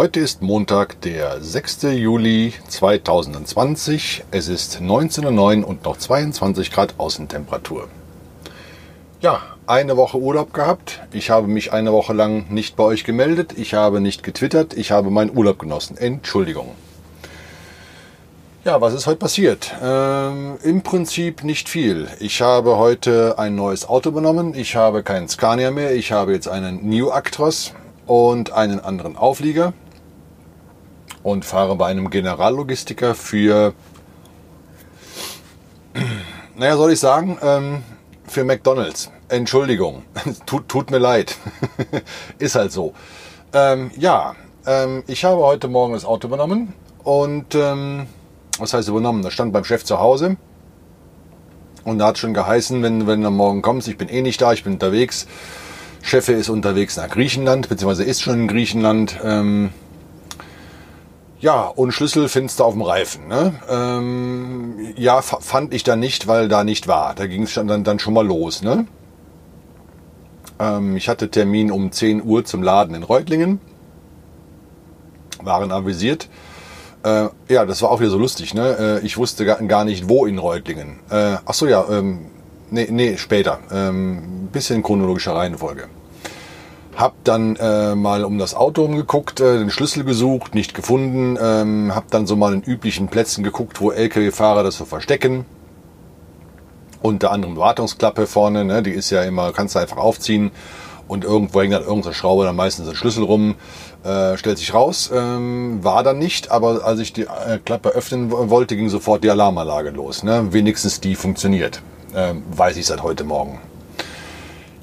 Heute ist Montag, der 6. Juli 2020. Es ist 19.09 Uhr und noch 22 Grad Außentemperatur. Ja, eine Woche Urlaub gehabt. Ich habe mich eine Woche lang nicht bei euch gemeldet. Ich habe nicht getwittert. Ich habe meinen Urlaub genossen. Entschuldigung. Ja, was ist heute passiert? Ähm, Im Prinzip nicht viel. Ich habe heute ein neues Auto benommen. Ich habe keinen Scania mehr. Ich habe jetzt einen New Actros und einen anderen Auflieger und fahre bei einem Generallogistiker für, naja, soll ich sagen, ähm, für McDonald's. Entschuldigung, tut, tut mir leid. Ist halt so. Ähm, ja, ähm, ich habe heute Morgen das Auto übernommen und ähm, was heißt übernommen? Das stand beim Chef zu Hause und da hat schon geheißen, wenn, wenn du morgen kommst, ich bin eh nicht da, ich bin unterwegs, Chefe ist unterwegs nach Griechenland, beziehungsweise ist schon in Griechenland. Ähm, ja, und Schlüssel findest du auf dem Reifen. Ne? Ähm, ja, fand ich dann nicht, weil da nicht war. Da ging es dann, dann schon mal los. Ne? Ähm, ich hatte Termin um 10 Uhr zum Laden in Reutlingen. Waren avisiert. Äh, ja, das war auch wieder so lustig. Ne? Äh, ich wusste gar, gar, nicht, wo in Reutlingen. Äh, ach so, ja, ähm, nee, nee, später. Ähm, bisschen chronologischer Reihenfolge. Hab dann äh, mal um das Auto umgeguckt, äh, den Schlüssel gesucht, nicht gefunden. Ähm, hab dann so mal in üblichen Plätzen geguckt, wo LKW-Fahrer das so verstecken. Unter anderem Wartungsklappe vorne, ne, die ist ja immer, kannst du einfach aufziehen und irgendwo hängt dann irgendeine Schraube, dann meistens ein Schlüssel rum. Äh, stellt sich raus, ähm, war dann nicht, aber als ich die äh, Klappe öffnen wollte, ging sofort die Alarmanlage los. Ne? Wenigstens die funktioniert. Ähm, weiß ich seit heute Morgen.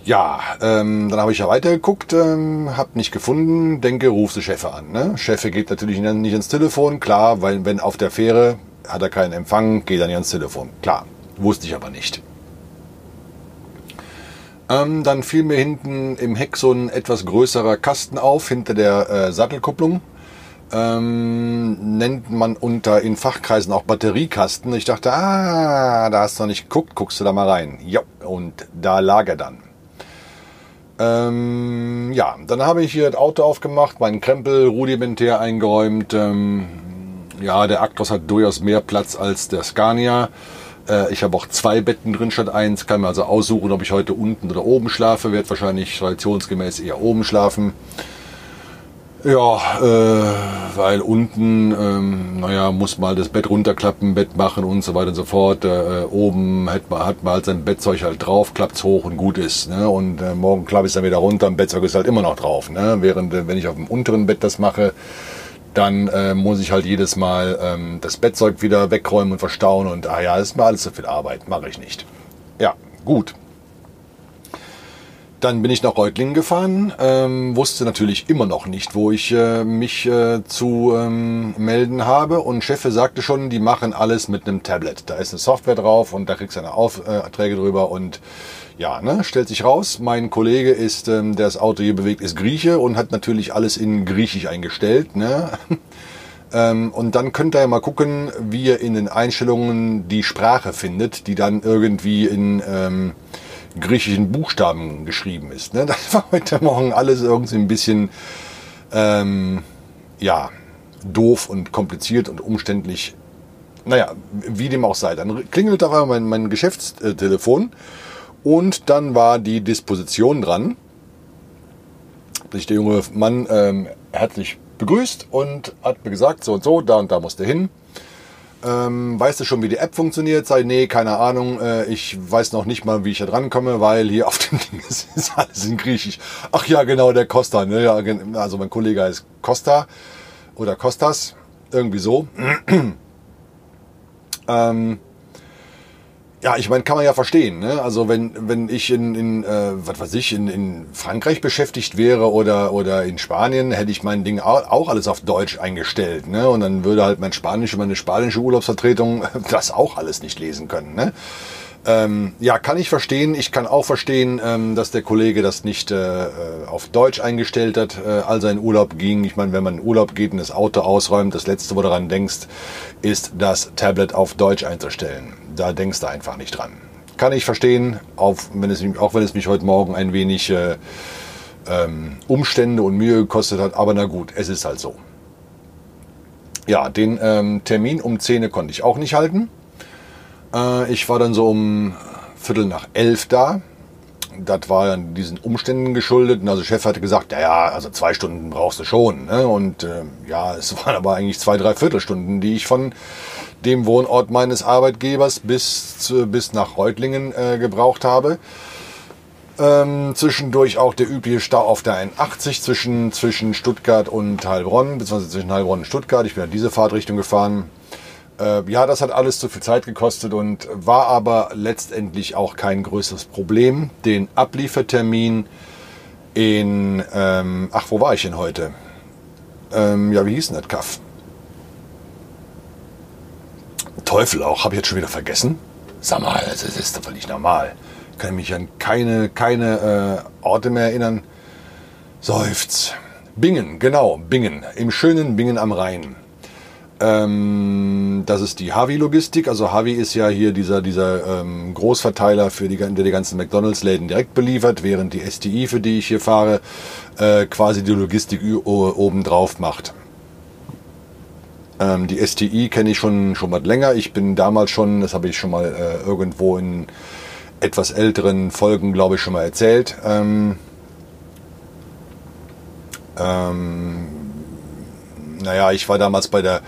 Ja, ähm, dann habe ich ja weitergeguckt, ähm, habe nicht gefunden, denke, rufst du Chefe an. Ne? Chefe geht natürlich nicht ins Telefon, klar, weil wenn auf der Fähre hat er keinen Empfang, geht er nicht ans Telefon. Klar, wusste ich aber nicht. Ähm, dann fiel mir hinten im Heck so ein etwas größerer Kasten auf, hinter der äh, Sattelkupplung. Ähm, nennt man unter in Fachkreisen auch Batteriekasten. Ich dachte, ah, da hast du noch nicht geguckt, guckst du da mal rein. Ja, und da lag er dann. Ähm, ja, dann habe ich hier das Auto aufgemacht, meinen Krempel rudimentär eingeräumt. Ähm, ja, der Actros hat durchaus mehr Platz als der Scania. Äh, ich habe auch zwei Betten drin statt eins, kann mir also aussuchen, ob ich heute unten oder oben schlafe. Werde wahrscheinlich traditionsgemäß eher oben schlafen. Ja, äh, weil unten, ähm, naja, muss mal das Bett runterklappen, Bett machen und so weiter und so fort. Äh, oben hat man, hat man halt sein Bettzeug halt drauf, klappt's hoch und gut ist. Ne? Und äh, morgen klappe ich dann wieder runter und Bettzeug ist halt immer noch drauf. Ne? Während, äh, wenn ich auf dem unteren Bett das mache, dann äh, muss ich halt jedes Mal ähm, das Bettzeug wieder wegräumen und verstauen und ah ja, ist mir alles zu viel Arbeit, mache ich nicht. Ja, gut. Dann bin ich nach Reutlingen gefahren, ähm, wusste natürlich immer noch nicht, wo ich äh, mich äh, zu ähm, melden habe. Und Chefe sagte schon, die machen alles mit einem Tablet. Da ist eine Software drauf und da kriegst du eine Aufträge drüber. Und ja, ne, stellt sich raus, mein Kollege ist, ähm, der das Auto hier bewegt, ist Grieche und hat natürlich alles in Griechisch eingestellt. Ne? Ähm, und dann könnt ihr ja mal gucken, wie ihr in den Einstellungen die Sprache findet, die dann irgendwie in... Ähm, griechischen Buchstaben geschrieben ist. Ne? Das war heute Morgen alles irgendwie ein bisschen, ähm, ja, doof und kompliziert und umständlich. Naja, wie dem auch sei. Dann klingelt auf einmal mein, mein Geschäftstelefon und dann war die Disposition dran. Sich der junge Mann ähm, herzlich begrüßt und hat mir gesagt, so und so, da und da musst du hin. Ähm, weißt du schon, wie die App funktioniert? Sei, nee, keine Ahnung. Äh, ich weiß noch nicht mal, wie ich da dran komme, weil hier auf dem Ding ist, ist alles in Griechisch. Ach ja, genau, der Costa. Ne? Ja, also mein Kollege heißt Costa oder Costas. Irgendwie so. ähm, ja, ich meine, kann man ja verstehen. Ne? Also wenn, wenn ich in, in äh, was weiß ich, in, in Frankreich beschäftigt wäre oder, oder in Spanien, hätte ich mein Ding auch, auch alles auf Deutsch eingestellt. Ne? Und dann würde halt mein Spanisch, meine spanische Urlaubsvertretung das auch alles nicht lesen können. Ne? Ähm, ja, kann ich verstehen. Ich kann auch verstehen, ähm, dass der Kollege das nicht äh, äh auf Deutsch eingestellt hat, äh, als er in Urlaub ging. Ich meine, wenn man in Urlaub geht und das Auto ausräumt, das Letzte, wo du daran denkst, ist das Tablet auf Deutsch einzustellen da denkst du einfach nicht dran. Kann ich verstehen, auch wenn es, auch wenn es mich heute Morgen ein wenig äh, ähm, Umstände und Mühe gekostet hat. Aber na gut, es ist halt so. Ja, den ähm, Termin um 10 konnte ich auch nicht halten. Äh, ich war dann so um Viertel nach elf da. Das war dann diesen Umständen geschuldet. Und also Chef hatte gesagt, ja, ja, also zwei Stunden brauchst du schon. Ne? Und äh, ja, es waren aber eigentlich zwei, drei Viertelstunden, die ich von dem Wohnort meines Arbeitgebers bis, zu, bis nach Reutlingen äh, gebraucht habe. Ähm, zwischendurch auch der übliche Stau auf der 81 zwischen, zwischen Stuttgart und Heilbronn, beziehungsweise zwischen Heilbronn und Stuttgart. Ich bin ja diese Fahrtrichtung gefahren. Äh, ja, das hat alles zu viel Zeit gekostet und war aber letztendlich auch kein größeres Problem. Den Abliefertermin in, ähm, ach, wo war ich denn heute? Ähm, ja, wie hieß denn das Kaff? Teufel auch, habe ich jetzt schon wieder vergessen? Sag mal, das ist doch nicht normal. Kann mich an keine, keine äh, Orte mehr erinnern. Seufz. Bingen, genau, Bingen. Im schönen Bingen am Rhein. Ähm, das ist die Harvey-Logistik. Also Harvey ist ja hier dieser, dieser ähm, Großverteiler, für die, der die ganzen McDonalds-Läden direkt beliefert, während die STI, für die ich hier fahre, äh, quasi die Logistik obendrauf macht. Ähm, die STI kenne ich schon, schon mal länger. Ich bin damals schon, das habe ich schon mal äh, irgendwo in etwas älteren Folgen, glaube ich, schon mal erzählt. Ähm, ähm, naja, ich war damals bei der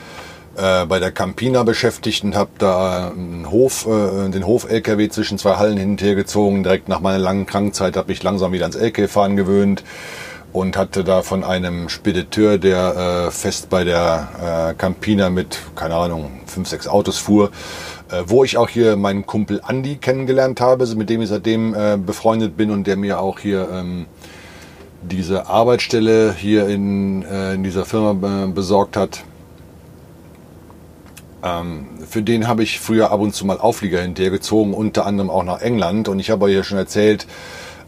äh, bei der Campina beschäftigt und habe da Hof, äh, den Hof-LKW zwischen zwei Hallen hin und her gezogen. Direkt nach meiner langen Krankenzeit habe ich langsam wieder ans LKW-Fahren gewöhnt und hatte da von einem Spediteur, der äh, fest bei der äh, Campina mit, keine Ahnung, fünf, sechs Autos fuhr, äh, wo ich auch hier meinen Kumpel Andy kennengelernt habe, mit dem ich seitdem äh, befreundet bin und der mir auch hier ähm, diese Arbeitsstelle hier in, äh, in dieser Firma äh, besorgt hat. Ähm, für den habe ich früher ab und zu mal Auflieger hinterhergezogen, unter anderem auch nach England. Und ich habe ja schon erzählt,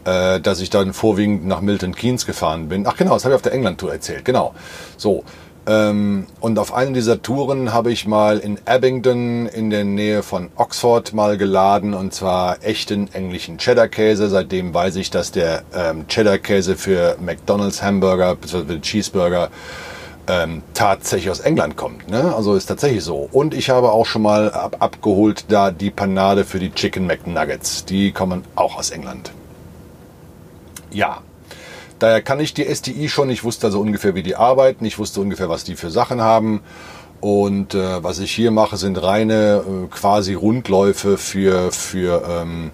äh, dass ich dann vorwiegend nach Milton Keynes gefahren bin. Ach genau, das habe ich auf der England-Tour erzählt, genau. So. Ähm, und auf einer dieser Touren habe ich mal in Abingdon in der Nähe von Oxford mal geladen und zwar echten englischen Cheddar-Käse. Seitdem weiß ich, dass der ähm, Cheddar-Käse für McDonald's Hamburger bzw. Cheeseburger ähm, tatsächlich aus England kommt. Ne? Also ist tatsächlich so. Und ich habe auch schon mal ab abgeholt da die Panade für die Chicken McNuggets. Die kommen auch aus England. Ja, daher kann ich die STI schon. Ich wusste also ungefähr, wie die arbeiten. Ich wusste ungefähr, was die für Sachen haben. Und äh, was ich hier mache, sind reine äh, quasi Rundläufe für, für, ähm,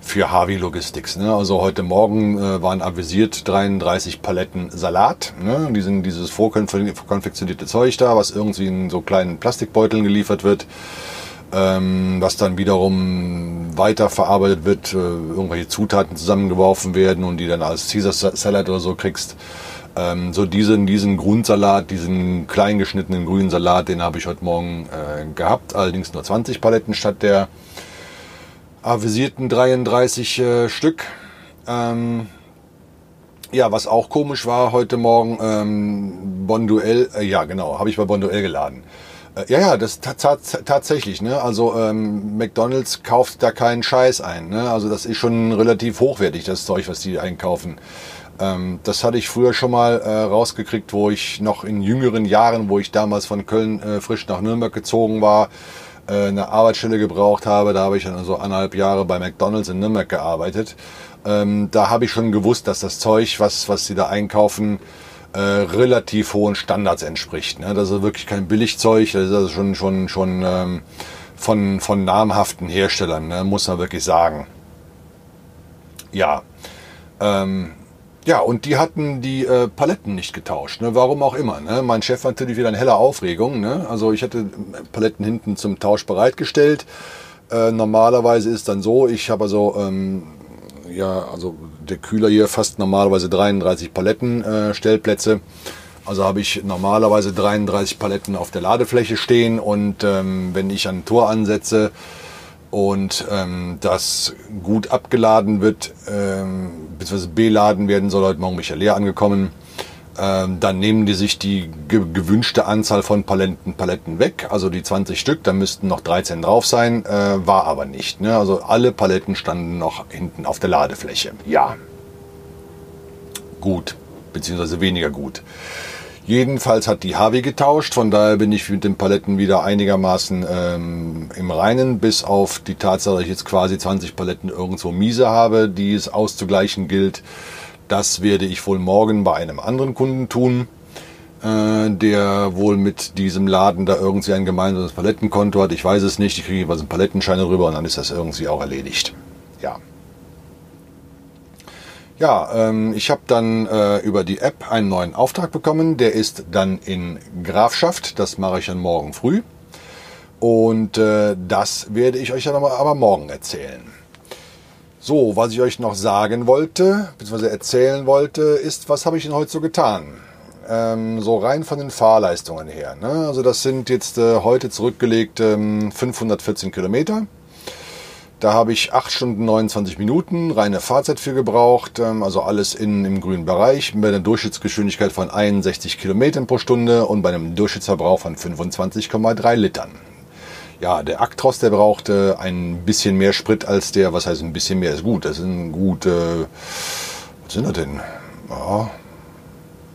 für Harvey Logistics. Ne? Also heute Morgen äh, waren avisiert 33 Paletten Salat. Ne? Die sind dieses vorkonfektionierte Zeug da, was irgendwie in so kleinen Plastikbeuteln geliefert wird ähm, was dann wiederum weiterverarbeitet wird, äh, irgendwelche Zutaten zusammengeworfen werden und die dann als Caesar Salad oder so kriegst. Ähm, so diesen, diesen Grundsalat, diesen klein geschnittenen grünen Salat, den habe ich heute Morgen äh, gehabt, allerdings nur 20 Paletten statt der avisierten 33 äh, Stück. Ähm, ja, was auch komisch war heute Morgen, ähm, Bonduell, äh, ja genau, habe ich bei Bonduell geladen. Äh, ja, ja, das tatsächlich. Ne? Also ähm, McDonald's kauft da keinen Scheiß ein. Ne? Also das ist schon relativ hochwertig, das Zeug, was die einkaufen. Ähm, das hatte ich früher schon mal äh, rausgekriegt, wo ich noch in jüngeren Jahren, wo ich damals von Köln äh, frisch nach Nürnberg gezogen war, äh, eine Arbeitsstelle gebraucht habe. Da habe ich dann so anderthalb Jahre bei McDonald's in Nürnberg gearbeitet. Ähm, da habe ich schon gewusst, dass das Zeug, was, was sie da einkaufen, äh, relativ hohen Standards entspricht. Ne? Das ist wirklich kein Billigzeug, das ist also schon, schon, schon ähm, von, von namhaften Herstellern, ne? muss man wirklich sagen. Ja. Ähm, ja, und die hatten die äh, Paletten nicht getauscht, ne? warum auch immer. Ne? Mein Chef war natürlich wieder in heller Aufregung. Ne? Also ich hatte Paletten hinten zum Tausch bereitgestellt. Äh, normalerweise ist dann so, ich habe also ähm, ja, also der Kühler hier fasst normalerweise 33 Paletten äh. Also habe ich normalerweise 33 Paletten auf der Ladefläche stehen und ähm, wenn ich ein Tor ansetze und ähm, das gut abgeladen wird, ähm, beziehungsweise beladen werden soll, heute Morgen bin ich ja leer angekommen, dann nehmen die sich die ge gewünschte Anzahl von Paletten, Paletten weg, also die 20 Stück, da müssten noch 13 drauf sein, äh, war aber nicht. Ne? Also alle Paletten standen noch hinten auf der Ladefläche. Ja. gut, beziehungsweise weniger gut. Jedenfalls hat die Harvey getauscht, von daher bin ich mit den Paletten wieder einigermaßen ähm, im Reinen, bis auf die Tatsache, dass ich jetzt quasi 20 Paletten irgendwo miese habe, die es auszugleichen gilt. Das werde ich wohl morgen bei einem anderen Kunden tun, äh, der wohl mit diesem Laden da irgendwie ein gemeinsames Palettenkonto hat. Ich weiß es nicht, ich kriege was einen Palettenschein rüber und dann ist das irgendwie auch erledigt. Ja. Ja, ähm, ich habe dann äh, über die App einen neuen Auftrag bekommen. Der ist dann in Grafschaft. Das mache ich dann morgen früh. Und äh, das werde ich euch dann aber morgen erzählen. So, was ich euch noch sagen wollte, beziehungsweise erzählen wollte, ist, was habe ich denn heute so getan? Ähm, so rein von den Fahrleistungen her. Ne? Also das sind jetzt äh, heute zurückgelegt ähm, 514 Kilometer. Da habe ich 8 Stunden 29 Minuten reine Fahrzeit für gebraucht, ähm, also alles in, im grünen Bereich, bei einer Durchschnittsgeschwindigkeit von 61 Kilometern pro Stunde und bei einem Durchschnittsverbrauch von 25,3 Litern. Ja, der Actros, der brauchte ein bisschen mehr Sprit als der, was heißt ein bisschen mehr, ist gut, das sind gut, äh, was sind das denn? Ja,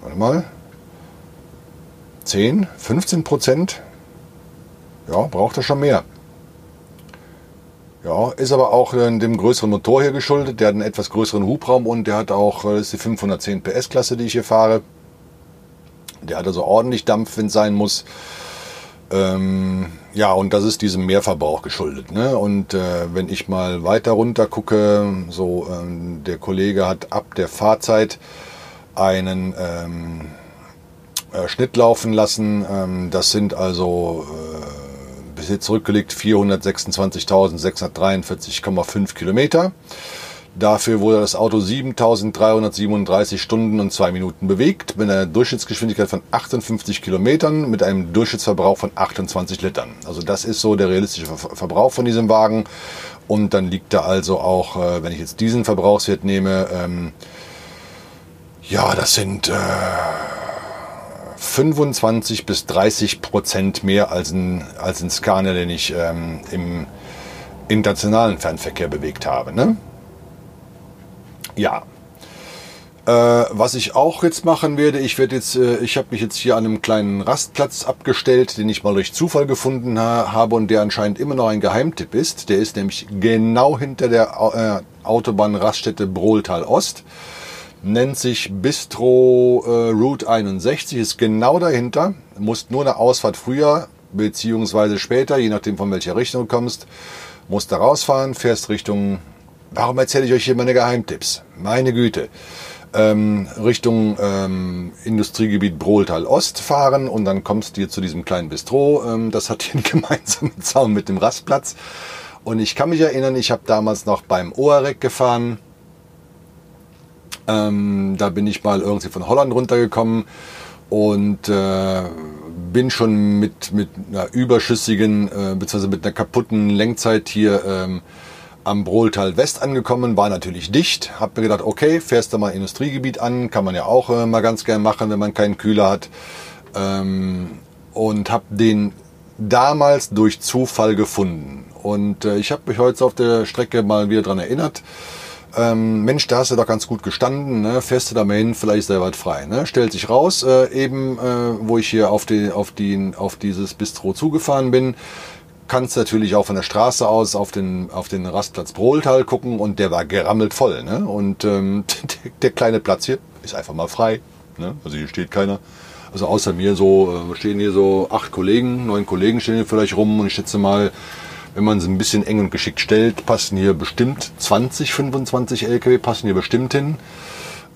warte mal, 10, 15 Prozent, ja, braucht er schon mehr. Ja, ist aber auch äh, dem größeren Motor hier geschuldet. Der hat einen etwas größeren Hubraum und der hat auch, äh, das ist die 510 PS Klasse, die ich hier fahre. Der hat also ordentlich Dampf, wenn es sein muss. Ähm, ja, und das ist diesem Mehrverbrauch geschuldet. Ne? Und äh, wenn ich mal weiter runter gucke, so ähm, der Kollege hat ab der Fahrzeit einen ähm, äh, Schnitt laufen lassen. Ähm, das sind also äh, bis jetzt zurückgelegt 426.643,5 Kilometer. Dafür wurde das Auto 7.337 Stunden und 2 Minuten bewegt, mit einer Durchschnittsgeschwindigkeit von 58 Kilometern, mit einem Durchschnittsverbrauch von 28 Litern. Also das ist so der realistische Verbrauch von diesem Wagen. Und dann liegt da also auch, äh, wenn ich jetzt diesen Verbrauchswert nehme, ähm, ja, das sind... Äh, 25 bis 30 Prozent mehr als ein, als ein Scania, den ich ähm, im internationalen Fernverkehr bewegt habe. Ne? Ja. Äh, was ich auch jetzt machen werde, ich werde jetzt, äh, ich habe mich jetzt hier an einem kleinen Rastplatz abgestellt, den ich mal durch Zufall gefunden ha habe und der anscheinend immer noch ein Geheimtipp ist. Der ist nämlich genau hinter der äh, Autobahnraststätte Brohltal Ost nennt sich Bistro äh, Route 61, ist genau dahinter, musst nur eine Ausfahrt früher beziehungsweise später, je nachdem von welcher Richtung du kommst, musst da rausfahren, fährst Richtung, warum erzähle ich euch hier meine Geheimtipps? Meine Güte. Ähm, Richtung ähm, Industriegebiet Brohltal Ost fahren und dann kommst du zu diesem kleinen Bistro. Ähm, das hat hier einen gemeinsamen Zaun mit dem Rastplatz. Und ich kann mich erinnern, ich habe damals noch beim OREC gefahren ähm, da bin ich mal irgendwie von Holland runtergekommen und äh, bin schon mit, mit einer überschüssigen, äh, beziehungsweise mit einer kaputten Lenkzeit hier ähm, am Brohltal West angekommen, war natürlich dicht. Hab mir gedacht, okay, fährst du mal Industriegebiet an, kann man ja auch äh, mal ganz gern machen, wenn man keinen Kühler hat. Ähm, und hab den damals durch Zufall gefunden. Und äh, ich habe mich heute auf der Strecke mal wieder dran erinnert ähm, Mensch, da hast du doch ganz gut gestanden, ne? fährst du da mal hin, vielleicht weit frei. Ne? Stellt sich raus, äh, eben äh, wo ich hier auf, die, auf, die, auf dieses Bistro zugefahren bin, kannst natürlich auch von der Straße aus auf den, auf den Rastplatz Brohltal gucken und der war gerammelt voll. Ne? Und ähm, der, der kleine Platz hier ist einfach mal frei. Ne? Also hier steht keiner. Also außer mir so, äh, stehen hier so acht Kollegen, neun Kollegen stehen hier vielleicht rum und ich schätze mal, wenn man es ein bisschen eng und geschickt stellt, passen hier bestimmt 20, 25 LKW passen hier bestimmt hin.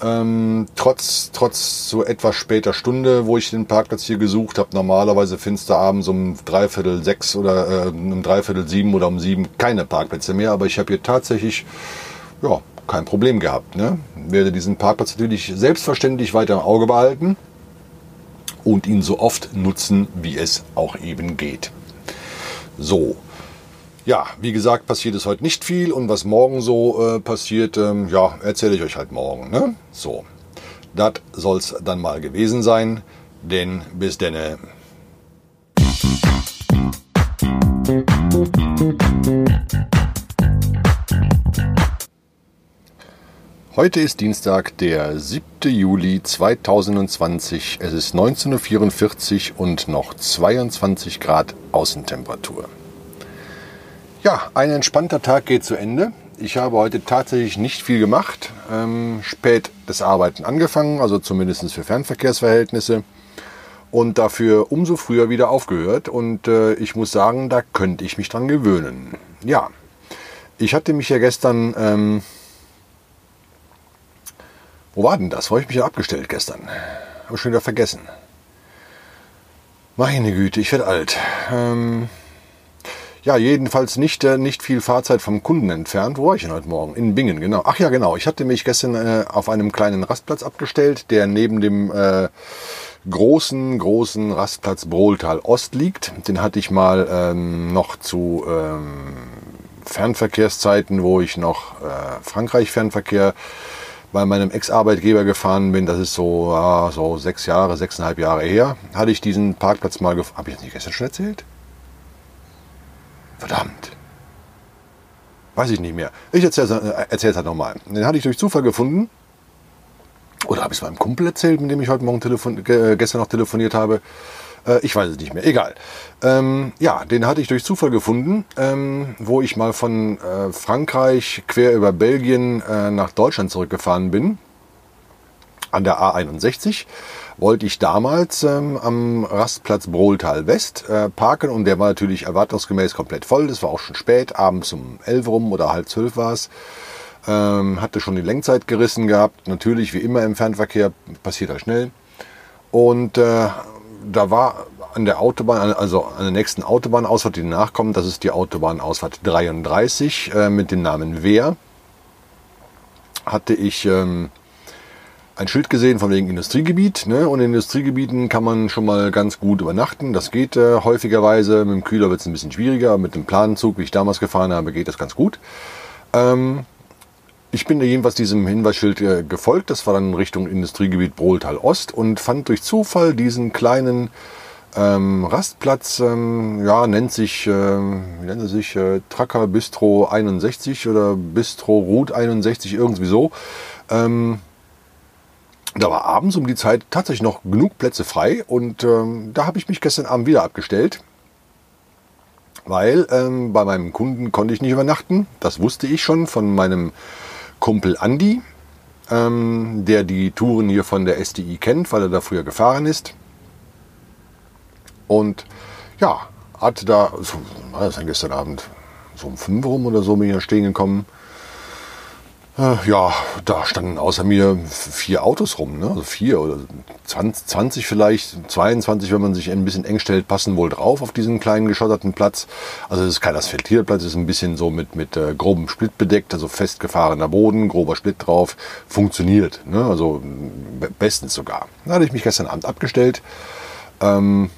Ähm, trotz, trotz so etwas später Stunde, wo ich den Parkplatz hier gesucht habe, normalerweise findest du abends um dreiviertel sechs oder äh, um dreiviertel sieben oder um sieben keine Parkplätze mehr, aber ich habe hier tatsächlich ja, kein Problem gehabt. Ne? Werde diesen Parkplatz natürlich selbstverständlich weiter im Auge behalten und ihn so oft nutzen, wie es auch eben geht. So, ja, wie gesagt, passiert es heute nicht viel und was morgen so äh, passiert, ähm, ja, erzähle ich euch halt morgen. Ne? So, das soll es dann mal gewesen sein, denn bis denne. Heute ist Dienstag, der 7. Juli 2020. Es ist 19.44 Uhr und noch 22 Grad Außentemperatur. Ja, ein entspannter Tag geht zu Ende. Ich habe heute tatsächlich nicht viel gemacht. Ähm, spät das Arbeiten angefangen, also zumindest für Fernverkehrsverhältnisse. Und dafür umso früher wieder aufgehört. Und äh, ich muss sagen, da könnte ich mich dran gewöhnen. Ja, ich hatte mich ja gestern ähm, wo war denn das? Wo habe ich mich ja abgestellt gestern? Habe ich schon wieder vergessen. Meine Güte, ich werde alt. Ähm ja, jedenfalls nicht, äh, nicht viel Fahrzeit vom Kunden entfernt. Wo war ich denn heute Morgen? In Bingen, genau. Ach ja, genau. Ich hatte mich gestern äh, auf einem kleinen Rastplatz abgestellt, der neben dem äh, großen, großen Rastplatz Brohltal Ost liegt. Den hatte ich mal ähm, noch zu ähm, Fernverkehrszeiten, wo ich noch äh, Frankreich-Fernverkehr bei meinem Ex-Arbeitgeber gefahren bin, das ist so, ja, so sechs Jahre, sechseinhalb Jahre her, hatte ich diesen Parkplatz mal gefahren. Habe ich das nicht gestern schon erzählt? Verdammt. Weiß ich nicht mehr. Ich erzähle es halt nochmal. Den hatte ich durch Zufall gefunden. Oder habe ich es meinem Kumpel erzählt, mit dem ich heute Morgen telefon gestern noch telefoniert habe. Äh, ich weiß es nicht mehr. Egal. Ähm, ja, den hatte ich durch Zufall gefunden, ähm, wo ich mal von äh, Frankreich quer über Belgien äh, nach Deutschland zurückgefahren bin. An der A61 wollte ich damals ähm, am Rastplatz Brohltal West äh, parken und der war natürlich erwartungsgemäß komplett voll. Das war auch schon spät, abends um 11 rum oder halb zwölf war es. Ähm, hatte schon die Lenkzeit gerissen gehabt. Natürlich, wie immer im Fernverkehr, passiert das schnell. Und äh, da war an der Autobahn, also an der nächsten Autobahnausfahrt, die nachkommt, das ist die Autobahnausfahrt 33 äh, mit dem Namen Wehr, hatte ich ähm, ein Schild gesehen von wegen Industriegebiet. Ne? Und in Industriegebieten kann man schon mal ganz gut übernachten. Das geht äh, häufigerweise. Mit dem Kühler wird es ein bisschen schwieriger. Mit dem Planenzug, wie ich damals gefahren habe, geht das ganz gut. Ähm, ich bin jedenfalls diesem Hinweisschild äh, gefolgt. Das war dann Richtung Industriegebiet Brohltal Ost und fand durch Zufall diesen kleinen ähm, Rastplatz. Ähm, ja, nennt sich, äh, wie nennt er sich? Äh, Tracker Bistro 61 oder Bistro Route 61, irgendwie so. Ähm, da war abends um die Zeit tatsächlich noch genug Plätze frei und ähm, da habe ich mich gestern Abend wieder abgestellt weil ähm, bei meinem Kunden konnte ich nicht übernachten. Das wusste ich schon von meinem Kumpel Andi, ähm, der die Touren hier von der SDI kennt, weil er da früher gefahren ist. Und ja, hatte da, so, war das dann gestern Abend, so um 5 rum oder so bin ich da stehen gekommen. Äh, ja, da standen außer mir vier Autos rum, ne? also vier oder 20, 20 vielleicht, 22, wenn man sich ein bisschen eng stellt, passen wohl drauf auf diesen kleinen geschotterten Platz. Also es ist kein asphaltierter Platz, es ist ein bisschen so mit, mit äh, grobem Split bedeckt, also festgefahrener Boden, grober Split drauf, funktioniert, ne? also bestens sogar. Da hatte ich mich gestern Abend abgestellt. Ähm,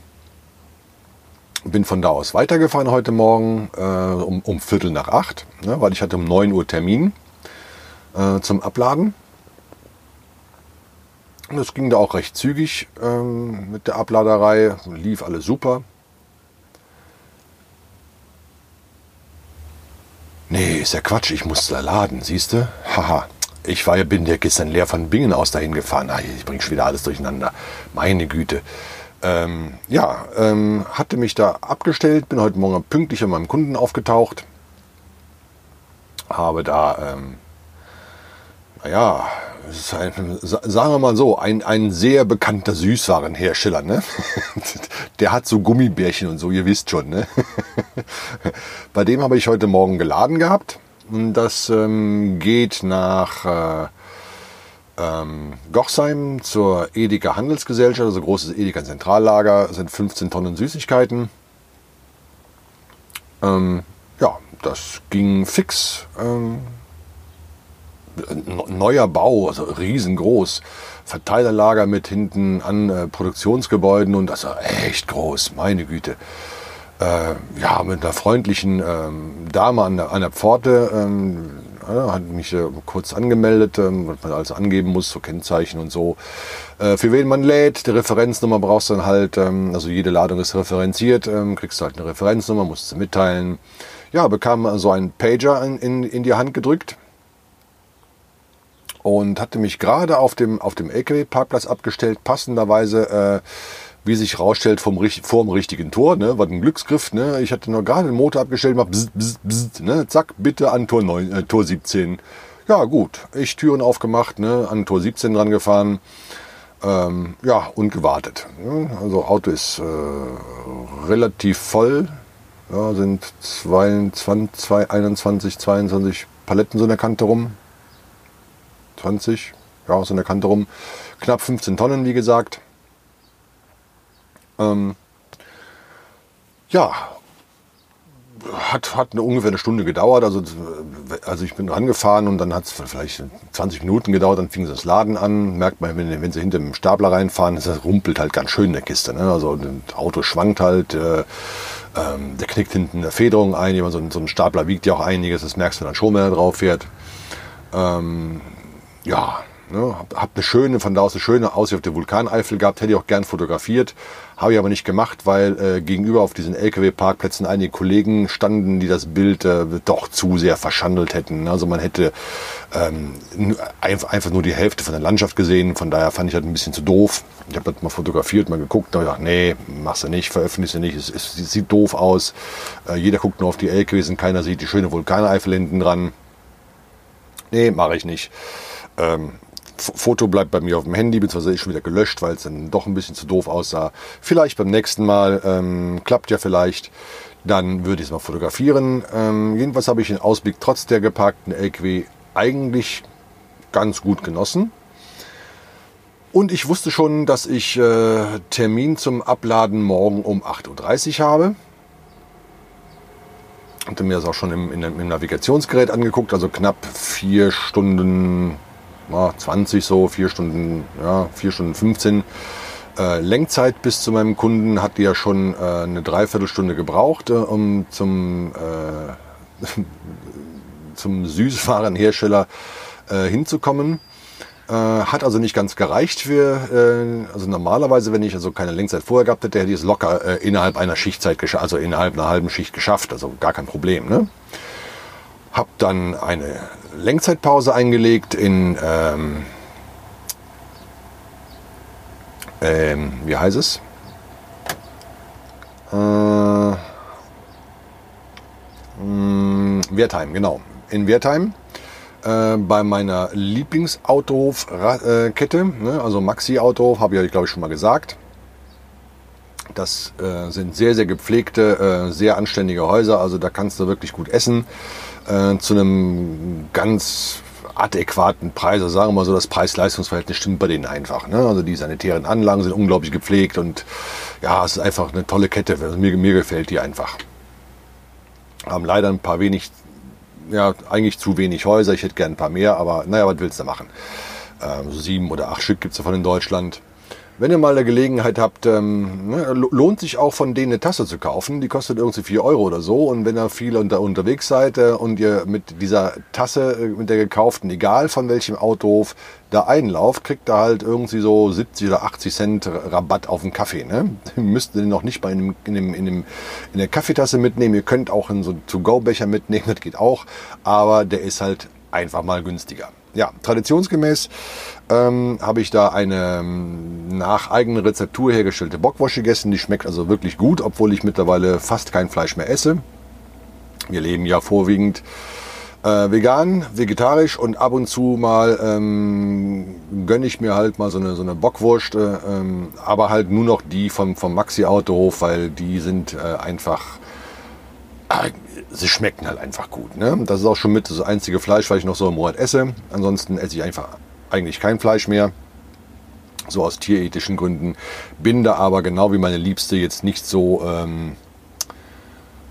bin von da aus weitergefahren heute Morgen äh, um, um Viertel nach acht, ne, weil ich hatte um 9 Uhr Termin äh, zum Abladen. Das ging da auch recht zügig ähm, mit der Abladerei, lief alles super. Nee, ist ja Quatsch, ich musste da laden, siehst du? Haha, ich war ja, bin ja gestern leer von Bingen aus dahin gefahren. Ach, ich bringe schon wieder alles durcheinander. Meine Güte. Ähm, ja, ähm, hatte mich da abgestellt, bin heute Morgen pünktlich an meinem Kunden aufgetaucht. Habe da ähm, naja, ein, sagen wir mal so, ein, ein sehr bekannter Süßwarenhersteller. Ne? Der hat so Gummibärchen und so, ihr wisst schon. Ne? Bei dem habe ich heute Morgen geladen gehabt. Das ähm, geht nach äh, ähm, Gochsheim zur Edeka Handelsgesellschaft, also großes Edeka Zentrallager, das sind 15 Tonnen Süßigkeiten. Ähm, ja, das ging fix. Ähm, neuer Bau, also riesengroß. Verteilerlager mit hinten an äh, Produktionsgebäuden und das war echt groß, meine Güte. Äh, ja, mit einer freundlichen ähm, Dame an der, an der Pforte, ähm, ja, hat mich äh, kurz angemeldet, ähm, was man alles angeben muss, so Kennzeichen und so. Äh, für wen man lädt, die Referenznummer brauchst du dann halt, ähm, also jede Ladung ist referenziert, ähm, kriegst du halt eine Referenznummer, musst du mitteilen. Ja, bekam so einen Pager in, in, in die Hand gedrückt und hatte mich gerade auf dem, auf dem LKW-Parkplatz abgestellt, passenderweise, äh, wie sich rausstellt, vom, vor dem richtigen Tor, ne, war ein Glücksgriff, ne, ich hatte nur gerade den Motor abgestellt, mach bzz, bzz, bzz, ne, zack, bitte an Tor, 9, äh, Tor 17. Ja, gut, ich Türen aufgemacht, ne, an Tor 17 dran gefahren, ähm, ja, und gewartet. Also Auto ist äh, relativ voll, ja, sind 22, 21, 22 Paletten so in der Kante rum. 20, ja, so in der Kante rum. Knapp 15 Tonnen, wie gesagt. Ähm, ja, hat, hat eine, ungefähr eine Stunde gedauert. Also, also ich bin rangefahren und dann hat es vielleicht 20 Minuten gedauert, dann fing das Laden an. Merkt man, wenn, wenn sie hinter dem Stapler reinfahren, das rumpelt halt ganz schön in der Kiste. Ne? Also das Auto schwankt halt, äh, ähm, der knickt hinten eine Federung ein. So ein, so ein Stapler wiegt ja auch einiges, das merkst du dann schon, wenn er drauf fährt. Ähm, ja, Ne, hab, hab eine schöne, von da aus eine schöne Aussicht auf der Vulkaneifel gehabt, hätte ich auch gern fotografiert, habe ich aber nicht gemacht, weil äh, gegenüber auf diesen LKW-Parkplätzen einige Kollegen standen, die das Bild äh, doch zu sehr verschandelt hätten. Also man hätte ähm, einfach nur die Hälfte von der Landschaft gesehen, von daher fand ich das ein bisschen zu doof. Ich habe das mal fotografiert, mal geguckt, da gedacht, nee, machst du nicht, veröffentlichst du nicht, es, es, es sieht doof aus. Äh, jeder guckt nur auf die LKWs und keiner sieht die schöne Vulkaneifel hinten dran. Nee, mache ich nicht. Ähm, Foto bleibt bei mir auf dem Handy, beziehungsweise ist schon wieder gelöscht, weil es dann doch ein bisschen zu doof aussah. Vielleicht beim nächsten Mal, ähm, klappt ja vielleicht, dann würde ich es mal fotografieren. Ähm, jedenfalls habe ich den Ausblick trotz der geparkten LKW eigentlich ganz gut genossen. Und ich wusste schon, dass ich äh, Termin zum Abladen morgen um 8.30 Uhr habe. Hatte mir das auch schon im, im Navigationsgerät angeguckt, also knapp vier Stunden ja, 20 so, 4 Stunden, ja, 4 Stunden 15. Äh, Lenkzeit bis zu meinem Kunden hat die ja schon äh, eine Dreiviertelstunde gebraucht, äh, um zum, äh, zum Süßwarenhersteller äh, hinzukommen. Äh, hat also nicht ganz gereicht für, also normalerweise, wenn ich also keine Lenkzeit vorher gehabt hätte, hätte ich es locker innerhalb einer Schichtzeit geschafft, also innerhalb einer halben Schicht geschafft, also gar kein Problem. Ne? Hab dann eine Lenkzeitpause eingelegt in, ähm, ähm, wie heißt es? Äh, mh, mm, Wertheim, genau. In Wertheim. Äh, bei meiner Lieblingsautohofkette, ne, also Maxi Autohof, habe ich euch glaube ich schon mal gesagt. Das äh, sind sehr, sehr gepflegte, äh, sehr anständige Häuser, also da kannst du wirklich gut essen äh, zu einem ganz adäquaten Preis. Also sagen wir mal so, das Preis-Leistungs-Verhältnis stimmt bei denen einfach. Ne? Also die sanitären Anlagen sind unglaublich gepflegt und ja, es ist einfach eine tolle Kette. Also mir, mir gefällt die einfach. Haben leider ein paar wenig, ja, eigentlich zu wenig Häuser. Ich hätte gern ein paar mehr, aber naja, was willst du machen? Ähm, so sieben oder acht Stück gibt es davon in Deutschland. Wenn ihr mal eine Gelegenheit habt, ähm, ne, lohnt sich auch von denen eine Tasse zu kaufen. Die kostet irgendwie 4 Euro oder so. Und wenn ihr viel unter, unterwegs seid äh, und ihr mit dieser Tasse, äh, mit der gekauften, egal von welchem Autohof, da einlauft, kriegt ihr halt irgendwie so 70 oder 80 Cent Rabatt auf den Kaffee. Ne? Ihr müsst den noch nicht bei einem, in, dem, in, dem, in der Kaffeetasse mitnehmen. Ihr könnt auch in so einen To-Go-Becher mitnehmen, das geht auch. Aber der ist halt einfach mal günstiger. Ja, traditionsgemäß ähm, habe ich da eine ähm, nach eigener Rezeptur hergestellte Bockwurst gegessen. Die schmeckt also wirklich gut, obwohl ich mittlerweile fast kein Fleisch mehr esse. Wir leben ja vorwiegend äh, vegan, vegetarisch und ab und zu mal ähm, gönne ich mir halt mal so eine, so eine Bockwurst, äh, ähm, aber halt nur noch die vom, vom Maxi Autohof, weil die sind äh, einfach, äh, sie schmecken halt einfach gut. Ne? Das ist auch schon mit das einzige Fleisch, was ich noch so im Monat esse. Ansonsten esse ich einfach eigentlich kein Fleisch mehr. So aus tierethischen Gründen. Bin da aber genau wie meine Liebste jetzt nicht so, ähm,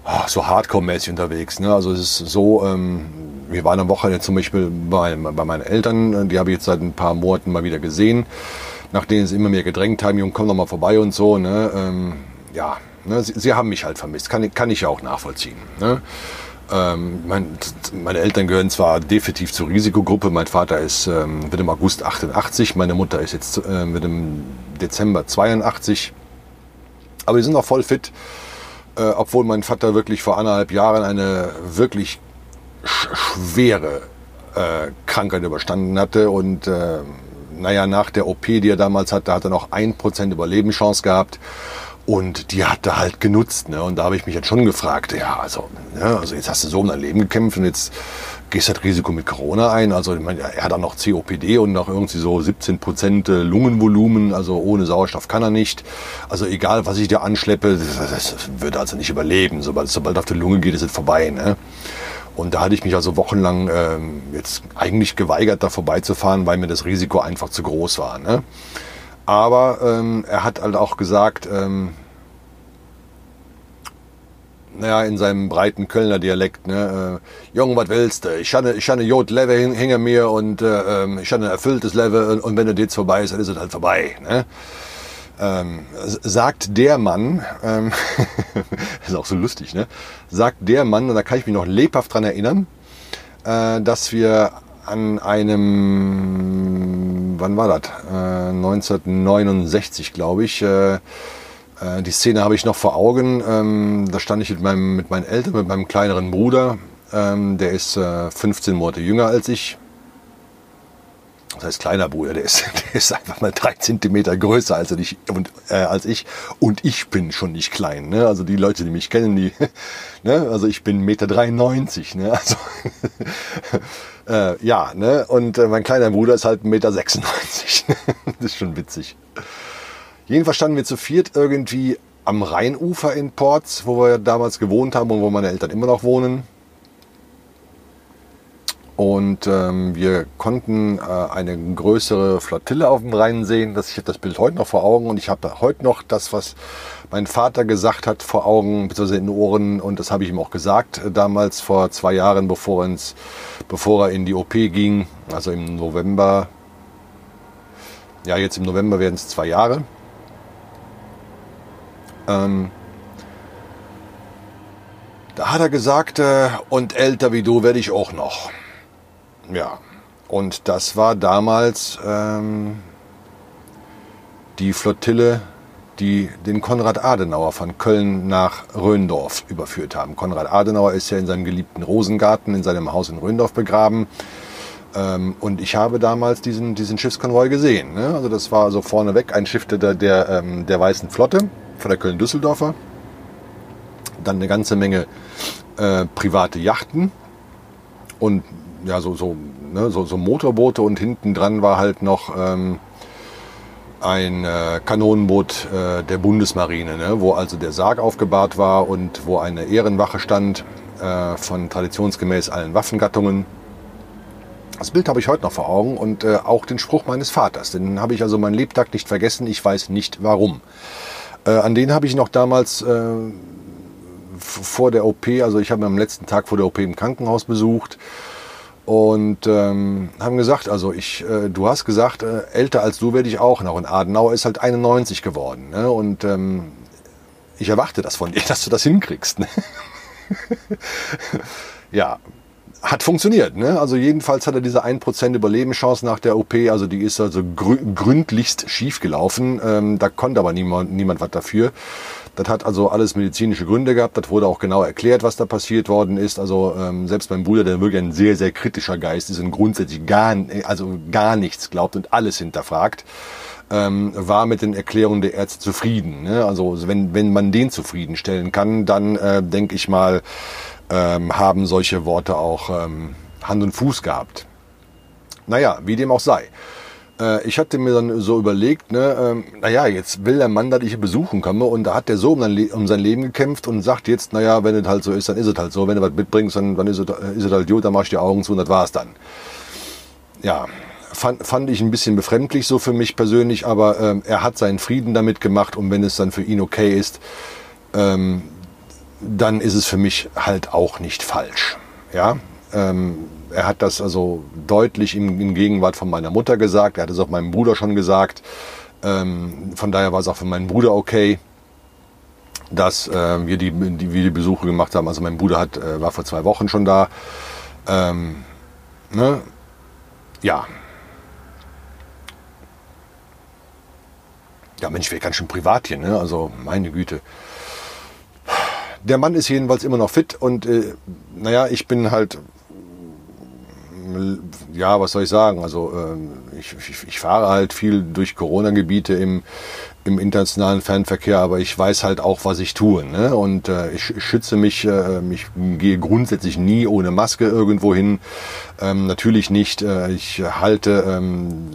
ah, so hardcore-mäßig unterwegs. Ne? Also es ist so, ähm, wir waren am Wochenende zum Beispiel bei, bei meinen Eltern, die habe ich jetzt seit ein paar Monaten mal wieder gesehen, nachdem sie immer mehr gedrängt haben, Junge, komm doch mal vorbei und so. Ne? Ähm, ja, ne? Sie, sie, haben mich halt vermisst, kann, kann ich ja auch nachvollziehen. Ne? Ähm, mein, meine Eltern gehören zwar definitiv zur Risikogruppe. Mein Vater ist, ähm, wird im August 88, meine Mutter ist jetzt äh, wird im Dezember 82. Aber die sind noch voll fit, äh, obwohl mein Vater wirklich vor anderthalb Jahren eine wirklich sch schwere äh, Krankheit überstanden hatte und äh, naja, nach der OP, die er damals hatte, hat er noch ein Prozent Überlebenschance gehabt. Und die hat er halt genutzt. Ne? Und da habe ich mich jetzt schon gefragt, ja, also, ne, also jetzt hast du so um dein Leben gekämpft und jetzt gehst du das Risiko mit Corona ein. Also ich meine, er hat dann noch COPD und noch irgendwie so 17 Prozent äh, Lungenvolumen. Also ohne Sauerstoff kann er nicht. Also egal, was ich da anschleppe, das, das wird also nicht überleben. Sobald sobald auf die Lunge geht, ist es vorbei. Ne? Und da hatte ich mich also wochenlang ähm, jetzt eigentlich geweigert, da vorbeizufahren, weil mir das Risiko einfach zu groß war. Ne? Aber ähm, er hat halt auch gesagt, ähm, naja, in seinem breiten Kölner Dialekt, ne, äh, Jung, was willst du? Ich habe ich habe Jod Level hinter mir und äh, ähm, ich habe ein erfülltes Level und, wenn du jetzt vorbei ist, dann ist es halt vorbei. Ne? Ähm, sagt der Mann, ähm, ist auch so lustig, ne? Sagt der Mann, und da kann ich mich noch lebhaft dran erinnern, äh, dass wir an einem, wann war das? Äh, 1969, glaube ich. Äh, äh, die Szene habe ich noch vor Augen. Ähm, da stand ich mit, meinem, mit meinen Eltern, mit meinem kleineren Bruder. Ähm, der ist 15 äh, Monate jünger als ich das heißt kleiner Bruder, der ist, der ist einfach mal drei Zentimeter größer als ich und, äh, als ich und ich bin schon nicht klein. Ne? Also die Leute, die mich kennen, die, ne? also ich bin Meter 93. Ne? Also äh, ja, ne? und äh, mein kleiner Bruder ist halt Meter 96. das ist schon witzig. Jedenfalls standen wir zu viert irgendwie am Rheinufer in Ports, wo wir damals gewohnt haben und wo meine Eltern immer noch wohnen. Und ähm, wir konnten äh, eine größere Flottille auf dem Rhein sehen. Das, ich habe das Bild heute noch vor Augen und ich habe heute noch das, was mein Vater gesagt hat, vor Augen, beziehungsweise in den Ohren. Und das habe ich ihm auch gesagt, äh, damals vor zwei Jahren, bevor, ins, bevor er in die OP ging. Also im November. Ja, jetzt im November werden es zwei Jahre. Ähm, da hat er gesagt, äh, und älter wie du werde ich auch noch. Ja, und das war damals ähm, die Flottille, die den Konrad Adenauer von Köln nach Röndorf überführt haben. Konrad Adenauer ist ja in seinem geliebten Rosengarten in seinem Haus in Röndorf begraben. Ähm, und ich habe damals diesen, diesen Schiffskonvoi gesehen. Ne? Also das war so vorneweg ein Schiff der, der, ähm, der Weißen Flotte von der Köln-Düsseldorfer. Dann eine ganze Menge äh, private Yachten und ja, so, so, ne, so, so Motorboote und hinten dran war halt noch ähm, ein äh, Kanonenboot äh, der Bundesmarine, ne, wo also der Sarg aufgebahrt war und wo eine Ehrenwache stand äh, von traditionsgemäß allen Waffengattungen. Das Bild habe ich heute noch vor Augen und äh, auch den Spruch meines Vaters. Den habe ich also meinen Lebtag nicht vergessen. Ich weiß nicht warum. Äh, an den habe ich noch damals äh, vor der OP, also ich habe ihn am letzten Tag vor der OP im Krankenhaus besucht und ähm, haben gesagt, also ich, äh, du hast gesagt, äh, älter als du werde ich auch noch. Und Adenauer ist halt 91 geworden. Ne? Und ähm, ich erwarte das von dir, dass du das hinkriegst. Ne? ja, hat funktioniert. Ne? Also jedenfalls hat er diese 1% Überlebenschance nach der OP. Also die ist also grü gründlichst schief gelaufen. Ähm, da konnte aber niemand, niemand was dafür. Das hat also alles medizinische Gründe gehabt. Das wurde auch genau erklärt, was da passiert worden ist. Also ähm, selbst mein Bruder, der wirklich ein sehr, sehr kritischer Geist ist und grundsätzlich gar, also gar nichts glaubt und alles hinterfragt, ähm, war mit den Erklärungen der Ärzte zufrieden. Ne? Also wenn, wenn man den zufriedenstellen kann, dann äh, denke ich mal, ähm, haben solche Worte auch ähm, Hand und Fuß gehabt. Naja, wie dem auch sei. Äh, ich hatte mir dann so überlegt, ne, ähm, naja, jetzt will der Mann, dass ich besuchen komme und da hat der so um sein, um sein Leben gekämpft und sagt jetzt, naja, wenn es halt so ist, dann ist es halt so. Wenn du was mitbringst, dann, dann ist, es, ist es halt gut, dann machst du die Augen zu und das war's dann. Ja, fand, fand ich ein bisschen befremdlich so für mich persönlich, aber ähm, er hat seinen Frieden damit gemacht und wenn es dann für ihn okay ist, ähm, dann ist es für mich halt auch nicht falsch. Ja, ähm, er hat das also deutlich in, in, Gegenwart von meiner Mutter gesagt. Er hat es auch meinem Bruder schon gesagt. Ähm, von daher war es auch für meinen Bruder okay, dass äh, wir, die, die, wir die Besuche gemacht haben. Also mein Bruder hat, äh, war vor zwei Wochen schon da. Ähm, ne? Ja. Ja, Mensch, wir ganz schön privat hier, ne? Also meine Güte. Der Mann ist jedenfalls immer noch fit und äh, naja, ich bin halt ja, was soll ich sagen? Also ähm, ich, ich, ich fahre halt viel durch Corona-Gebiete im, im internationalen Fernverkehr, aber ich weiß halt auch, was ich tue. Ne? Und äh, ich schütze mich, äh, ich gehe grundsätzlich nie ohne Maske irgendwo hin. Ähm, natürlich nicht. Äh, ich halte ähm,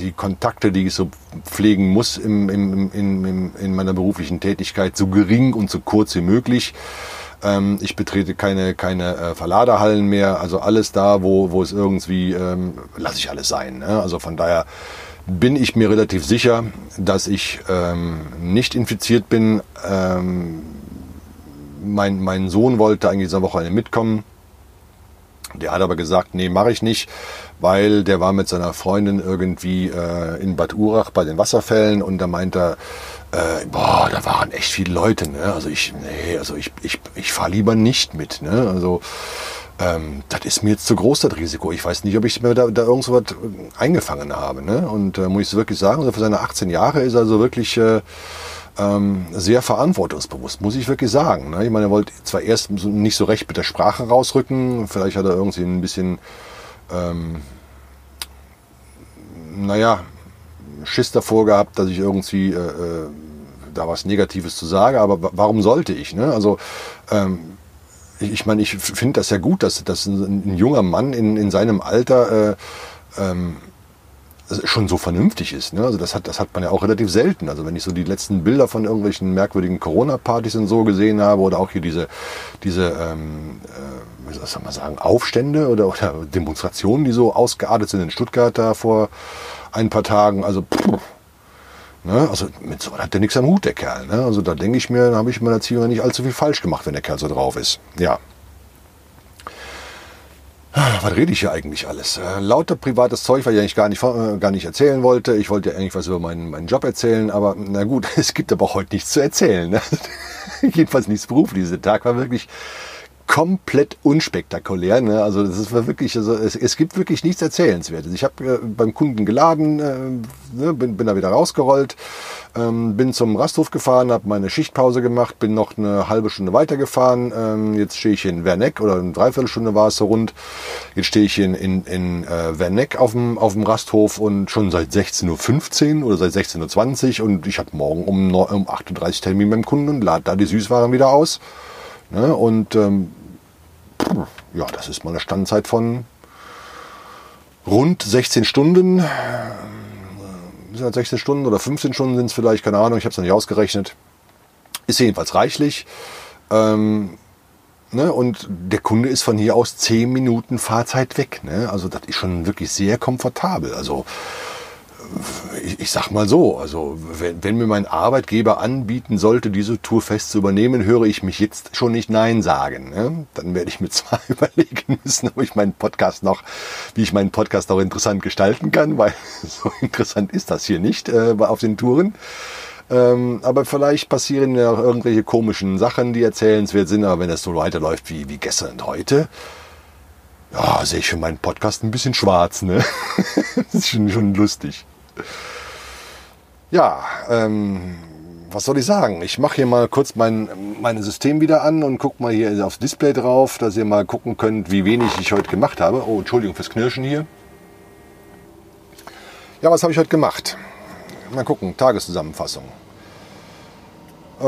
die Kontakte, die ich so pflegen muss im, im, im, im, in meiner beruflichen Tätigkeit, so gering und so kurz wie möglich. Ähm, ich betrete keine, keine äh, Verladerhallen mehr. Also alles da, wo, wo es irgendwie, ähm, lasse ich alles sein. Ne? Also von daher bin ich mir relativ sicher, dass ich ähm, nicht infiziert bin. Ähm, mein, mein Sohn wollte eigentlich dieser Woche mitkommen. Der hat aber gesagt, nee, mache ich nicht, weil der war mit seiner Freundin irgendwie äh, in Bad Urach bei den Wasserfällen und da meint er, äh, boah, da waren echt viele Leute. Ne? Also ich, nee, also ich, ich, ich fahre lieber nicht mit. Ne? Also ähm, das ist mir jetzt zu groß, das Risiko. Ich weiß nicht, ob ich mir da, da irgend was eingefangen habe. Ne? Und äh, muss ich wirklich sagen, also für seine 18 Jahre ist er also wirklich äh, ähm, sehr verantwortungsbewusst, muss ich wirklich sagen. Ne? Ich meine, er wollte zwar erst nicht so recht mit der Sprache rausrücken, vielleicht hat er irgendwie ein bisschen, ähm, naja, Schiss davor gehabt, dass ich irgendwie äh, äh, da was Negatives zu sage, aber warum sollte ich? Ne? Also ähm, ich meine, ich finde das ja gut, dass, dass ein, junger Mann in, in seinem Alter äh, ähm, schon so vernünftig ist. Ne? Also das hat, das hat man ja auch relativ selten. Also wenn ich so die letzten Bilder von irgendwelchen merkwürdigen Corona-Partys und so gesehen habe oder auch hier diese, diese ähm, äh, wie soll man sagen, Aufstände oder, oder Demonstrationen, die so ausgeartet sind in Stuttgart da vor ein paar Tagen. Also pff, Ne? Also mit so hat der nichts am Hut, der Kerl. Ne? Also da denke ich mir, da habe ich in meiner Erziehung nicht allzu viel falsch gemacht, wenn der Kerl so drauf ist. Ja. Was rede ich hier eigentlich alles? Äh, lauter privates Zeug, was ich eigentlich gar nicht, äh, gar nicht erzählen wollte. Ich wollte ja eigentlich was über meinen, meinen Job erzählen, aber na gut, es gibt aber heute nichts zu erzählen. Ne? Jedenfalls nichts beruflich. Dieser Tag war wirklich komplett unspektakulär. Ne? Also das ist wirklich, also es, es gibt wirklich nichts Erzählenswertes. Ich habe äh, beim Kunden geladen, äh, ne, bin, bin da wieder rausgerollt, ähm, bin zum Rasthof gefahren, habe meine Schichtpause gemacht, bin noch eine halbe Stunde weitergefahren. Ähm, jetzt stehe ich in Werneck oder eine Dreiviertelstunde war es so rund. Jetzt stehe ich in, in, in äh, Werneck auf dem, Rasthof und schon seit 16.15 Uhr oder seit 16.20 Uhr und ich habe morgen um, um 38 Termin beim Kunden und lade da die Süßwaren wieder aus. Ne? Und ähm, ja, das ist mal eine Standzeit von rund 16 Stunden. 16 Stunden oder 15 Stunden sind es vielleicht, keine Ahnung, ich habe es noch nicht ausgerechnet. Ist jedenfalls reichlich. Ähm, ne? Und der Kunde ist von hier aus 10 Minuten Fahrzeit weg. Ne? Also das ist schon wirklich sehr komfortabel. Also ich, ich sag mal so, also wenn, wenn mir mein Arbeitgeber anbieten sollte, diese Tour fest zu übernehmen, höre ich mich jetzt schon nicht Nein sagen. Ne? Dann werde ich mir zwar überlegen müssen, ob ich meinen Podcast noch, wie ich meinen Podcast auch interessant gestalten kann, weil so interessant ist das hier nicht äh, auf den Touren. Ähm, aber vielleicht passieren ja auch irgendwelche komischen Sachen, die erzählenswert sind. Aber wenn das so weiterläuft wie, wie gestern und heute, ja, sehe ich für meinen Podcast ein bisschen schwarz. Ne? das ist schon, schon lustig. Ja, ähm, was soll ich sagen? Ich mache hier mal kurz mein, mein System wieder an und gucke mal hier aufs Display drauf, dass ihr mal gucken könnt, wie wenig ich heute gemacht habe. Oh, Entschuldigung fürs Knirschen hier. Ja, was habe ich heute gemacht? Mal gucken, Tageszusammenfassung. Äh,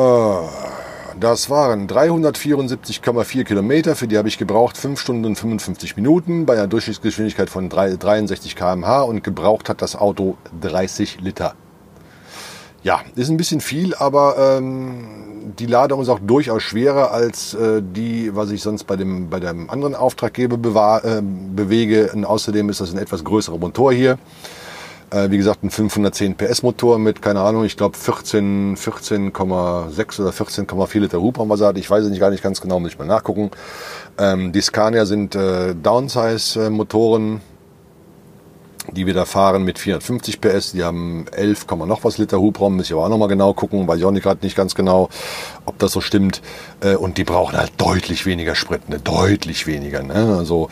das waren 374,4 Kilometer, für die habe ich gebraucht 5 Stunden und 55 Minuten bei einer Durchschnittsgeschwindigkeit von 63 km/h und gebraucht hat das Auto 30 Liter. Ja, ist ein bisschen viel, aber ähm, die Ladung ist auch durchaus schwerer als äh, die, was ich sonst bei dem, bei dem anderen Auftraggeber äh, bewege. Und außerdem ist das ein etwas größerer Motor hier. Äh, wie gesagt, ein 510 PS Motor mit, keine Ahnung, ich glaube 14, 14,6 oder 14,4 Liter Hubraum, was er hat. Ich weiß es nicht gar nicht ganz genau, muss ich mal nachgucken. Ähm, die Scania sind äh, Downsize Motoren, die wir da fahren mit 450 PS. Die haben 11, noch was Liter Hubraum. Muss ich aber auch nochmal genau gucken, weil ich auch nicht gerade nicht ganz genau, ob das so stimmt. Äh, und die brauchen halt deutlich weniger Sprit, ne? deutlich weniger. Ne? Also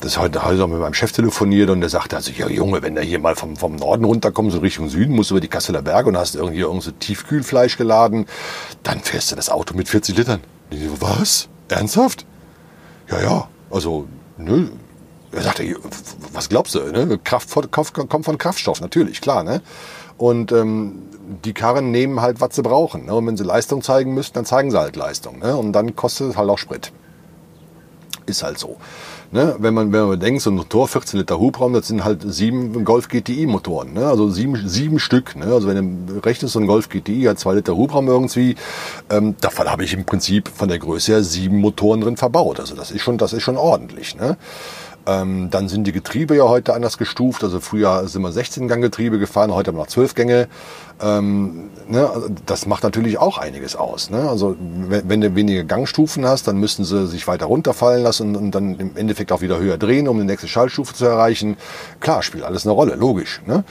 das heute, heute auch mit meinem Chef telefoniert und der sagte, also ja Junge, wenn der hier mal vom, vom Norden runterkommt, so Richtung Süden, musst du über die Kasseler Berge und hast irgendwie irgend so Tiefkühlfleisch geladen, dann fährst du das Auto mit 40 Litern. So, was? Ernsthaft? Ja, ja. Also, nö. er sagte, was glaubst du? Ne? Kraft kommt von Kraftstoff, natürlich, klar. Ne? Und ähm, die Karren nehmen halt, was sie brauchen. Ne? Und wenn sie Leistung zeigen müssen, dann zeigen sie halt Leistung. Ne? Und dann kostet es halt auch Sprit. Ist halt so. Ne? Wenn, man, wenn man bedenkt, so ein Motor, 14 Liter Hubraum, das sind halt sieben Golf GTI Motoren. Ne? Also sieben, sieben Stück. Ne? Also wenn du rechnest, so ein Golf GTI hat zwei Liter Hubraum irgendwie, ähm, davon habe ich im Prinzip von der Größe her sieben Motoren drin verbaut. Also das ist schon, das ist schon ordentlich. Ne? Ähm, dann sind die Getriebe ja heute anders gestuft. Also früher sind wir 16-Gang-Getriebe gefahren, heute haben wir noch 12 Gänge. Ähm, ne, also das macht natürlich auch einiges aus. Ne? Also wenn, wenn, du weniger Gangstufen hast, dann müssen sie sich weiter runterfallen lassen und, und, dann im Endeffekt auch wieder höher drehen, um die nächste Schaltstufe zu erreichen. Klar, spielt alles eine Rolle, logisch. Ne?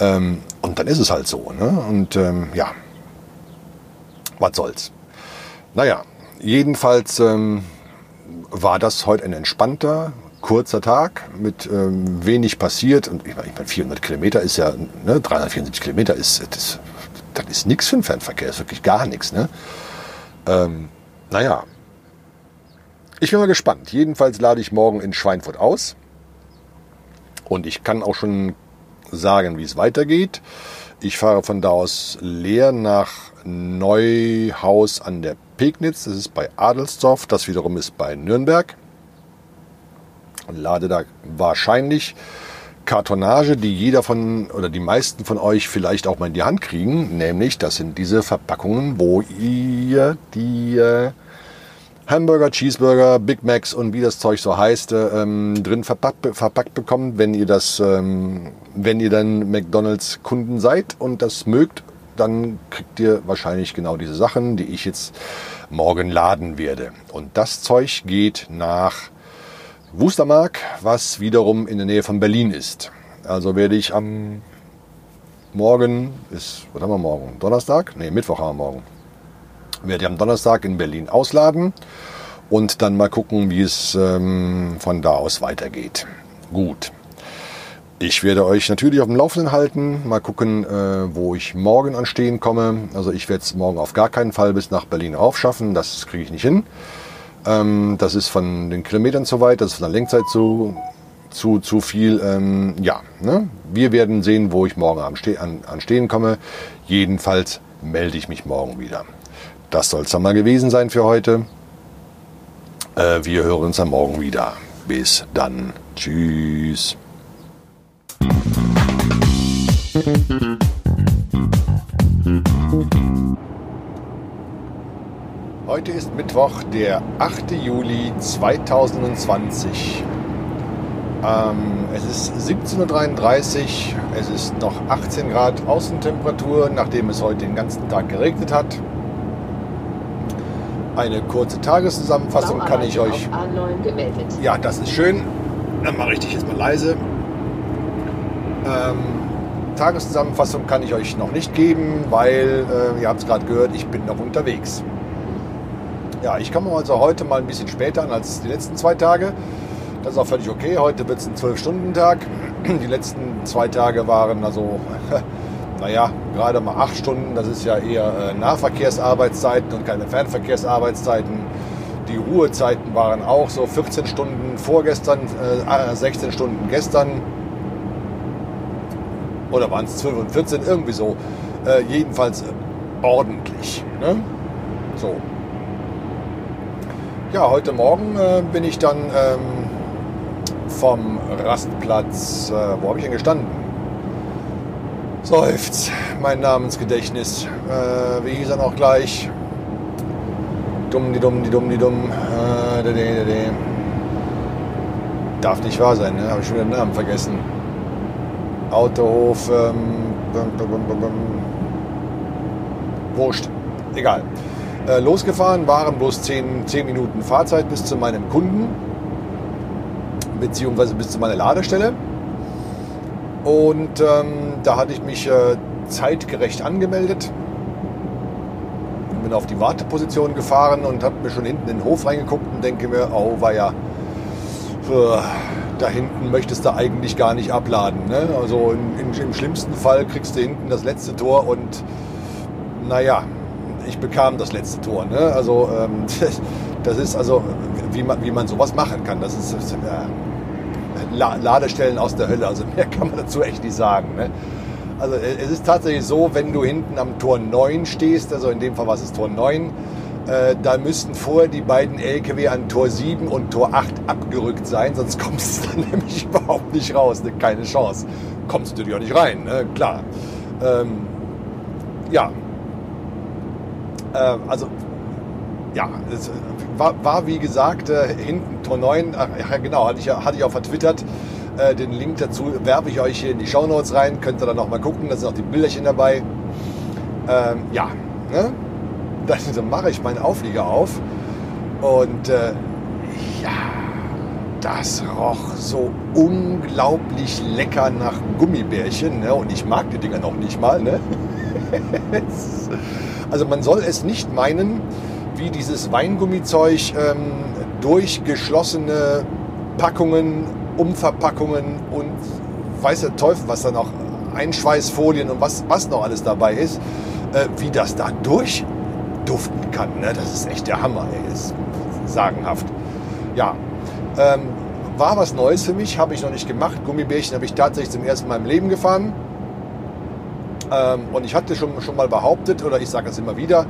Ähm, und dann ist es halt so. Ne? Und ähm, ja, was soll's. Naja, jedenfalls ähm, war das heute ein entspannter, kurzer Tag mit ähm, wenig passiert. Und ich meine, 400 Kilometer ist ja, ne, 374 Kilometer ist, das, das ist nichts für den Fernverkehr, ist wirklich gar nichts. Ne? Ähm, naja, ich bin mal gespannt. Jedenfalls lade ich morgen in Schweinfurt aus. Und ich kann auch schon sagen, wie es weitergeht. Ich fahre von da aus leer nach Neuhaus an der Pegnitz. Das ist bei Adelsdorf. Das wiederum ist bei Nürnberg und lade da wahrscheinlich Kartonage, die jeder von oder die meisten von euch vielleicht auch mal in die Hand kriegen, nämlich das sind diese Verpackungen, wo ihr die äh, Hamburger, Cheeseburger, Big Macs und wie das Zeug so heißt, ähm, drin verpackt, verpackt bekommt, wenn ihr das, ähm, wenn ihr dann McDonalds Kunden seid und das mögt, dann kriegt ihr wahrscheinlich genau diese Sachen, die ich jetzt morgen laden werde. Und das Zeug geht nach Wustermark, was wiederum in der Nähe von Berlin ist. Also werde ich am Morgen, ist, was haben wir morgen? Donnerstag? Ne, Mittwoch haben wir morgen. Werde ich am Donnerstag in Berlin ausladen und dann mal gucken, wie es ähm, von da aus weitergeht. Gut. Ich werde euch natürlich auf dem Laufenden halten, mal gucken, äh, wo ich morgen anstehen komme. Also ich werde es morgen auf gar keinen Fall bis nach Berlin raufschaffen, das kriege ich nicht hin. Ähm, das ist von den Kilometern zu weit, das ist von der Lenkzeit zu, zu, zu viel. Ähm, ja, ne? wir werden sehen, wo ich morgen am Ste an, an Stehen komme. Jedenfalls melde ich mich morgen wieder. Das soll es dann mal gewesen sein für heute. Äh, wir hören uns dann morgen wieder. Bis dann. Tschüss. Heute ist Mittwoch, der 8. Juli 2020. Ähm, es ist 17.33 Uhr, es ist noch 18 Grad Außentemperatur, nachdem es heute den ganzen Tag geregnet hat. Eine kurze Tageszusammenfassung kann ich euch. Ja, das ist schön. Dann mache ich dich jetzt mal leise. Ähm, Tageszusammenfassung kann ich euch noch nicht geben, weil, äh, ihr habt es gerade gehört, ich bin noch unterwegs. Ja, ich komme also heute mal ein bisschen später an als die letzten zwei Tage. Das ist auch völlig okay. Heute wird es ein 12-Stunden-Tag. Die letzten zwei Tage waren also, naja, gerade mal acht Stunden. Das ist ja eher äh, Nahverkehrsarbeitszeiten und keine Fernverkehrsarbeitszeiten. Die Ruhezeiten waren auch so 14 Stunden vorgestern, äh, 16 Stunden gestern. Oder waren es 12 und 14? Irgendwie so. Äh, jedenfalls ordentlich. Ne? So, ja, heute Morgen äh, bin ich dann ähm, vom Rastplatz, äh, wo habe ich denn gestanden? Seufzt, mein Namensgedächtnis. Äh, wie hieß er noch gleich? Dumm, die dumm, die dumm, die dumm. Äh, Darf nicht wahr sein, ne? Habe ich schon wieder den Namen vergessen. Autohof, ähm, bum, bum, bum, Wurscht. Egal. Äh, losgefahren, waren bloß 10, 10 Minuten Fahrzeit bis zu meinem Kunden, beziehungsweise bis zu meiner Ladestelle. Und ähm, da hatte ich mich äh, zeitgerecht angemeldet. Bin auf die Warteposition gefahren und habe mir schon hinten in den Hof reingeguckt und denke mir, oh, war ja, da hinten möchtest du eigentlich gar nicht abladen. Ne? Also in, in, im schlimmsten Fall kriegst du hinten das letzte Tor und naja, ich bekam das letzte Tor. Ne? Also ähm, das ist also, wie man, wie man sowas machen kann. Das ist, äh, La Ladestellen aus der Hölle. Also mehr kann man dazu echt nicht sagen. Ne? Also äh, es ist tatsächlich so, wenn du hinten am Tor 9 stehst, also in dem Fall was ist Tor 9, äh, da müssten vorher die beiden LKW an Tor 7 und Tor 8 abgerückt sein, sonst kommst du dann nämlich überhaupt nicht raus. Ne? Keine Chance. Kommst du natürlich auch nicht rein, ne? klar. Ähm, ja. Äh, also, ja, es war, war wie gesagt äh, hinten Tor 9, ach, ja, genau, hatte ich, hatte ich auch vertwittert. Äh, den Link dazu werfe ich euch hier in die Show Notes rein. Könnt ihr dann noch mal gucken, da sind auch die Bilderchen dabei. Ähm, ja, ne? dann mache ich meinen Auflieger auf und äh, ja, das roch so unglaublich lecker nach Gummibärchen. Ne? Und ich mag die Dinger noch nicht mal. Ne? also man soll es nicht meinen, wie dieses Weingummizeug ähm, durch geschlossene Packungen, Umverpackungen und weiß der Teufel, was da noch, Einschweißfolien und was, was noch alles dabei ist, äh, wie das da durch duften kann. Ne? Das ist echt der Hammer, ey. ist sagenhaft. Ja, ähm, war was Neues für mich, habe ich noch nicht gemacht. Gummibärchen habe ich tatsächlich zum ersten Mal im Leben gefahren. Ähm, und ich hatte schon, schon mal behauptet, oder ich sage es immer wieder,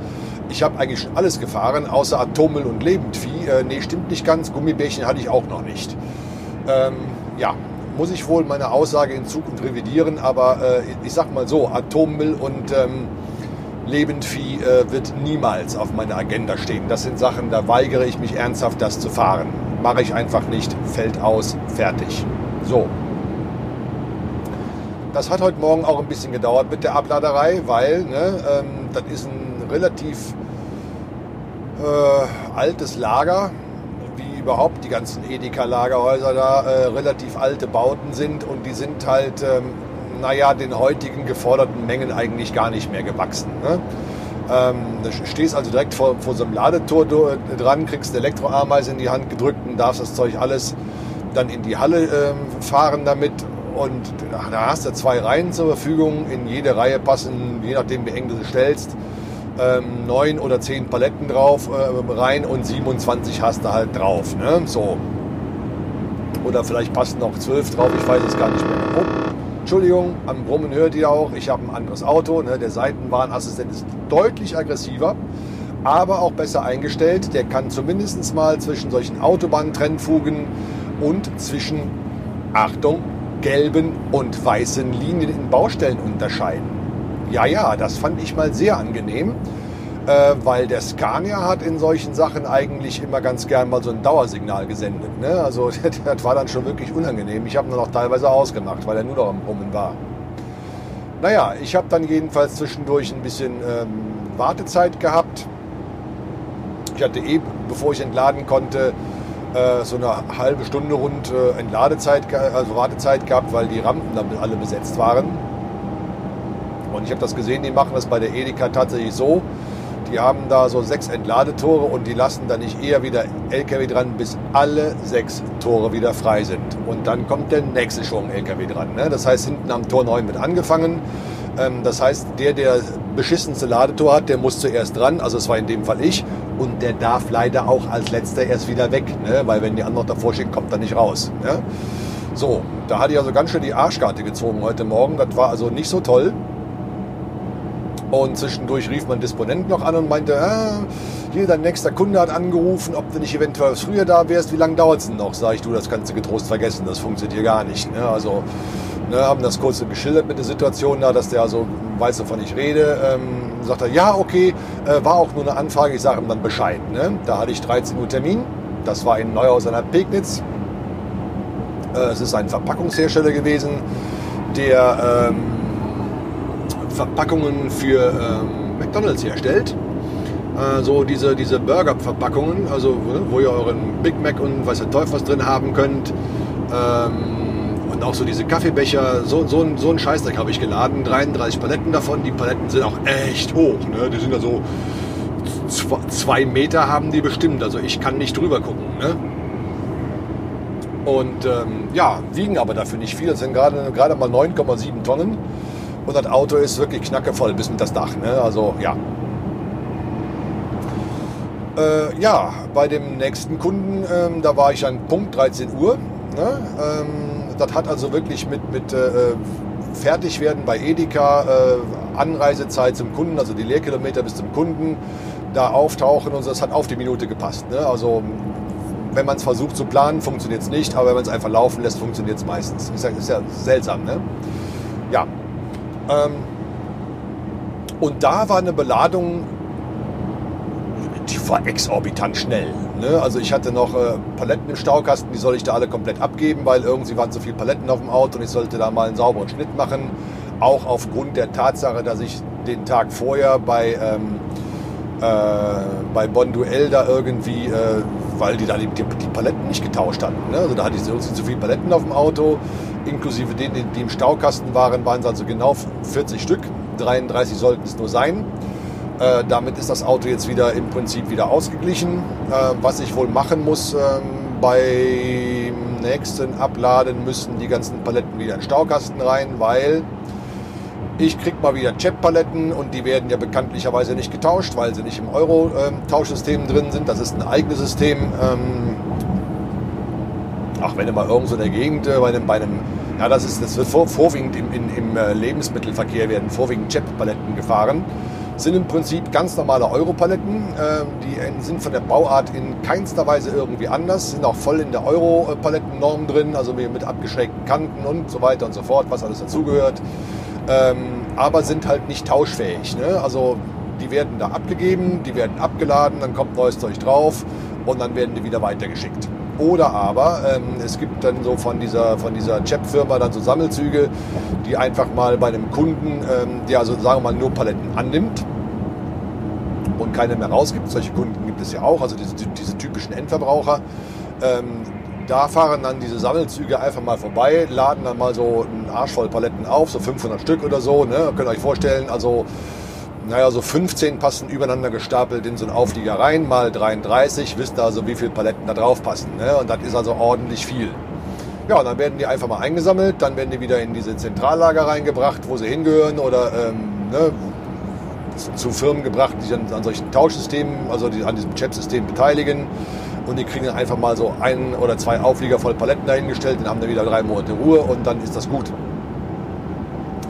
ich habe eigentlich schon alles gefahren, außer Atommüll und Lebendvieh. Äh, nee, stimmt nicht ganz. Gummibärchen hatte ich auch noch nicht. Ähm, ja, muss ich wohl meine Aussage in Zukunft revidieren, aber äh, ich sag mal so, Atommüll und ähm, Lebendvieh äh, wird niemals auf meiner Agenda stehen. Das sind Sachen, da weigere ich mich ernsthaft, das zu fahren. Mache ich einfach nicht, fällt aus, fertig. So. Das hat heute Morgen auch ein bisschen gedauert mit der Abladerei, weil ne, ähm, das ist ein relativ äh, altes Lager, wie überhaupt die ganzen Edeka-Lagerhäuser da äh, relativ alte Bauten sind und die sind halt ähm, naja, den heutigen geforderten Mengen eigentlich gar nicht mehr gewachsen. Ne? Ähm, du stehst also direkt vor, vor so einem Ladetor dran, kriegst eine Elektroameise in die Hand gedrückt und darfst das Zeug alles dann in die Halle ähm, fahren damit. Und da hast du zwei Reihen zur Verfügung. In jede Reihe passen, je nachdem wie eng du sie stellst, ähm, neun oder zehn Paletten drauf äh, rein und 27 hast du halt drauf. Ne? So. Oder vielleicht passen noch zwölf drauf, ich weiß es gar nicht mehr. Oh. Entschuldigung, am Brummen hört ihr auch, ich habe ein anderes Auto. Ne? Der Seitenwarnassistent ist deutlich aggressiver, aber auch besser eingestellt. Der kann zumindest mal zwischen solchen Autobahntrennfugen und zwischen, Achtung, gelben und weißen Linien in Baustellen unterscheiden. Ja, ja, das fand ich mal sehr angenehm äh, weil der Scania hat in solchen Sachen eigentlich immer ganz gern mal so ein Dauersignal gesendet. Ne? Also das war dann schon wirklich unangenehm. Ich habe ihn noch teilweise ausgemacht, weil er nur noch am Brummen war. Naja, ich habe dann jedenfalls zwischendurch ein bisschen ähm, Wartezeit gehabt. Ich hatte eh, bevor ich entladen konnte, äh, so eine halbe Stunde rund äh, Entladezeit, also Wartezeit gehabt, weil die Rampen dann alle besetzt waren. Und ich habe das gesehen, die machen das bei der Edeka tatsächlich so, die haben da so sechs Entladetore und die lassen da nicht eher wieder LKW dran, bis alle sechs Tore wieder frei sind. Und dann kommt der nächste Schwung LKW dran. Ne? Das heißt, hinten am Tor 9 wird angefangen. Ähm, das heißt, der, der beschissenste Ladetor hat, der muss zuerst dran. Also es war in dem Fall ich. Und der darf leider auch als letzter erst wieder weg. Ne? Weil wenn die anderen davor stehen, kommt er nicht raus. Ne? So, da hatte ich also ganz schön die Arschkarte gezogen heute Morgen. Das war also nicht so toll. Und zwischendurch rief mein Disponent noch an und meinte, ah, hier, dein nächster Kunde hat angerufen, ob du nicht eventuell früher da wärst, wie lange dauert es denn noch? Sag ich, du, das kannst du getrost vergessen, das funktioniert hier gar nicht. Ne? Also ne, haben das kurz geschildert mit der Situation da, dass der also weiß, wovon ich rede. Ähm, sagt er, ja, okay, äh, war auch nur eine Anfrage, ich sage ihm dann Bescheid. Ne? Da hatte ich 13 Uhr Termin, das war in Neuhaus an der Pegnitz. Äh, es ist ein Verpackungshersteller gewesen, der... Ähm, Verpackungen für ähm, McDonalds herstellt. Äh, so diese, diese Burger-Verpackungen, also ne, wo ihr euren Big Mac und weiß der Teufel was drin haben könnt. Ähm, und auch so diese Kaffeebecher, so, so, so einen Scheißdreck habe ich geladen. 33 Paletten davon. Die Paletten sind auch echt hoch. Ne? Die sind ja so zwei Meter haben die bestimmt. Also ich kann nicht drüber gucken. Ne? Und ähm, ja, wiegen aber dafür nicht viel. Das sind gerade, gerade mal 9,7 Tonnen. Und das Auto ist wirklich knackevoll bis mit das Dach. Ne? Also ja. Äh, ja, bei dem nächsten Kunden, ähm, da war ich an Punkt 13 Uhr. Ne? Ähm, das hat also wirklich mit, mit äh, Fertigwerden bei Edeka, äh, Anreisezeit zum Kunden, also die Leerkilometer bis zum Kunden, da auftauchen und so, das hat auf die Minute gepasst. Ne? Also wenn man es versucht zu planen, funktioniert es nicht, aber wenn man es einfach laufen lässt, funktioniert es meistens. Ist ja, ist ja seltsam, ne? Ja. Ähm, und da war eine Beladung, die war exorbitant schnell. Ne? Also ich hatte noch äh, Paletten im Staukasten, die soll ich da alle komplett abgeben, weil irgendwie waren zu viele Paletten auf dem Auto und ich sollte da mal einen sauberen Schnitt machen. Auch aufgrund der Tatsache, dass ich den Tag vorher bei, ähm, äh, bei Bonduell da irgendwie äh, weil die da die, die, die Paletten nicht getauscht hatten. Ne? Also da hatte ich irgendwie zu viele Paletten auf dem Auto, inklusive denen, die im Staukasten waren, waren es also genau 40 Stück. 33 sollten es nur sein. Äh, damit ist das Auto jetzt wieder im Prinzip wieder ausgeglichen. Äh, was ich wohl machen muss, äh, beim nächsten Abladen müssen die ganzen Paletten wieder in den Staukasten rein, weil ich krieg mal wieder Chip-Paletten und die werden ja bekanntlicherweise nicht getauscht, weil sie nicht im Euro-Tauschsystem drin sind. Das ist ein eigenes System. Ähm, ach, wenn du mal irgendwo in der Gegend äh, bei einem, bei einem ja, das, ist, das wird vor, vorwiegend im, in, im äh, Lebensmittelverkehr werden vorwiegend Chip-Paletten gefahren. Sind im Prinzip ganz normale Europaletten. Ähm, die sind von der Bauart in keinster Weise irgendwie anders. Sind auch voll in der Euro-Palettennorm drin, also mit abgeschrägten Kanten und so weiter und so fort, was alles dazugehört ähm, aber sind halt nicht tauschfähig. Ne? Also die werden da abgegeben, die werden abgeladen, dann kommt neues Zeug drauf und dann werden die wieder weitergeschickt. Oder aber ähm, es gibt dann so von dieser, von dieser Chep-Firma dann so Sammelzüge, die einfach mal bei einem Kunden, ähm, der also sagen wir mal nur Paletten annimmt und keine mehr rausgibt. Solche Kunden gibt es ja auch, also diese, diese typischen Endverbraucher. Ähm, da fahren dann diese Sammelzüge einfach mal vorbei, laden dann mal so einen Arsch voll Paletten auf, so 500 Stück oder so. Ne? Könnt ihr euch vorstellen, also naja, so 15 passen übereinander gestapelt in so einen Auflieger rein, mal 33, wisst ihr also, wie viele Paletten da drauf passen. Ne? Und das ist also ordentlich viel. Ja, und dann werden die einfach mal eingesammelt, dann werden die wieder in diese Zentrallager reingebracht, wo sie hingehören oder ähm, ne, zu Firmen gebracht, die dann an solchen Tauschsystemen, also die an diesem Chip-System beteiligen und die kriegen dann einfach mal so ein oder zwei Auflieger voll Paletten dahingestellt, dann haben wir wieder drei Monate Ruhe und dann ist das gut.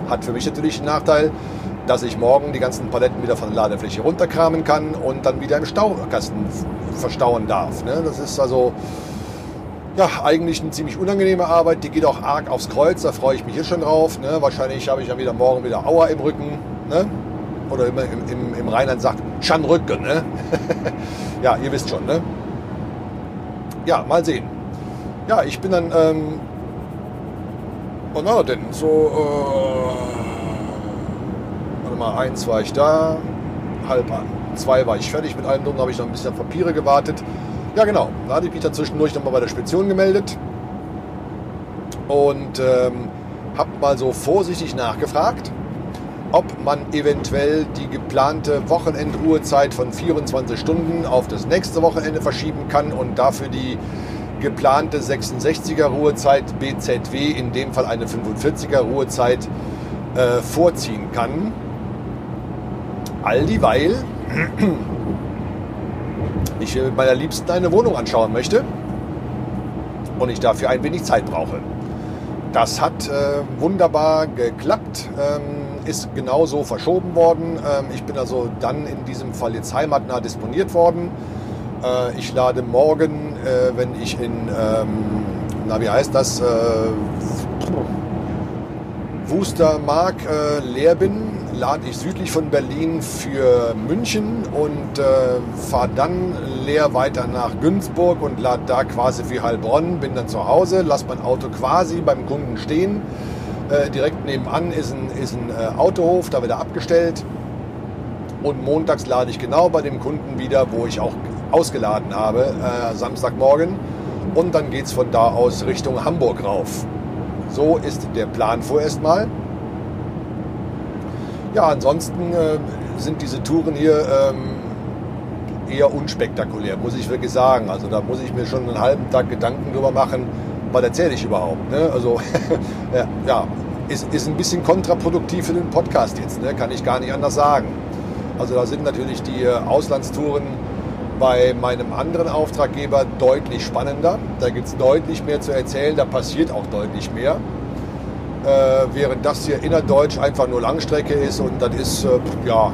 Hat für mich natürlich den Nachteil, dass ich morgen die ganzen Paletten wieder von der Ladefläche runterkramen kann und dann wieder im Staukasten verstauen darf. Ne? Das ist also ja, eigentlich eine ziemlich unangenehme Arbeit. Die geht auch arg aufs Kreuz, da freue ich mich hier schon drauf. Ne? Wahrscheinlich habe ich ja wieder morgen wieder Auer im Rücken. Ne? Oder im, im, im Rheinland sagt Schanrücken. Ne? ja, ihr wisst schon. Ne? ja, mal sehen. Ja, ich bin dann, ähm, oh na denn, so, äh, warte mal, eins war ich da, halb zwei war ich fertig mit allem drum, habe ich noch ein bisschen Papiere gewartet. Ja genau, da hatte ich mich dann zwischendurch nochmal bei der Spedition gemeldet und ähm, habe mal so vorsichtig nachgefragt ob man eventuell die geplante Wochenendruhezeit von 24 Stunden auf das nächste Wochenende verschieben kann und dafür die geplante 66er Ruhezeit BZW, in dem Fall eine 45er Ruhezeit, äh, vorziehen kann. All dieweil ich mit meiner Liebsten eine Wohnung anschauen möchte und ich dafür ein wenig Zeit brauche. Das hat äh, wunderbar geklappt. Ähm, ist genauso verschoben worden. Ähm, ich bin also dann in diesem Fall jetzt heimatnah disponiert worden. Äh, ich lade morgen, äh, wenn ich in, ähm, na wie heißt das, äh, Wustermark leer bin, lade ich südlich von Berlin für München und fahre dann leer weiter nach Günzburg und lade da quasi für Heilbronn, bin dann zu Hause, lasse mein Auto quasi beim Kunden stehen äh, direkt nebenan ist ein, ist ein äh, Autohof, da wird er abgestellt. Und montags lade ich genau bei dem Kunden wieder, wo ich auch ausgeladen habe, äh, Samstagmorgen. Und dann geht es von da aus Richtung Hamburg rauf. So ist der Plan vorerst mal. Ja, ansonsten äh, sind diese Touren hier ähm, eher unspektakulär, muss ich wirklich sagen. Also da muss ich mir schon einen halben Tag Gedanken drüber machen, was erzähle ich überhaupt? Ne? Also ja, ist, ist ein bisschen kontraproduktiv für den Podcast jetzt, ne? kann ich gar nicht anders sagen. Also da sind natürlich die äh, Auslandstouren bei meinem anderen Auftraggeber deutlich spannender. Da gibt es deutlich mehr zu erzählen, da passiert auch deutlich mehr. Äh, während das hier innerdeutsch einfach nur Langstrecke ist und das ist, äh, ja,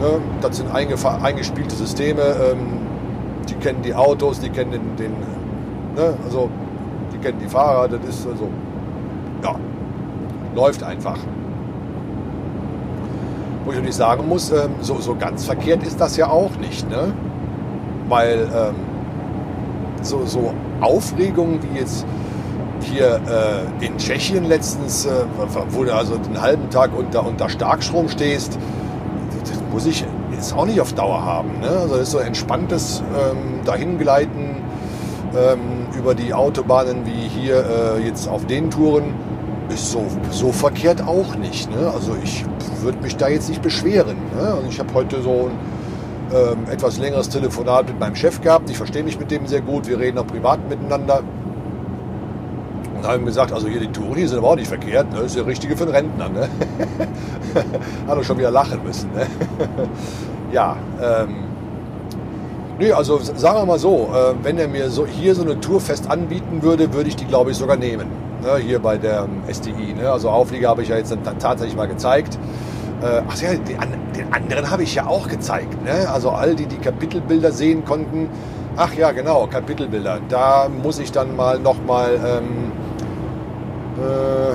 ne, das sind eingespielte Systeme. Ähm, die kennen die Autos, die kennen den, den ne, also die kennen die Fahrer, das ist also, ja, läuft einfach. Wo ich natürlich sagen muss, ähm, so, so ganz verkehrt ist das ja auch nicht, ne? Weil ähm, so, so Aufregung wie jetzt hier äh, in Tschechien letztens, äh, wo du also den halben Tag unter, unter Starkstrom stehst, das muss ich jetzt auch nicht auf Dauer haben. Ne? Also das ist so entspanntes ähm, Dahingleiten ähm, über die Autobahnen wie hier äh, jetzt auf den Touren ist so, so verkehrt auch nicht. Ne? Also ich würde mich da jetzt nicht beschweren. Ne? Also ich habe heute so ein ähm, etwas längeres Telefonat mit meinem Chef gehabt. Ich verstehe mich mit dem sehr gut. Wir reden auch privat miteinander. Und haben gesagt, also hier die Touren hier sind aber auch nicht verkehrt. Ne? Das ist der richtige für einen Rentner. Ne? Hat er schon wieder lachen müssen. Ne? ja, ähm, Nee, also sagen wir mal so, äh, wenn er mir so hier so eine Tour fest anbieten würde, würde ich die, glaube ich, sogar nehmen. Ne, hier bei der ähm, STI. Ne? Also Auflieger habe ich ja jetzt dann tatsächlich mal gezeigt. Äh, ach ja, den, anderen habe ich ja auch gezeigt. Ne? Also all die, die Kapitelbilder sehen konnten. Ach ja, genau, Kapitelbilder. Da muss ich dann mal nochmal... Ähm, äh,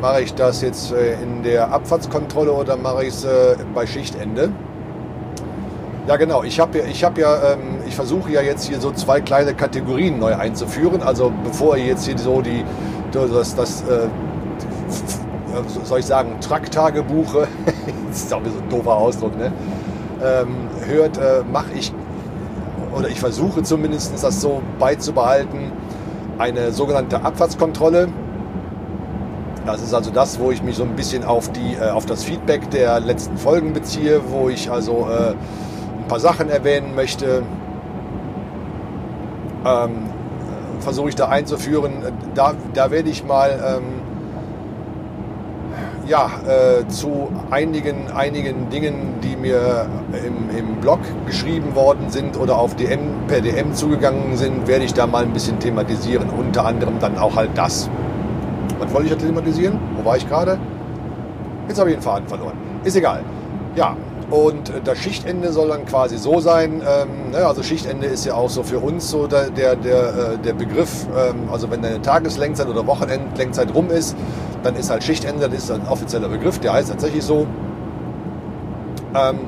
mache ich das jetzt äh, in der Abfahrtskontrolle oder mache ich es bei Schichtende? Ja, genau. Ich habe ich hab ja, ähm, ich versuche ja jetzt hier so zwei kleine Kategorien neu einzuführen. Also bevor ihr jetzt hier so die, das, das äh, soll ich sagen, Truck-Tagebuche, das ist auch so ein doofer Ausdruck, ne? Ähm, hört, äh, mache ich, oder ich versuche zumindest das so beizubehalten, eine sogenannte Abfahrtskontrolle. Das ist also das, wo ich mich so ein bisschen auf, die, äh, auf das Feedback der letzten Folgen beziehe, wo ich also äh, paar Sachen erwähnen möchte, ähm, versuche ich da einzuführen. Da, da werde ich mal ähm, ja, äh, zu einigen, einigen Dingen, die mir im, im Blog geschrieben worden sind oder auf DM, per DM zugegangen sind, werde ich da mal ein bisschen thematisieren. Unter anderem dann auch halt das. Was wollte ich da thematisieren? Wo war ich gerade? Jetzt habe ich den Faden verloren. Ist egal. Ja, und das Schichtende soll dann quasi so sein, ähm, ne, also Schichtende ist ja auch so für uns so der, der, der, äh, der Begriff, ähm, also wenn eine Tageslenkzeit oder Wochenendlenkzeit rum ist, dann ist halt Schichtende, das ist ein offizieller Begriff, der heißt tatsächlich so. Ähm,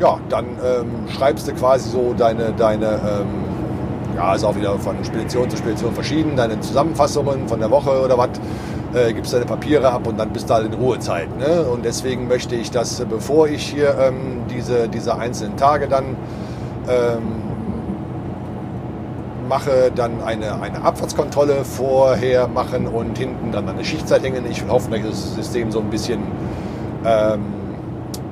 ja, dann ähm, schreibst du quasi so deine, deine ähm, ja, ist auch wieder von Spedition zu Spedition verschieden, deine Zusammenfassungen von der Woche oder was äh, gibst deine Papiere ab und dann bist du halt in Ruhezeit. Ne? Und deswegen möchte ich, dass äh, bevor ich hier ähm, diese, diese einzelnen Tage dann ähm, mache, dann eine, eine Abfahrtskontrolle vorher machen und hinten dann eine Schichtzeit hängen. Ich hoffe, dass ich das System so ein bisschen ähm,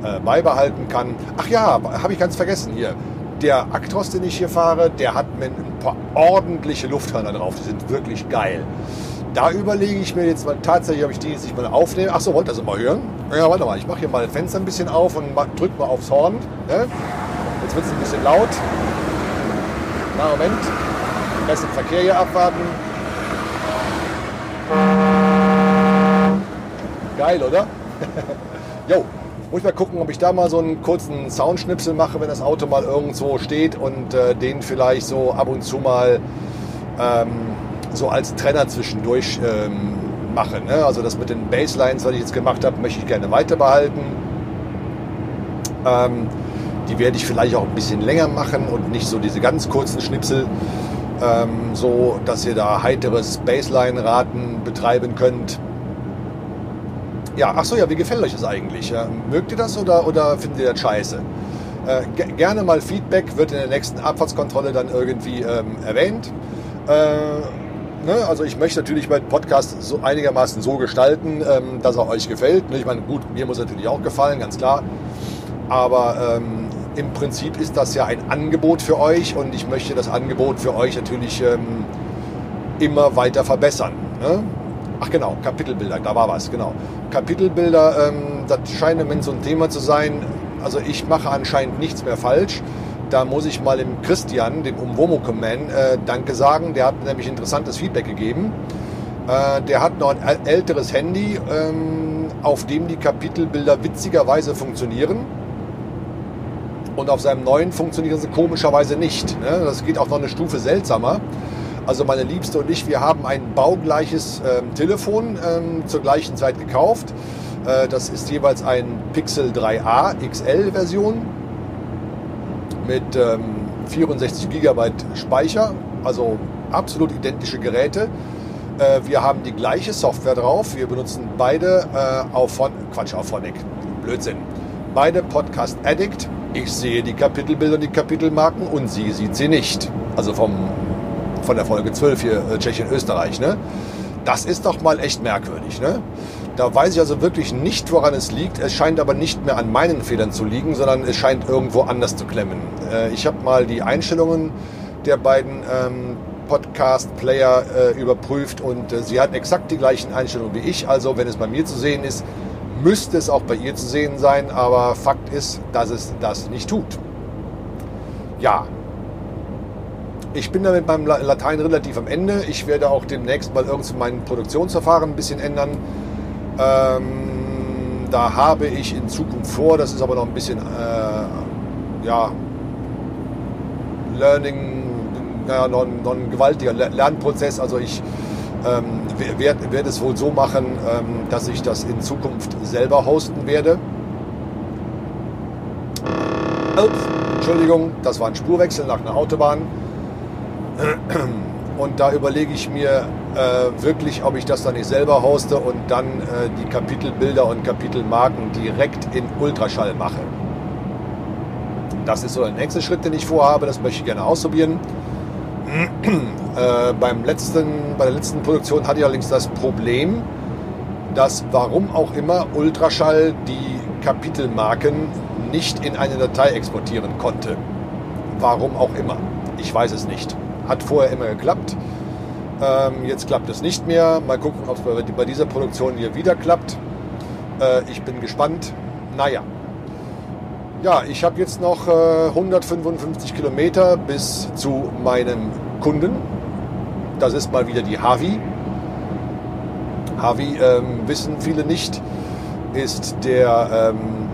äh, beibehalten kann. Ach ja, habe ich ganz vergessen hier. Der Actros, den ich hier fahre, der hat ein paar ordentliche Lufthörner drauf. Die sind wirklich geil da überlege ich mir jetzt mal tatsächlich, ob ich die jetzt nicht mal aufnehme. Achso, wollt ihr das mal hören? Ja, warte mal, ich mache hier mal das Fenster ein bisschen auf und drücke mal aufs Horn. Ne? Jetzt wird es ein bisschen laut. Na, Moment. Lass den Verkehr hier abwarten. Geil, oder? jo, muss ich mal gucken, ob ich da mal so einen kurzen Soundschnipsel mache, wenn das Auto mal irgendwo steht und äh, den vielleicht so ab und zu mal ähm, so als Trenner zwischendurch ähm, mache. Ne? Also das mit den Baselines, was ich jetzt gemacht habe, möchte ich gerne weiter behalten. Ähm, die werde ich vielleicht auch ein bisschen länger machen und nicht so diese ganz kurzen Schnipsel, ähm, so dass ihr da heiteres Baseline-Raten betreiben könnt. Ja, ach so, ja, wie gefällt euch das eigentlich? Ja, mögt ihr das oder, oder findet ihr das scheiße? Äh, gerne mal Feedback wird in der nächsten Abfahrtskontrolle dann irgendwie ähm, erwähnt. Äh, Ne? Also ich möchte natürlich meinen Podcast so einigermaßen so gestalten, ähm, dass er euch gefällt. Ne? Ich meine, gut, mir muss natürlich auch gefallen, ganz klar. Aber ähm, im Prinzip ist das ja ein Angebot für euch und ich möchte das Angebot für euch natürlich ähm, immer weiter verbessern. Ne? Ach genau, Kapitelbilder, da war was, genau. Kapitelbilder, ähm, das scheint im Moment so ein Thema zu sein. Also ich mache anscheinend nichts mehr falsch da muss ich mal dem Christian, dem Umwomuke-Man, äh, Danke sagen. Der hat nämlich interessantes Feedback gegeben. Äh, der hat noch ein älteres Handy, ähm, auf dem die Kapitelbilder witzigerweise funktionieren. Und auf seinem neuen funktionieren sie komischerweise nicht. Ne? Das geht auch noch eine Stufe seltsamer. Also meine Liebste und ich, wir haben ein baugleiches ähm, Telefon ähm, zur gleichen Zeit gekauft. Äh, das ist jeweils ein Pixel 3a XL Version mit ähm, 64 GB Speicher, also absolut identische Geräte. Äh, wir haben die gleiche Software drauf. Wir benutzen beide äh, auf Quatsch, auf Phonic. Blödsinn. Beide Podcast Addict. Ich sehe die Kapitelbilder und die Kapitelmarken und sie sieht sie nicht. Also vom, von der Folge 12 hier, äh, Tschechien, Österreich. Ne? Das ist doch mal echt merkwürdig. Ne? Da weiß ich also wirklich nicht, woran es liegt. Es scheint aber nicht mehr an meinen Fehlern zu liegen, sondern es scheint irgendwo anders zu klemmen. Äh, ich habe mal die Einstellungen der beiden ähm, Podcast-Player äh, überprüft und äh, sie hat exakt die gleichen Einstellungen wie ich. Also wenn es bei mir zu sehen ist, müsste es auch bei ihr zu sehen sein. Aber Fakt ist, dass es das nicht tut. Ja, ich bin da mit meinem Latein relativ am Ende. Ich werde auch demnächst mal irgendwie mein Produktionsverfahren ein bisschen ändern. Ähm, da habe ich in Zukunft vor, das ist aber noch ein bisschen, äh, ja, Learning naja, noch, noch ein gewaltiger Lernprozess. Also ich ähm, werde werd es wohl so machen, ähm, dass ich das in Zukunft selber hosten werde. Entschuldigung, das war ein Spurwechsel nach einer Autobahn. Und da überlege ich mir äh, wirklich, ob ich das dann nicht selber hoste und dann äh, die Kapitelbilder und Kapitelmarken direkt in Ultraschall mache. Das ist so der nächste Schritt, den ich vorhabe. Das möchte ich gerne ausprobieren. Äh, beim letzten, bei der letzten Produktion hatte ich allerdings das Problem, dass warum auch immer Ultraschall die Kapitelmarken nicht in eine Datei exportieren konnte. Warum auch immer. Ich weiß es nicht. Hat vorher immer geklappt. Ähm, jetzt klappt es nicht mehr. Mal gucken, ob es bei, dieser Produktion hier wieder klappt. Äh, ich bin gespannt. Naja. Ja, ich habe jetzt noch äh, 155 Kilometer bis zu meinem Kunden. Das ist mal wieder die Havi. Havi, ähm, wissen viele nicht, ist der ähm,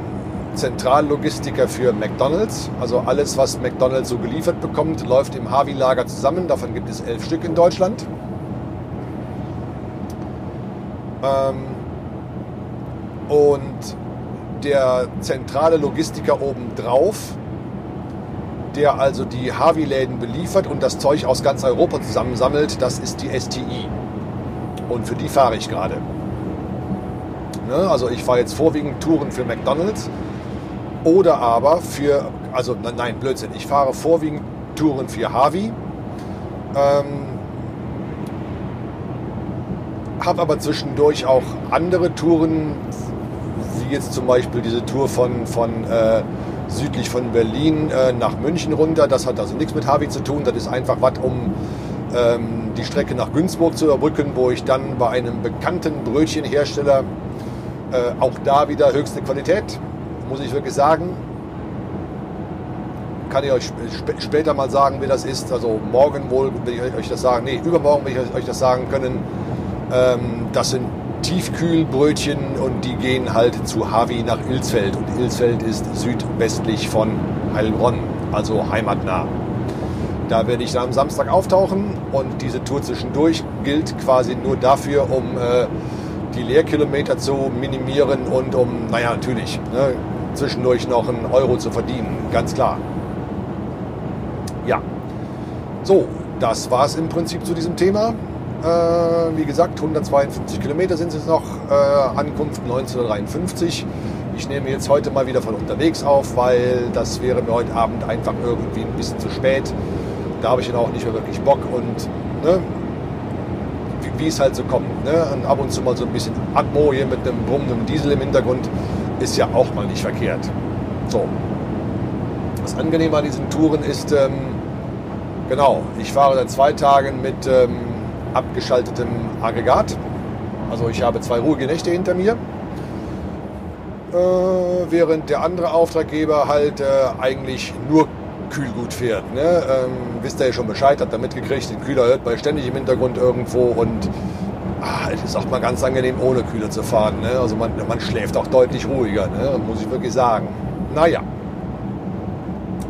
Zentrallogistiker für McDonald's. Also alles, was McDonald's so geliefert bekommt, läuft im Havi-Lager zusammen. Davon gibt es elf Stück in Deutschland. Ähm, und der zentrale Logistiker obendrauf, der also die Harvey-Läden beliefert und das Zeug aus ganz Europa zusammensammelt, das ist die STI. Und für die fahre ich gerade. Ne? Also ich fahre jetzt vorwiegend Touren für McDonald's oder aber für, also nein, Blödsinn, ich fahre vorwiegend Touren für Harvey. Ähm, habe aber zwischendurch auch andere Touren wie jetzt zum Beispiel diese Tour von, von äh, südlich von Berlin äh, nach München runter. Das hat also nichts mit Harvey zu tun. Das ist einfach was, um ähm, die Strecke nach Günzburg zu überbrücken, wo ich dann bei einem bekannten Brötchenhersteller äh, auch da wieder höchste Qualität, muss ich wirklich sagen. Kann ich euch sp später mal sagen, wie das ist. Also morgen wohl will ich euch das sagen. Nee, übermorgen will ich euch das sagen können. Ähm, das sind Tiefkühlbrötchen und die gehen halt zu Havi nach Ilsfeld. Und Ilsfeld ist südwestlich von Heilbronn, also heimatnah. Da werde ich dann am Samstag auftauchen und diese Tour zwischendurch gilt quasi nur dafür, um äh, die Leerkilometer zu minimieren und um, naja, natürlich, ne, zwischendurch noch einen Euro zu verdienen, ganz klar. Ja, so, das war es im Prinzip zu diesem Thema. Äh, wie gesagt, 152 Kilometer sind es noch. Äh, Ankunft 1953. Ich nehme jetzt heute mal wieder von unterwegs auf, weil das wäre mir heute Abend einfach irgendwie ein bisschen zu spät. Da habe ich dann auch nicht mehr wirklich Bock und ne, wie, wie, es halt so kommt. Ne? Und ab und zu mal so ein bisschen Atmo hier mit einem brummenden Diesel im Hintergrund ist ja auch mal nicht verkehrt. So. Das Angenehme an diesen Touren ist, ähm, genau, ich fahre seit zwei Tagen mit ähm, abgeschaltetem Aggregat. Also ich habe zwei ruhige Nächte hinter mir. Äh, während der andere Auftraggeber halt äh, eigentlich nur Kühlgut fährt. Ne? Ähm, wisst ihr ja schon Bescheid, habt ihr mitgekriegt, den Kühler hört man ständig im Hintergrund irgendwo und ah, es ist auch mal ganz angenehm, ohne Kühler zu fahren. Ne? Also man, man schläft auch deutlich ruhiger, ne? muss ich wirklich sagen. Naja,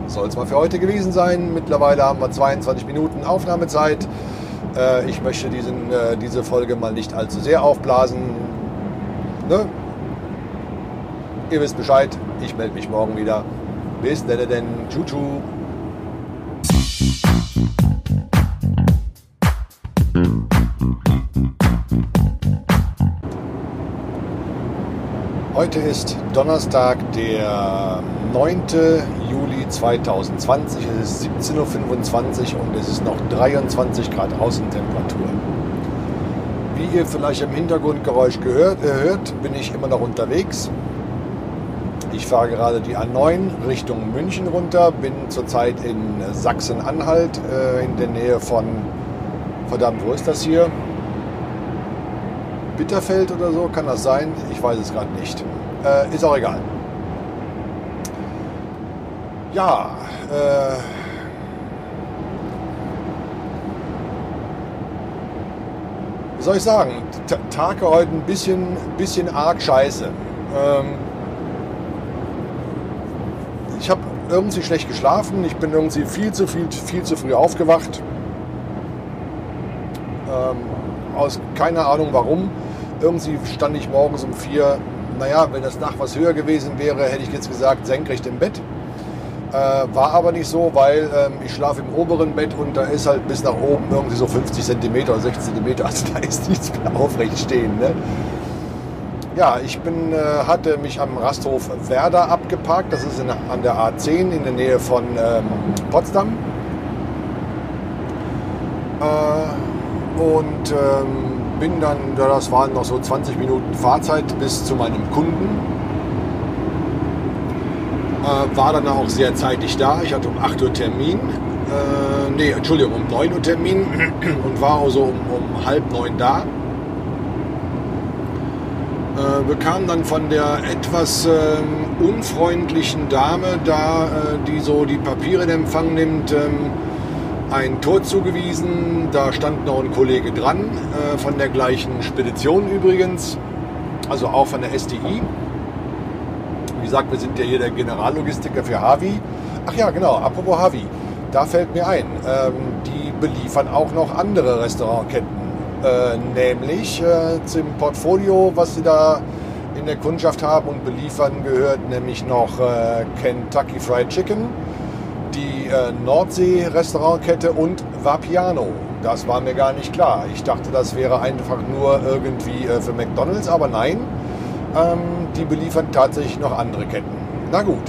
soll es mal für heute gewesen sein. Mittlerweile haben wir 22 Minuten Aufnahmezeit. Äh, ich möchte diesen, äh, diese Folge mal nicht allzu sehr aufblasen. Ne? Ihr wisst Bescheid, ich melde mich morgen wieder. Bis denn, denn. Tschu, tschu. Heute ist Donnerstag, der 9. Juli 2020. Es ist 17.25 Uhr und es ist noch 23 Grad Außentemperatur. Wie ihr vielleicht im Hintergrundgeräusch gehört, äh, hört, bin ich immer noch unterwegs. Ich fahre gerade die A9 Richtung München runter, bin zurzeit in Sachsen-Anhalt äh, in der Nähe von, verdammt, wo ist das hier? Bitterfeld oder so, kann das sein? Ich weiß es gerade nicht. Äh, ist auch egal. Ja, äh, wie soll ich sagen? T Tage heute ein bisschen, bisschen arg scheiße. Ähm, ich habe irgendwie schlecht geschlafen. Ich bin irgendwie viel zu viel, viel zu früh aufgewacht. Ähm, aus keiner Ahnung warum. Irgendwie stand ich morgens um vier. Naja, wenn das Dach was höher gewesen wäre, hätte ich jetzt gesagt, senkrecht im Bett. Äh, war aber nicht so, weil ähm, ich schlafe im oberen Bett und da ist halt bis nach oben irgendwie so 50 cm oder 60 cm. Also da ist nichts mehr aufrecht stehen. Ne? Ja, ich bin, äh, hatte mich am Rasthof Werder abgeparkt. Das ist in, an der A10 in der Nähe von ähm, Potsdam. Äh, und ähm, bin dann, das waren noch so 20 Minuten Fahrzeit bis zu meinem Kunden. Äh, war dann auch sehr zeitig da. Ich hatte um 8 Uhr Termin. Äh, nee, Entschuldigung, um 9 Uhr Termin und war also um, um halb neun da äh, bekam dann von der etwas ähm, unfreundlichen Dame da, äh, die so die Papiere in Empfang nimmt, ähm, ein Tor zugewiesen. Da stand noch ein Kollege dran, äh, von der gleichen Spedition übrigens, also auch von der SDI. Wie gesagt, wir sind ja hier der Generallogistiker für Havi. Ach ja, genau, apropos Havi, da fällt mir ein, ähm, die beliefern auch noch andere Restaurantketten. Äh, nämlich äh, zum Portfolio, was sie da in der Kundschaft haben und beliefern, gehört nämlich noch äh, Kentucky Fried Chicken, die äh, Nordsee-Restaurantkette und Vapiano. Das war mir gar nicht klar. Ich dachte, das wäre einfach nur irgendwie äh, für McDonald's, aber nein, ähm, die beliefern tatsächlich noch andere Ketten. Na gut.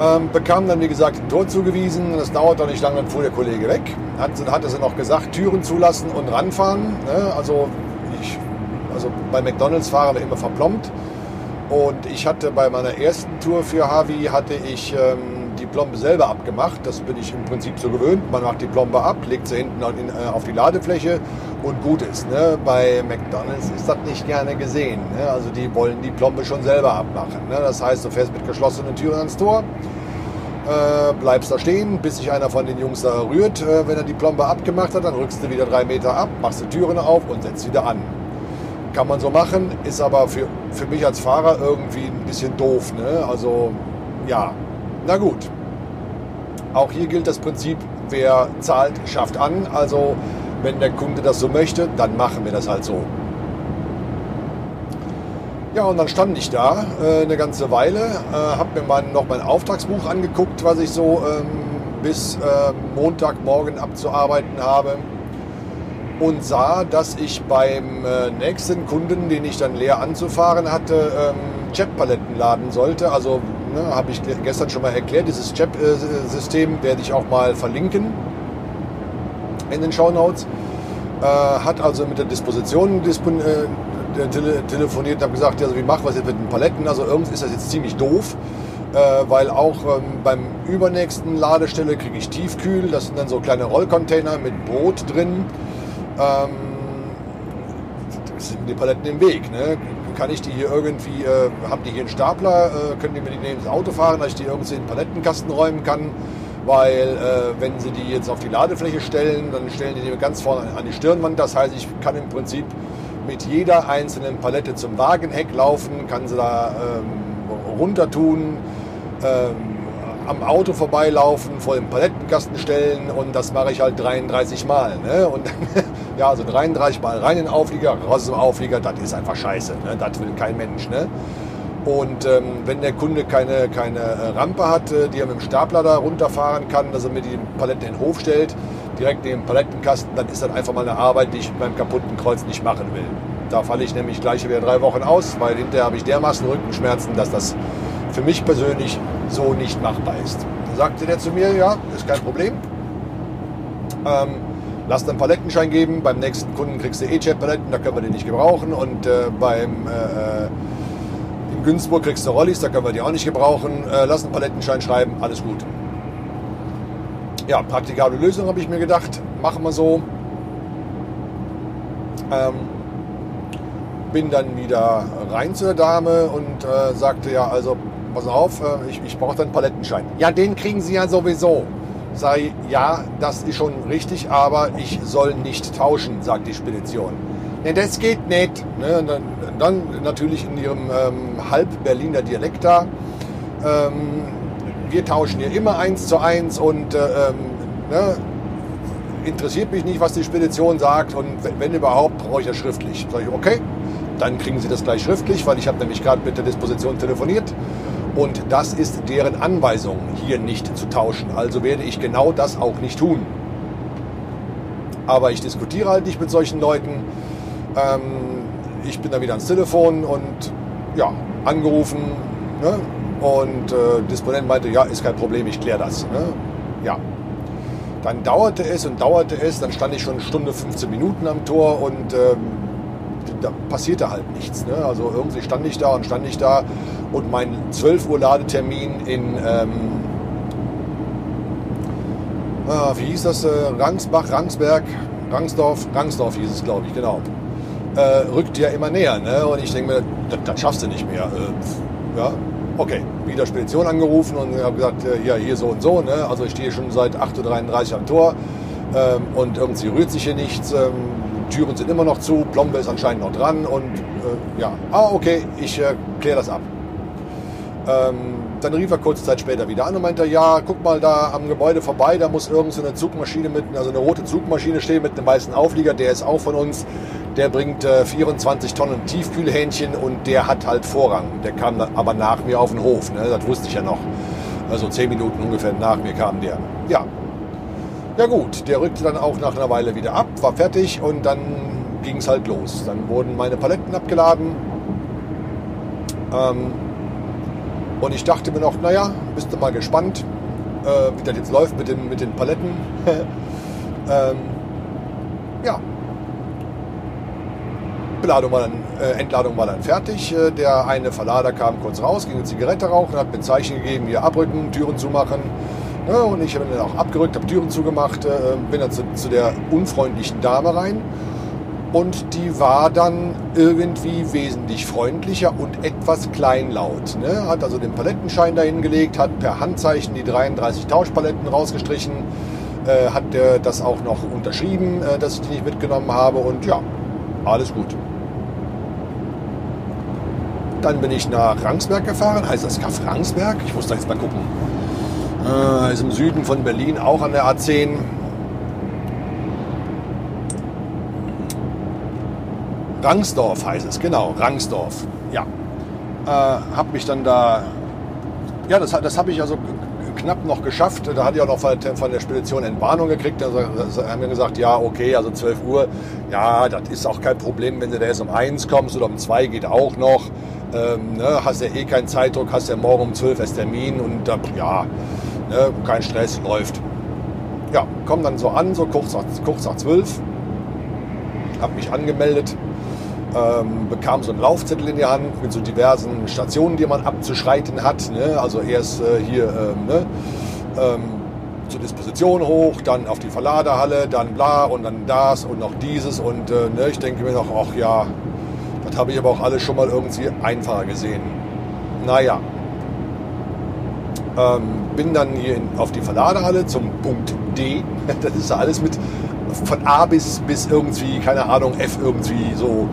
Ähm, bekam dann, wie gesagt, ein Tor zugewiesen. Das dauert doch nicht lange, dann fuhr der Kollege weg. Hat, hatte sie noch gesagt, Türen zulassen und ranfahren. Ne? Also, ich, also bei McDonalds fahren wir immer verplombt. Und ich hatte bei meiner ersten Tour für Harvey, hatte ich ähm, die Plombe selber abgemacht. Das bin ich im Prinzip so gewöhnt. Man macht die Plombe ab, legt sie hinten auf die Ladefläche und gut ist. Ne? Bei McDonalds ist das nicht gerne gesehen. Ne? Also die wollen die Plombe schon selber abmachen. Ne? Das heißt, du fährst mit geschlossenen Türen ans Tor, äh, bleibst da stehen, bis sich einer von den Jungs da rührt. Äh, wenn er die Plombe abgemacht hat, dann rückst du wieder drei Meter ab, machst die Türen auf und setzt wieder an. Kann man so machen, ist aber für, für mich als Fahrer irgendwie ein bisschen doof. Ne? Also ja, na gut. Auch hier gilt das Prinzip, wer zahlt, schafft an. Also wenn der Kunde das so möchte, dann machen wir das halt so. Ja, und dann stand ich da äh, eine ganze Weile, äh, habe mir mein, noch mein Auftragsbuch angeguckt, was ich so ähm, bis äh, Montagmorgen abzuarbeiten habe und sah, dass ich beim äh, nächsten Kunden, den ich dann leer anzufahren hatte, ähm, Jetpaletten laden sollte. Also ne, habe ich gestern schon mal erklärt, dieses Jet-System äh, werde ich auch mal verlinken in den Shownotes. Äh, hat also mit der Disposition telefoniert und habe gesagt, also wie macht was jetzt mit den Paletten? Also irgendwie ist das jetzt ziemlich doof, äh, weil auch ähm, beim übernächsten Ladestelle kriege ich Tiefkühl. Das sind dann so kleine Rollcontainer mit Brot drin. Ähm, sind die Paletten im Weg. Ne? kann ich die hier irgendwie, äh, haben die hier einen Stapler, äh, können die mir die neben das Auto fahren, dass ich die irgendwie in den Palettenkasten räumen kann, weil äh, wenn sie die jetzt auf die Ladefläche stellen, dann stellen die die ganz vorne an die Stirnwand, das heißt, ich kann im Prinzip mit jeder einzelnen Palette zum Wagenheck laufen, kann sie da ähm, runter tun, ähm, am Auto vorbeilaufen, vor dem Palettenkasten stellen und das mache ich halt 33 Mal. Ne? Und ja, also 33 Mal rein in den Auflieger, raus aus dem Auflieger, das ist einfach scheiße. Ne? Das will kein Mensch. Ne? Und ähm, wenn der Kunde keine, keine äh, Rampe hat, äh, die er mit dem Stapler da runterfahren kann, dass er mir die Palette in den Hof stellt, direkt neben dem Palettenkasten, dann ist das einfach mal eine Arbeit, die ich mit meinem kaputten Kreuz nicht machen will. Da falle ich nämlich gleich wieder drei Wochen aus, weil hinterher habe ich dermaßen Rückenschmerzen, dass das für mich persönlich so nicht machbar ist. Dann sagte der zu mir, ja, ist kein Problem. Ähm, lass einen Palettenschein geben. Beim nächsten Kunden kriegst du E-Chat-Paletten, da können wir die nicht gebrauchen. Und äh, beim äh, in Günzburg kriegst du Rollis, da können wir die auch nicht gebrauchen. Äh, lass einen Palettenschein schreiben, alles gut. Ja, praktikable Lösung habe ich mir gedacht. Machen wir so. Ähm, bin dann wieder rein zur Dame und äh, sagte ja, also pass auf, äh, ich, ich brauche dann einen Palettenschein. Ja, den kriegen Sie ja sowieso. Sei ja, das ist schon richtig, aber ich soll nicht tauschen, sagt die Spedition. Ne, das geht nicht. Ne, dann, dann, natürlich in ihrem ähm, Halb-Berliner Dialekt da. Ähm, wir tauschen hier immer eins zu eins und äh, ähm, ne, interessiert mich nicht, was die Spedition sagt und wenn, wenn überhaupt, brauche ich das schriftlich. Sag ich, okay, dann kriegen Sie das gleich schriftlich, weil ich habe nämlich gerade mit der Disposition telefoniert und das ist deren Anweisung, hier nicht zu tauschen. Also werde ich genau das auch nicht tun. Aber ich diskutiere halt nicht mit solchen Leuten. Ähm, ich bin dann wieder ans Telefon und ja, angerufen. Ne? Und äh, Disponent meinte, ja, ist kein Problem, ich kläre das. Ne? Ja. Dann dauerte es und dauerte es, dann stand ich schon eine Stunde, 15 Minuten am Tor und ähm, da passierte halt nichts. Ne? Also irgendwie stand ich da und stand ich da und mein 12 Uhr Ladetermin in, ähm, ah, wie hieß das, äh, Rangsbach, Rangsberg, Rangsdorf, Rangsdorf hieß es, glaube ich, genau, äh, rückt ja immer näher. Ne? Und ich denke mir, das, schaffst du nicht mehr. Äh, ja, okay, wieder Spedition angerufen und habe gesagt, äh, ja, hier so und so. Ne? Also ich stehe schon seit 8.33 Uhr am Tor ähm, und irgendwie rührt sich hier nichts. Ähm, Türen sind immer noch zu, Plombe ist anscheinend noch dran und äh, ja, ah, okay, ich äh, kläre das ab. Ähm, dann rief er kurze Zeit später wieder an und meinte, ja, guck mal da am Gebäude vorbei, da muss irgend so eine Zugmaschine mit, also eine rote Zugmaschine stehen mit einem weißen Auflieger, der ist auch von uns. Der bringt äh, 24 Tonnen Tiefkühlhähnchen und der hat halt Vorrang. Der kam aber nach mir auf den Hof, ne? das wusste ich ja noch. Also zehn Minuten ungefähr nach mir kam der. Ja, ja gut, der rückte dann auch nach einer Weile wieder ab, war fertig und dann ging es halt los. Dann wurden meine Paletten abgeladen. Ähm, und ich dachte mir noch, naja, bist du mal gespannt, äh, wie das jetzt läuft mit den, mit den Paletten. ähm, ja. Beladung war dann, äh, Entladung war dann fertig. Äh, der eine Verlader kam kurz raus, ging eine Zigarette rauchen, hat mir ein Zeichen gegeben, hier abrücken, Türen zumachen. Ja, und ich habe dann auch abgerückt, habe Türen zugemacht, äh, bin dann zu, zu, der unfreundlichen Dame rein. Und die war dann irgendwie wesentlich freundlicher und etwas kleinlaut. Ne? Hat also den Palettenschein dahin gelegt, hat per Handzeichen die 33 Tauschpaletten rausgestrichen, äh, hat äh, das auch noch unterschrieben, äh, dass ich die nicht mitgenommen habe. Und ja, alles gut. Dann bin ich nach Rangsberg gefahren. Heißt das Kaff Rangsberg? Ich muss da jetzt mal gucken. Äh, ist im Süden von Berlin, auch an der A10. Rangsdorf heißt es, genau, Rangsdorf. Ja. Äh, hab mich dann da, ja, das, das habe ich also knapp noch geschafft. Da hatte ich auch noch von der Spedition Entwarnung gekriegt. Da haben wir gesagt, ja, okay, also 12 Uhr, ja, das ist auch kein Problem, wenn du da erst um 1 kommst oder um 2 geht auch noch. Ähm, ne, hast ja eh keinen Zeitdruck, hast ja morgen um 12 erst Termin und da, ja, ne, kein Stress, läuft. Ja, komm dann so an, so kurz nach, kurz nach 12, hab mich angemeldet, ähm, bekam so einen Laufzettel in die Hand mit so diversen Stationen, die man abzuschreiten hat. Ne? Also erst äh, hier ähm, ne? ähm, zur Disposition hoch, dann auf die Verladehalle, dann bla und dann das und noch dieses. Und äh, ne? ich denke mir noch, ach ja, Das habe ich aber auch alles schon mal irgendwie einfacher gesehen. Naja. Ähm, bin dann hier in, auf die Verladehalle zum Punkt D. Das ist alles mit von A bis, bis irgendwie, keine Ahnung, F irgendwie so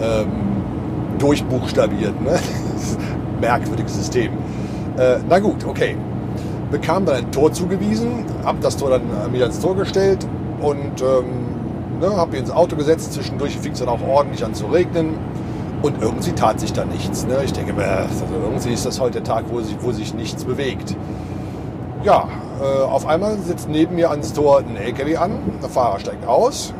ähm, durchbuchstabiert. Ne? Merkwürdiges System. Äh, na gut, okay. Bekam dann ein Tor zugewiesen, hab das Tor dann äh, mir ans Tor gestellt und ähm, ne, hab ins Auto gesetzt. Zwischendurch fing es dann auch ordentlich an zu regnen und irgendwie tat sich da nichts. Ne? Ich denke, also irgendwie ist das heute der Tag, wo sich, wo sich nichts bewegt. Ja, äh, auf einmal sitzt neben mir ans Tor ein LKW an, der Fahrer steigt aus,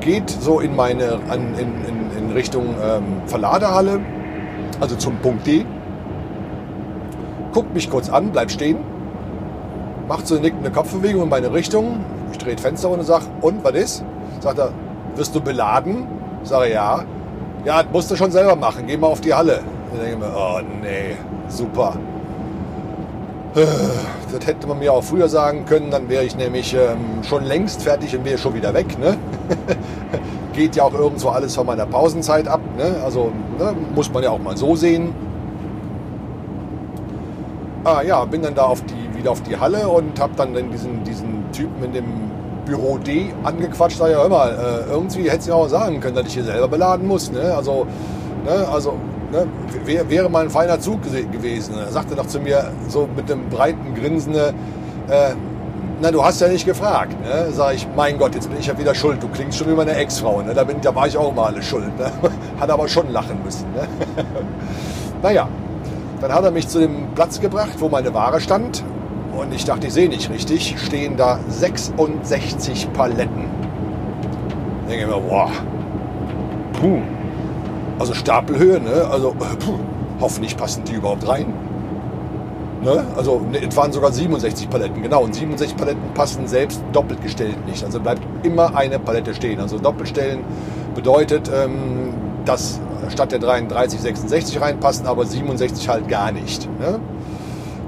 geht so in meine an, in, in, in Richtung ähm, Verladehalle, also zum Punkt D, guckt mich kurz an, bleibt stehen, macht so eine nickende Kopfbewegung in meine Richtung. Ich drehe das Fenster und sage, und was ist? Sagt er, wirst du beladen? Sage ja. Ja, das musst du schon selber machen, geh mal auf die Halle. Ich denke mir, oh nee, super. Das hätte man mir auch früher sagen können, dann wäre ich nämlich ähm, schon längst fertig und wäre schon wieder weg. Ne? Geht ja auch irgendwo alles von meiner Pausenzeit ab. Ne? Also ne, muss man ja auch mal so sehen. Ah ja, bin dann da auf die, wieder auf die Halle und habe dann diesen, diesen Typen in dem Büro D angequatscht. Sag ja, hör mal, äh, irgendwie hätte ich auch sagen können, dass ich hier selber beladen muss. Ne? Also, ne, also ne, wär, wäre mal ein feiner Zug gewesen. Er sagte noch zu mir so mit einem breiten Grinsen, äh, na, du hast ja nicht gefragt. Ne? Sag ich, mein Gott, jetzt bin ich ja wieder schuld. Du klingst schon wie meine Ex-Frau. Ne? Da, bin, da war ich auch mal alle schuld. Ne? Hat aber schon lachen müssen. Ne? naja, dann hat er mich zu dem Platz gebracht, wo meine Ware stand. Und ich dachte, ich sehe nicht richtig. Stehen da 66 Paletten. Ich denke mir, boah, puh, also Stapelhöhe, ne? Also puh, hoffentlich passen die überhaupt rein. Ne? Also ne, es waren sogar 67 Paletten, genau. Und 67 Paletten passen selbst doppelt gestellt nicht. Also bleibt immer eine Palette stehen. Also Doppelstellen bedeutet, ähm, dass statt der 33 66 reinpassen, aber 67 halt gar nicht. Ne?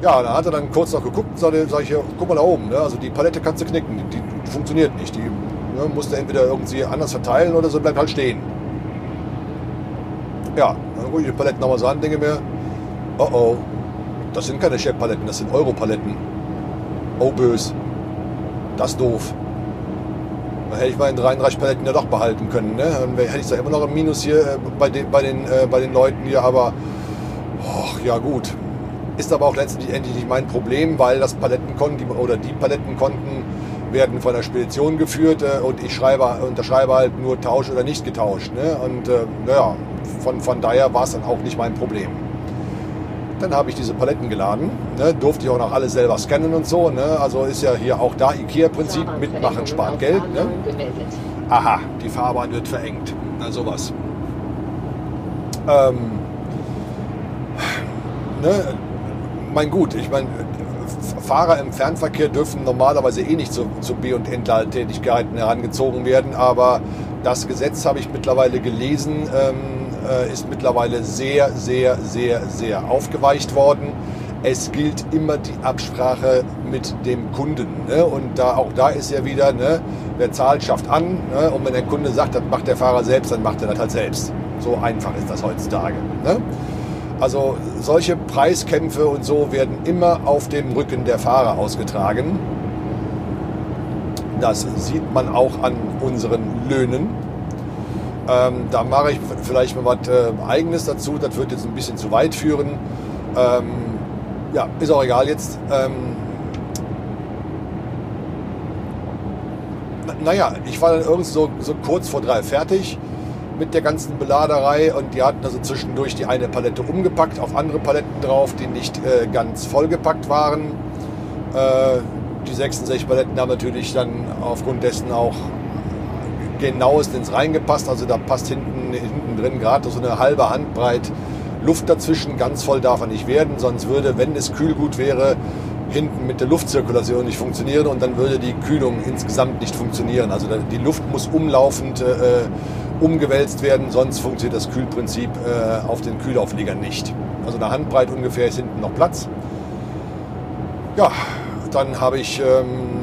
Ja, da hat er dann kurz noch geguckt, sag, sag ich, guck mal da oben, ne? also die Palette kannst du knicken, die, die funktioniert nicht. Die ne, musst du entweder irgendwie anders verteilen oder so bleibt halt stehen. Ja, dann gucke ich die Paletten nochmal so an, denke mir, oh oh, das sind keine Chef-Paletten, das sind Euro-Paletten. Oh bös, das ist doof. Dann hätte ich meine 33 Paletten ja doch behalten können. Ne? Dann hätte ich da immer noch ein Minus hier äh, bei den, bei den, äh, bei den Leuten hier, aber oh, ja gut. Ist aber auch letztendlich endlich nicht mein Problem, weil das Palettenkonten oder die Palettenkonten werden von der Spedition geführt äh, und ich schreibe, unterschreibe halt nur Tausch oder nicht getauscht. Ne? Und äh, naja, von, von daher war es dann auch nicht mein Problem. Dann habe ich diese Paletten geladen, ne? durfte ich auch noch alles selber scannen und so. Ne? Also ist ja hier auch da IKEA-Prinzip, mitmachen spart Geld. Ne? Aha, die Fahrbahn wird verengt. Na sowas. Ähm, ne? Mein gut, ich meine, Fahrer im Fernverkehr dürfen normalerweise eh nicht zu, zu B- und Entladtätigkeiten herangezogen werden, aber das Gesetz habe ich mittlerweile gelesen, ähm, äh, ist mittlerweile sehr, sehr, sehr, sehr aufgeweicht worden. Es gilt immer die Absprache mit dem Kunden. Ne? Und da, auch da ist ja wieder, ne, wer zahlt, schafft an. Ne? Und wenn der Kunde sagt, das macht der Fahrer selbst, dann macht er das halt selbst. So einfach ist das heutzutage. Ne? Also solche Preiskämpfe und so werden immer auf dem Rücken der Fahrer ausgetragen. Das sieht man auch an unseren Löhnen. Ähm, da mache ich vielleicht mal was äh, Eigenes dazu. Das wird jetzt ein bisschen zu weit führen. Ähm, ja, ist auch egal jetzt. Ähm, naja, ich war dann irgend so, so kurz vor drei fertig mit der ganzen Beladerei und die hatten also zwischendurch die eine Palette umgepackt, auf andere Paletten drauf, die nicht äh, ganz vollgepackt waren. Äh, die 66 Paletten haben natürlich dann aufgrund dessen auch genauestens reingepasst. Also da passt hinten, hinten drin gerade so eine halbe Handbreit Luft dazwischen. Ganz voll darf er nicht werden, sonst würde, wenn es kühlgut wäre, hinten mit der Luftzirkulation nicht funktionieren und dann würde die Kühlung insgesamt nicht funktionieren. Also die Luft muss umlaufend äh, umgewälzt werden, sonst funktioniert das Kühlprinzip äh, auf den Kühlauflegern nicht. Also eine Handbreit ungefähr ist hinten noch Platz. Ja, dann habe ich ähm,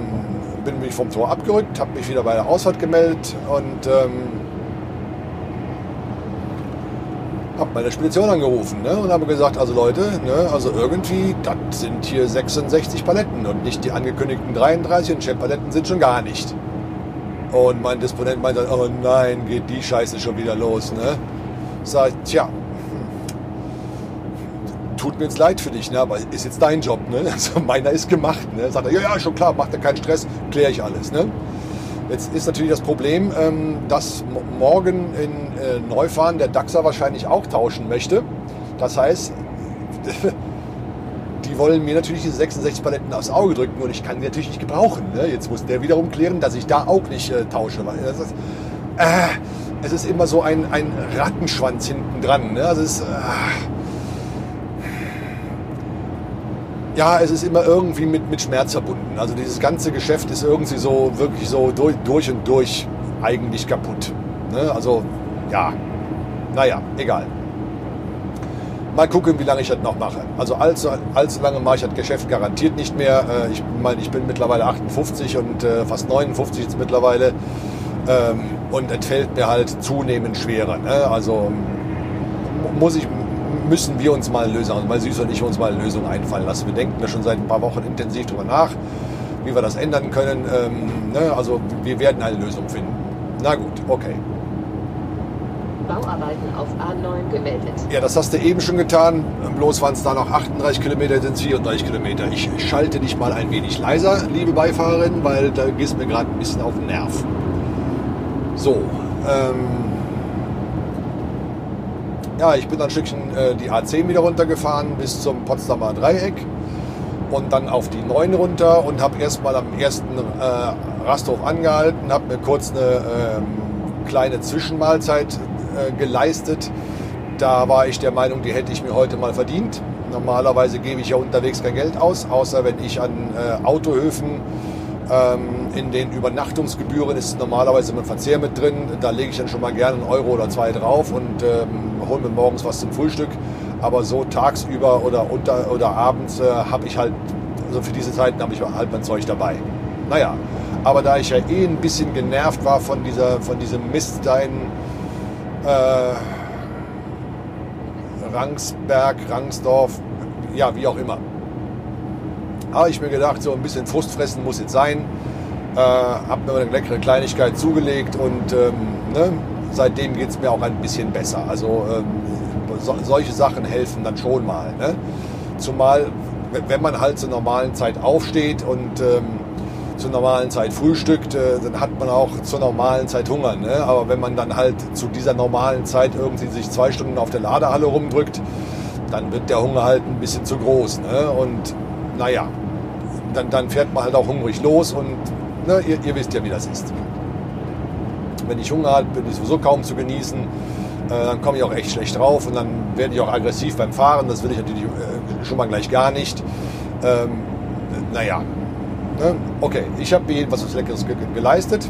bin mich vom Tor abgerückt, habe mich wieder bei der Ausfahrt gemeldet und ähm, Hab bei der Spedition angerufen ne, und habe gesagt, also Leute, ne, also irgendwie, das sind hier 66 Paletten und nicht die angekündigten 33 und Chef-Paletten sind schon gar nicht. Und mein Disponent meinte, oh nein, geht die Scheiße schon wieder los. Ne? Sag ich, tja, tut mir jetzt leid für dich, ne? aber ist jetzt dein Job. Ne? Also meiner ist gemacht. Ne? Sagt er, ja, ja, schon klar, macht er keinen Stress, kläre ich alles. Ne? Jetzt ist natürlich das Problem, ähm, dass morgen in äh, Neufahren der DAXer wahrscheinlich auch tauschen möchte. Das heißt, die wollen mir natürlich diese 66 Paletten aufs Auge drücken und ich kann die natürlich nicht gebrauchen. Ne? Jetzt muss der wiederum klären, dass ich da auch nicht äh, tausche. Das ist, äh, es ist immer so ein, ein Rattenschwanz hinten dran. Ne? Also es ist, äh, ja, es ist immer irgendwie mit, mit Schmerz verbunden. Also dieses ganze Geschäft ist irgendwie so wirklich so durch, durch und durch eigentlich kaputt. Ne? Also ja, naja, egal. Mal gucken, wie lange ich das noch mache. Also allzu, allzu lange mache ich das Geschäft garantiert nicht mehr. Äh, ich meine, ich bin mittlerweile 58 und äh, fast 59 jetzt mittlerweile. Ähm, und es fällt mir halt zunehmend schwerer. Ne? Also muss ich müssen wir uns mal lösen, also mal Süß und ich uns mal eine Lösung einfallen lassen. Wir denken da schon seit ein paar Wochen intensiv drüber nach, wie wir das ändern können. Ähm, ne? Also wir werden eine Lösung finden. Na gut, okay. Bauarbeiten auf A9 gemeldet. Ja, das hast du eben schon getan. Bloß waren es da noch 38 Kilometer, sind es 34 Kilometer. Ich schalte dich mal ein wenig leiser, liebe Beifahrerin, weil da gehst mir gerade ein bisschen auf den Nerv. So, ähm, ja, ich bin dann ein Stückchen äh, die A10 wieder runtergefahren bis zum Potsdamer Dreieck und dann auf die 9 runter und habe erstmal am ersten äh, Rasthof angehalten, habe mir kurz eine äh, kleine Zwischenmahlzeit geleistet. Da war ich der Meinung, die hätte ich mir heute mal verdient. Normalerweise gebe ich ja unterwegs kein Geld aus, außer wenn ich an äh, Autohöfen ähm, in den Übernachtungsgebühren ist normalerweise ein Verzehr mit drin. Da lege ich dann schon mal gerne einen Euro oder zwei drauf und ähm, hole mir morgens was zum Frühstück. Aber so tagsüber oder, unter, oder abends äh, habe ich halt, also für diese Zeiten habe ich halt mein Zeug dabei. Naja, aber da ich ja eh ein bisschen genervt war von, dieser, von diesem Mist da in äh, Rangsberg, Rangsdorf, ja, wie auch immer habe ich mir gedacht, so ein bisschen Frust fressen muss jetzt sein. Äh, habe mir eine leckere Kleinigkeit zugelegt und ähm, ne, seitdem geht es mir auch ein bisschen besser. Also ähm, so, solche Sachen helfen dann schon mal. Ne? Zumal, wenn man halt zur normalen Zeit aufsteht und ähm, zur normalen Zeit frühstückt, äh, dann hat man auch zur normalen Zeit Hunger. Ne? Aber wenn man dann halt zu dieser normalen Zeit irgendwie sich zwei Stunden auf der Ladehalle rumdrückt, dann wird der Hunger halt ein bisschen zu groß. Ne? Und naja, dann, dann fährt man halt auch hungrig los und ne, ihr, ihr, wisst ja, wie das ist. Wenn ich Hunger habe, bin ich sowieso kaum zu genießen. Äh, dann komme ich auch echt schlecht drauf und dann werde ich auch aggressiv beim Fahren. Das will ich natürlich äh, schon mal gleich gar nicht. Ähm, naja? Okay, ich habe mir jedenfalls was Leckeres ge geleistet.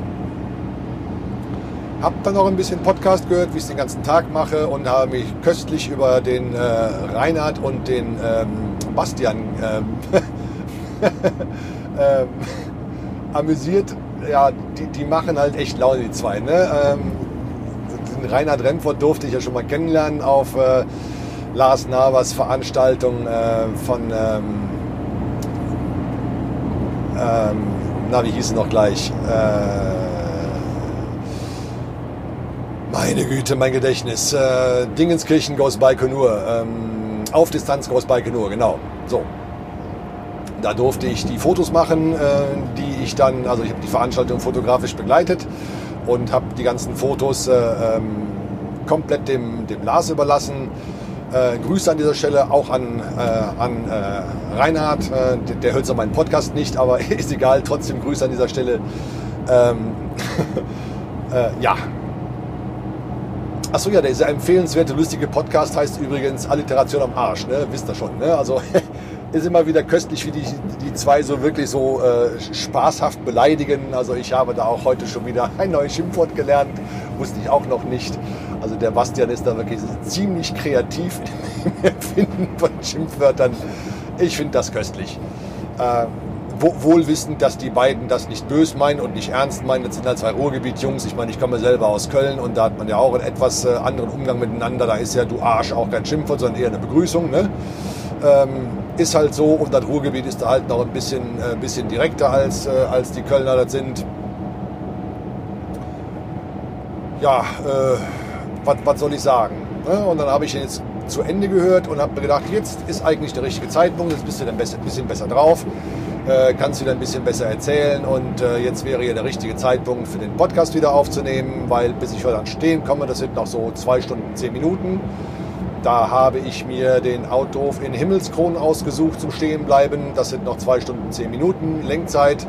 Habe dann noch ein bisschen Podcast gehört, wie ich es den ganzen Tag mache und habe mich köstlich über den äh, Reinhard und den ähm, Bastian ähm, ähm, amüsiert. Ja, die, die machen halt echt Laune, die zwei. Ne? Ähm, den Reinhard Remford durfte ich ja schon mal kennenlernen auf äh, Lars Navas Veranstaltung äh, von, ähm, na, wie hieß es noch gleich? Äh, meine Güte, mein Gedächtnis. Äh, Dingenskirchen Goes Baikonur. Ähm, auf Distanz Goes Baikonur, genau. So, da durfte ich die Fotos machen, äh, die ich dann, also ich habe die Veranstaltung fotografisch begleitet und habe die ganzen Fotos äh, ähm, komplett dem, dem Lars überlassen. Äh, Grüße an dieser Stelle auch an, äh, an äh, Reinhard. Äh, der, der, hört zwar meinen Podcast nicht, aber ist egal. Trotzdem Grüße an dieser Stelle. Ähm, äh, ja. Achso, ja, der dieser empfehlenswerte, lustige Podcast heißt übrigens Alliteration am Arsch. Ne? Wisst ihr schon. Ne? Also ist immer wieder köstlich, wie die, die zwei so wirklich so äh, spaßhaft beleidigen. Also ich habe da auch heute schon wieder ein neues Schimpfwort gelernt, wusste ich auch noch nicht. Also der Bastian ist da wirklich ziemlich kreativ im Erfinden von Schimpfwörtern. Ich finde das köstlich. Äh, wo, wohl wissend, dass die beiden das nicht bös meinen und nicht ernst meinen. Das sind halt zwei Ruhrgebiet-Jungs. Ich meine, ich komme selber aus Köln und da hat man ja auch einen etwas äh, anderen Umgang miteinander. Da ist ja du Arsch auch kein Schimpfwort, sondern eher eine Begrüßung. Ne? Ähm, ist halt so und das Ruhrgebiet ist da halt noch ein bisschen, äh, bisschen direkter als, äh, als die Kölner das sind. Ja, äh, was soll ich sagen? Ne? Und dann habe ich jetzt zu Ende gehört und habe mir gedacht, jetzt ist eigentlich der richtige Zeitpunkt, jetzt bist du dann ein bisschen besser drauf, äh, kannst du dann ein bisschen besser erzählen und äh, jetzt wäre ja der richtige Zeitpunkt für den Podcast wieder aufzunehmen, weil bis ich heute an Stehen komme, das sind noch so zwei Stunden, zehn Minuten. Da habe ich mir den Outdoor in Himmelskronen ausgesucht zum Stehenbleiben. Das sind noch zwei Stunden, zehn Minuten Lenkzeit.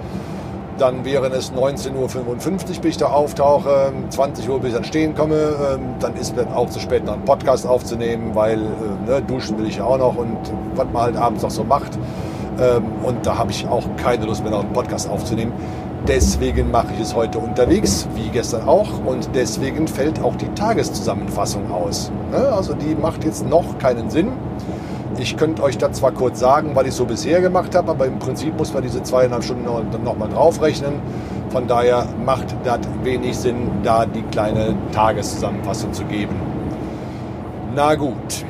Dann wären es 19.55 Uhr, bis ich da auftauche. 20 Uhr, bis ich dann stehen komme. Ähm, dann ist es auch zu spät, noch einen Podcast aufzunehmen, weil äh, ne, duschen will ich ja auch noch und was man halt abends noch so macht. Ähm, und da habe ich auch keine Lust mehr, noch einen Podcast aufzunehmen. Deswegen mache ich es heute unterwegs, wie gestern auch. Und deswegen fällt auch die Tageszusammenfassung aus. Ne, also die macht jetzt noch keinen Sinn. Ich könnte euch das zwar kurz sagen, was ich so bisher gemacht habe, aber im Prinzip muss man diese zweieinhalb Stunden noch, noch mal draufrechnen. Von daher macht das wenig Sinn, da die kleine Tageszusammenfassung zu geben. Na gut,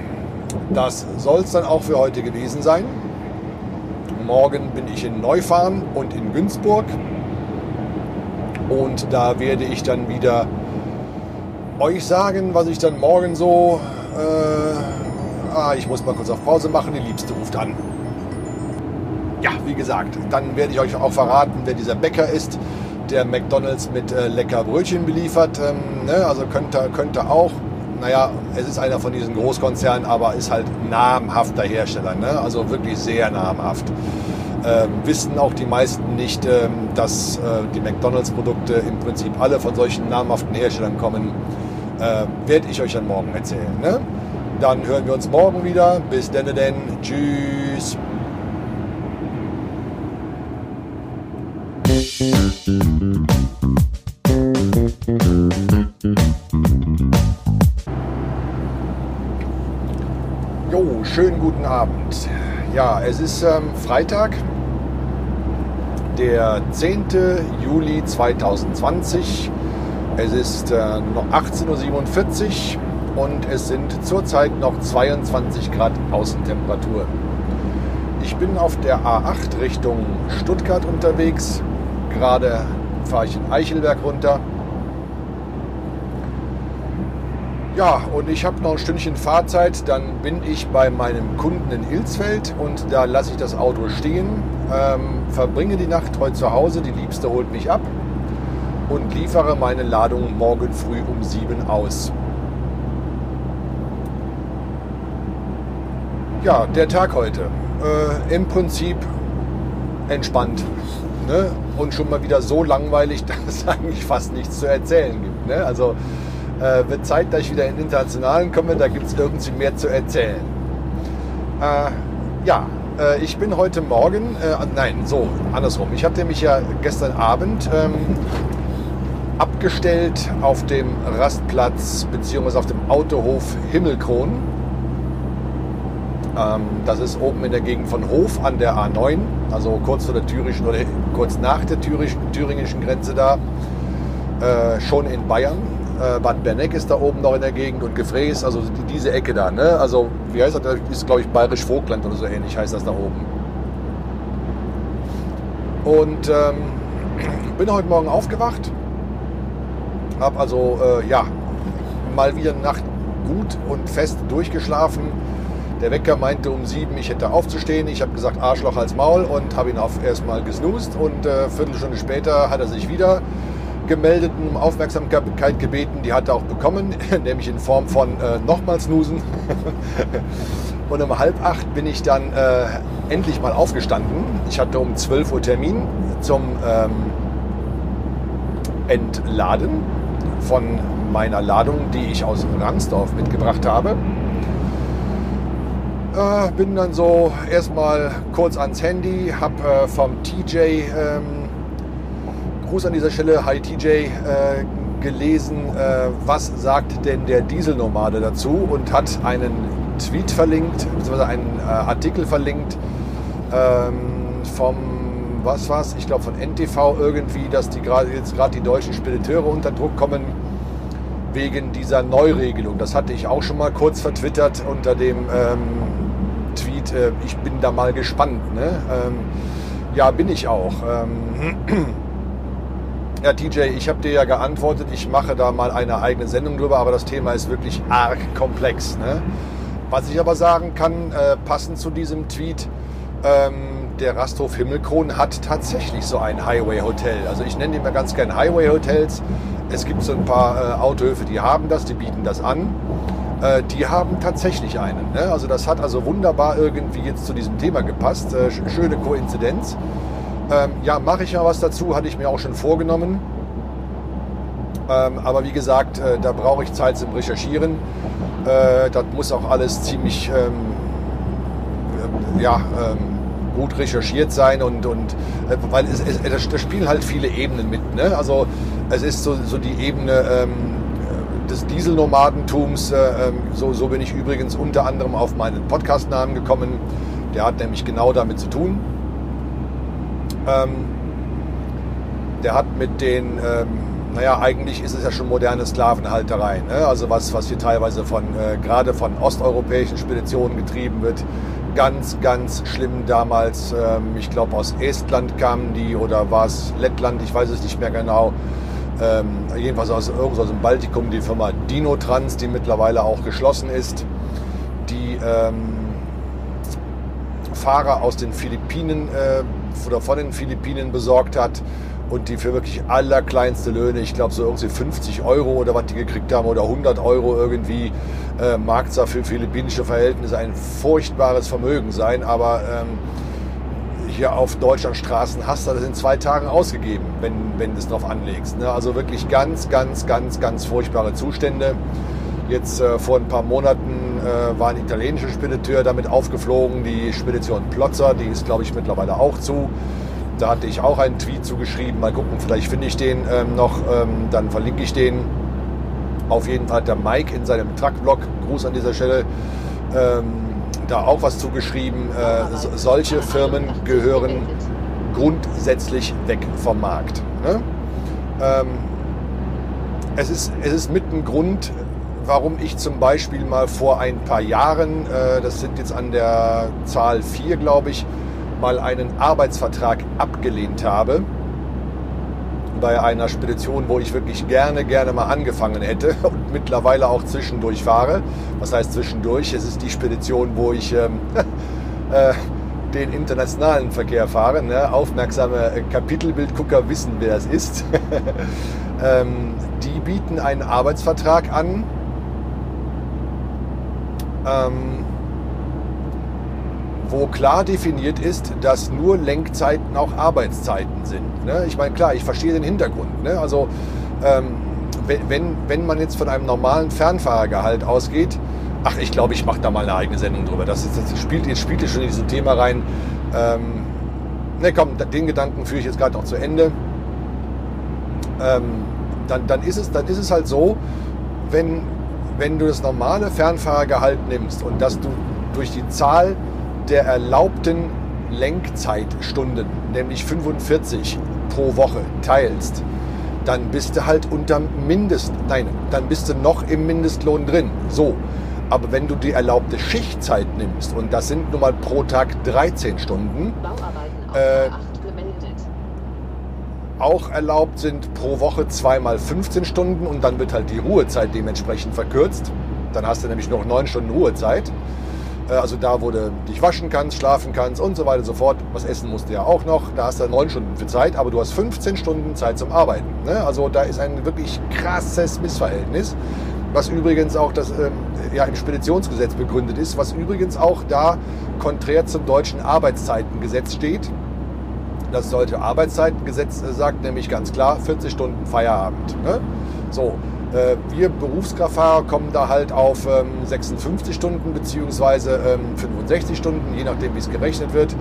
das soll es dann auch für heute gewesen sein. Morgen bin ich in Neufahren und in Günzburg. Und da werde ich dann wieder euch sagen, was ich dann morgen so äh, ah, ich muss mal kurz auf Pause machen, die Liebste ruft an. Ja, wie gesagt, dann werde ich euch auch verraten, wer dieser Bäcker ist, der McDonalds mit äh, lecker Brötchen beliefert. Ähm, ne? Also könnte, könnte auch, naja, es ist einer von diesen Großkonzernen, aber ist halt namhafter Hersteller. Ne? Also wirklich sehr namhaft. Ähm, wissen auch die meisten nicht, ähm, dass äh, die McDonalds-Produkte im Prinzip alle von solchen namhaften Herstellern kommen. Äh, werde ich euch dann morgen erzählen. Ne? Dann hören wir uns morgen wieder. Bis denn, denn. Tschüss. Jo, schönen guten Abend. Ja, es ist ähm, Freitag, der 10. Juli 2020. Es ist äh, noch 18.47 Uhr und es sind zurzeit noch 22 Grad Außentemperatur. Ich bin auf der A8 Richtung Stuttgart unterwegs. Gerade fahre ich in Eichelberg runter. Ja, und ich habe noch ein Stündchen Fahrzeit. Dann bin ich bei meinem Kunden in Ilsfeld und da lasse ich das Auto stehen. Ähm, verbringe die Nacht heute zu Hause. Die Liebste holt mich ab und liefere meine Ladung morgen früh um 7 aus. Ja, der Tag heute. Äh, Im Prinzip entspannt. Ne? Und schon mal wieder so langweilig, dass es eigentlich fast nichts zu erzählen gibt. Ne? Also äh, wird Zeit, dass ich wieder in Internationalen komme, da gibt es irgendwie mehr zu erzählen. Äh, ja, äh, ich bin heute Morgen, äh, nein, so, andersrum. Ich hatte mich ja gestern Abend ähm, abgestellt auf dem Rastplatz bzw. auf dem Autohof Himmelkron das ist oben in der Gegend von Hof an der A9, also kurz vor der thürischen oder kurz nach der thüringischen Grenze da, äh, schon in Bayern. Äh, Bad Berneck ist da oben noch in der Gegend und Gefräß, also diese Ecke da. Ne? Also wie heißt das? Ist glaube ich Bayerisch Vogtland oder so ähnlich heißt das da oben. Und ähm, bin heute Morgen aufgewacht, habe also äh, ja mal wieder Nacht gut und fest durchgeschlafen der Wecker meinte um sieben, ich hätte aufzustehen. Ich habe gesagt, Arschloch als Maul und habe ihn auf erstmal gesnoost. Und äh, Viertelstunde später hat er sich wieder gemeldet und um Aufmerksamkeit gebeten. Die hat er auch bekommen, nämlich in Form von äh, nochmal snoosen. und um halb acht bin ich dann äh, endlich mal aufgestanden. Ich hatte um 12 Uhr Termin zum ähm, Entladen von meiner Ladung, die ich aus Rangsdorf mitgebracht habe. Äh, bin dann so erstmal kurz ans Handy, habe äh, vom TJ, ähm, Gruß an dieser Stelle, hi TJ, äh, gelesen, äh, was sagt denn der Dieselnomade dazu und hat einen Tweet verlinkt, beziehungsweise einen äh, Artikel verlinkt ähm, vom was war's? Ich glaube von NTV irgendwie, dass die gerade jetzt gerade die deutschen Spediteure unter Druck kommen wegen dieser Neuregelung. Das hatte ich auch schon mal kurz vertwittert unter dem ähm. Äh, ich bin da mal gespannt. Ne? Ähm, ja, bin ich auch. Ähm, ja, TJ, ich habe dir ja geantwortet, ich mache da mal eine eigene Sendung drüber, aber das Thema ist wirklich arg komplex. Ne? Was ich aber sagen kann, äh, passend zu diesem Tweet, ähm, der Rasthof Himmelkron hat tatsächlich so ein Highway-Hotel. Also ich nenne die mal ganz gern Highway-Hotels. Es gibt so ein paar äh, Autohöfe, die haben das, die bieten das an. Äh, die haben tatsächlich einen. Ne? Also das hat also wunderbar irgendwie jetzt zu diesem Thema gepasst. Äh, schöne Koinzidenz. Ähm, ja, mache ich ja was dazu, hatte ich mir auch schon vorgenommen. Ähm, aber wie gesagt, äh, da brauche ich Zeit zum Recherchieren. Äh, das muss auch alles ziemlich ähm, äh, ja, ähm, gut recherchiert sein und, und äh, weil es, es, da spielen halt viele Ebenen mit. Ne? Also es ist so, so die Ebene ähm, des Dieselnomadentums. Äh, ähm, so, so bin ich übrigens unter anderem auf meinen Podcastnamen gekommen. Der hat nämlich genau damit zu tun. Ähm, der hat mit den ähm, naja, eigentlich ist es ja schon moderne Sklavenhalterei. Ne? Also was, was hier teilweise von, äh, gerade von osteuropäischen Speditionen getrieben wird. Ganz, ganz schlimm damals. Ich glaube, aus Estland kamen die oder war es Lettland, ich weiß es nicht mehr genau. Ähm, jedenfalls aus, irgendwo aus dem Baltikum die Firma Dinotrans, die mittlerweile auch geschlossen ist. Die ähm, Fahrer aus den Philippinen äh, oder von den Philippinen besorgt hat und die für wirklich allerkleinste Löhne, ich glaube so irgendwie 50 Euro oder was die gekriegt haben oder 100 Euro irgendwie, äh, mag zwar für philippinische Verhältnisse ein furchtbares Vermögen sein, aber ähm, hier auf Deutschland Straßen hast du das in zwei Tagen ausgegeben, wenn, wenn du es drauf anlegst. Ne? Also wirklich ganz, ganz, ganz, ganz furchtbare Zustände. Jetzt äh, vor ein paar Monaten äh, war ein italienischer Spediteur damit aufgeflogen, die Spedition Plotzer, die ist glaube ich mittlerweile auch zu. Da hatte ich auch einen Tweet zugeschrieben. Mal gucken, vielleicht finde ich den ähm, noch. Ähm, dann verlinke ich den. Auf jeden Fall hat der Mike in seinem Truckblog, Gruß an dieser Stelle, ähm, da auch was zugeschrieben. Äh, so, solche Firmen gehören grundsätzlich weg vom Markt. Ne? Ähm, es, ist, es ist mit ein Grund, warum ich zum Beispiel mal vor ein paar Jahren, äh, das sind jetzt an der Zahl 4, glaube ich, mal einen Arbeitsvertrag abgelehnt habe bei einer Spedition, wo ich wirklich gerne, gerne mal angefangen hätte und mittlerweile auch zwischendurch fahre. Was heißt zwischendurch? Es ist die Spedition, wo ich ähm, äh, den internationalen Verkehr fahre. Ne? Aufmerksame Kapitelbildgucker wissen, wer es ist. ähm, die bieten einen Arbeitsvertrag an. Ähm, wo klar definiert ist, dass nur Lenkzeiten auch Arbeitszeiten sind. Ne? Ich meine, klar, ich verstehe den Hintergrund. Ne? Also ähm, wenn, wenn man jetzt von einem normalen Fernfahrergehalt ausgeht, ach, ich glaube, ich mache da mal eine eigene Sendung drüber. Das, ist, das spielt, jetzt spielt schon in dieses Thema rein. Ähm, ne, komm, den Gedanken führe ich jetzt gerade noch zu Ende. Ähm, dann, dann, ist es, dann ist es halt so, wenn, wenn du das normale Fernfahrergehalt nimmst und dass du durch die Zahl der erlaubten Lenkzeitstunden, nämlich 45 pro Woche, teilst, dann bist du halt unter Mindest, nein, dann bist du noch im Mindestlohn drin. So. Aber wenn du die erlaubte Schichtzeit nimmst, und das sind nun mal pro Tag 13 Stunden, äh, auch erlaubt sind pro Woche zweimal 15 Stunden und dann wird halt die Ruhezeit dementsprechend verkürzt. Dann hast du nämlich noch 9 Stunden Ruhezeit. Äh, also da, wo du dich waschen kannst, schlafen kannst und so weiter und so fort. Was essen musst du ja auch noch. Da hast du neun Stunden für Zeit, aber du hast 15 Stunden Zeit zum Arbeiten. Ne? Also da ist ein wirklich krasses Missverhältnis, was übrigens auch das ähm, ja, im Speditionsgesetz begründet ist, was übrigens auch da konträr zum deutschen Arbeitszeitengesetz steht. Das deutsche Arbeitszeitengesetz äh, sagt nämlich ganz klar 40 Stunden Feierabend. Ne? So, äh, wir Berufskraftfahrer kommen da halt auf 56 ähm, Stunden beziehungsweise 65 ähm, Stunden, je nachdem wie es gerechnet wird.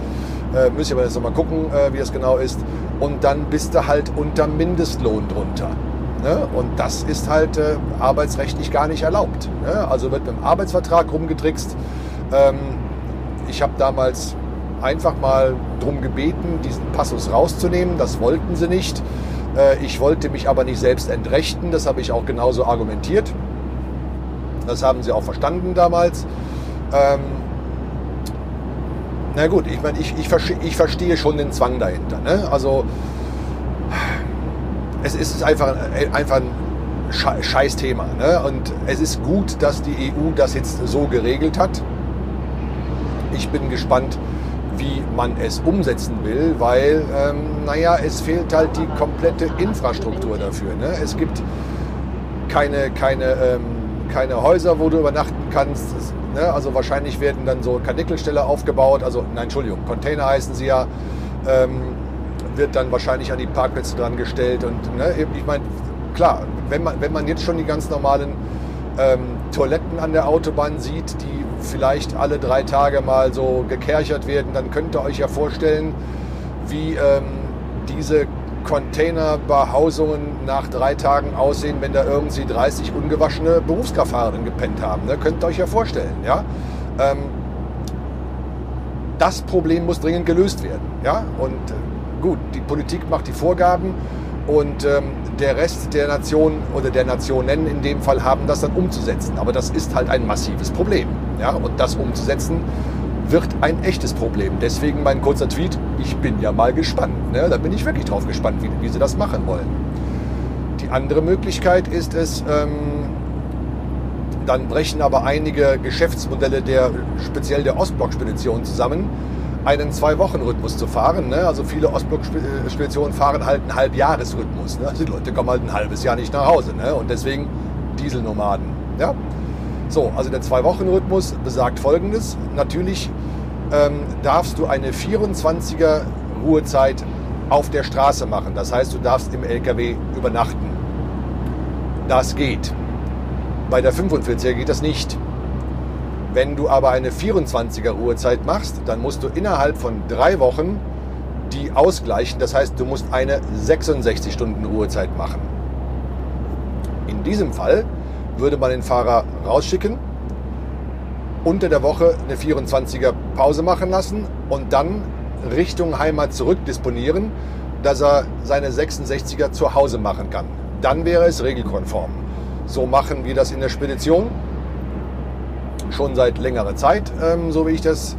Äh, ihr aber jetzt nochmal gucken, äh, wie das genau ist. Und dann bist du halt unter Mindestlohn drunter. Ne? Und das ist halt arbeitsrechtlich gar nicht erlaubt. Ne? Also wird mit dem Arbeitsvertrag rumgetrickst. Ähm, ich habe damals einfach mal darum gebeten, diesen Passus rauszunehmen. Das wollten sie nicht. Äh, ich wollte mich aber nicht selbst entrechten. Das habe ich auch genauso argumentiert. Das haben sie auch verstanden damals. Ähm, na gut, ich meine, ich, ich, ich verstehe schon den Zwang dahinter. Ne? Also es ist einfach, einfach ein Scheißthema. Ne? Und es ist gut, dass die EU das jetzt so geregelt hat. Ich bin gespannt, wie man es umsetzen will, weil, ähm, naja, es fehlt halt die komplette Infrastruktur dafür. Ne? Es gibt keine, keine, ähm, keine Häuser, wo du übernachten kannst. Das, ne? Also wahrscheinlich werden dann so Karnickelställe aufgebaut. Also, nein, Entschuldigung, Container heißen sie ja. Ähm, wird dann wahrscheinlich an die Parkplätze dran gestellt. Und ne, ich meine, klar, wenn man, wenn man jetzt schon die ganz normalen ähm, Toiletten an der Autobahn sieht, die vielleicht alle drei Tage mal so gekerchert werden, dann könnt ihr euch ja vorstellen, wie ähm, diese Containerbehausungen nach drei Tagen aussehen, wenn da irgendwie 30 ungewaschene Berufskraftfahrerinnen gepennt haben. Ne? Könnt ihr euch ja vorstellen. Ja? Ähm, das Problem muss dringend gelöst werden. Ja? Und äh, gut, die Politik macht die Vorgaben und ähm, der Rest der Nation oder der Nationen in dem Fall haben das dann umzusetzen. Aber das ist halt ein massives Problem. Ja? Und das umzusetzen wird ein echtes Problem. Deswegen mein kurzer Tweet, ich bin ja mal gespannt. Ne? Da bin ich wirklich drauf gespannt, wie, wie sie das machen wollen. Die andere Möglichkeit ist es, ähm, dann brechen aber einige Geschäftsmodelle der speziell der Ostblock-Spedition zusammen einen Zwei-Wochen-Rhythmus zu fahren. Ne? Also viele Ostblock-Speditionen fahren halt einen Halbjahresrhythmus. Ne? Also die Leute kommen halt ein halbes Jahr nicht nach Hause. Ne? Und deswegen Dieselnomaden. Ja? So, also der Zwei-Wochen-Rhythmus besagt folgendes. Natürlich ähm, darfst du eine 24er Ruhezeit auf der Straße machen. Das heißt, du darfst im LKW übernachten. Das geht. Bei der 45er geht das nicht. Wenn du aber eine 24er Ruhezeit machst, dann musst du innerhalb von drei Wochen die ausgleichen. Das heißt, du musst eine 66 Stunden Ruhezeit machen. In diesem Fall würde man den Fahrer rausschicken, unter der Woche eine 24er Pause machen lassen und dann Richtung Heimat zurück disponieren, dass er seine 66er zu Hause machen kann. Dann wäre es regelkonform. So machen wir das in der Spedition schon seit längerer Zeit, ähm, so wie ich das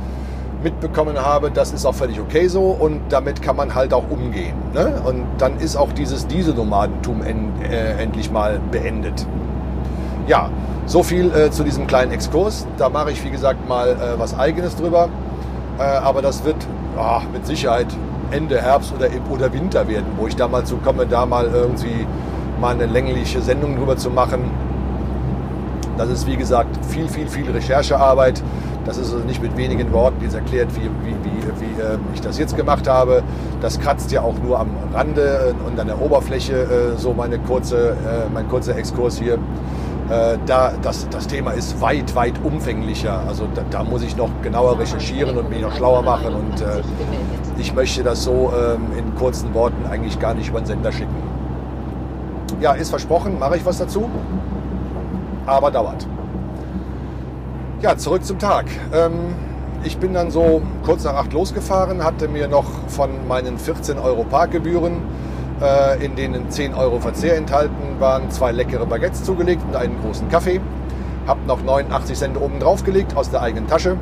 mitbekommen habe. Das ist auch völlig okay so und damit kann man halt auch umgehen. Ne? Und dann ist auch dieses Dieselnomadentum en, äh, endlich mal beendet. Ja, so viel äh, zu diesem kleinen Exkurs. Da mache ich, wie gesagt, mal äh, was Eigenes drüber. Äh, aber das wird oh, mit Sicherheit Ende Herbst oder, oder Winter werden, wo ich da mal zu komme, da mal irgendwie mal eine längliche Sendung drüber zu machen das ist wie gesagt viel, viel, viel Recherchearbeit. Das ist also nicht mit wenigen Worten jetzt erklärt, wie, wie, wie, wie äh, ich das jetzt gemacht habe. Das kratzt ja auch nur am Rande und an der Oberfläche äh, so meine kurze, äh, mein kurzer Exkurs hier. Äh, da, das, das Thema ist weit, weit umfänglicher. Also da, da, muss ich noch genauer recherchieren und mich noch schlauer machen. Und äh, ich möchte das so ähm, in kurzen Worten eigentlich gar nicht über den Sender schicken. Ja, ist versprochen, mache ich was dazu aber dauert. Ja, zurück zum Tag. Ähm, ich bin dann so kurz nach acht losgefahren, hatte mir noch von meinen 14 Euro Parkgebühren, äh, in denen 10 Euro Verzehr enthalten waren, zwei leckere Baguettes zugelegt und einen großen Kaffee. Hab noch 89 Cent oben drauf gelegt aus der eigenen Tasche.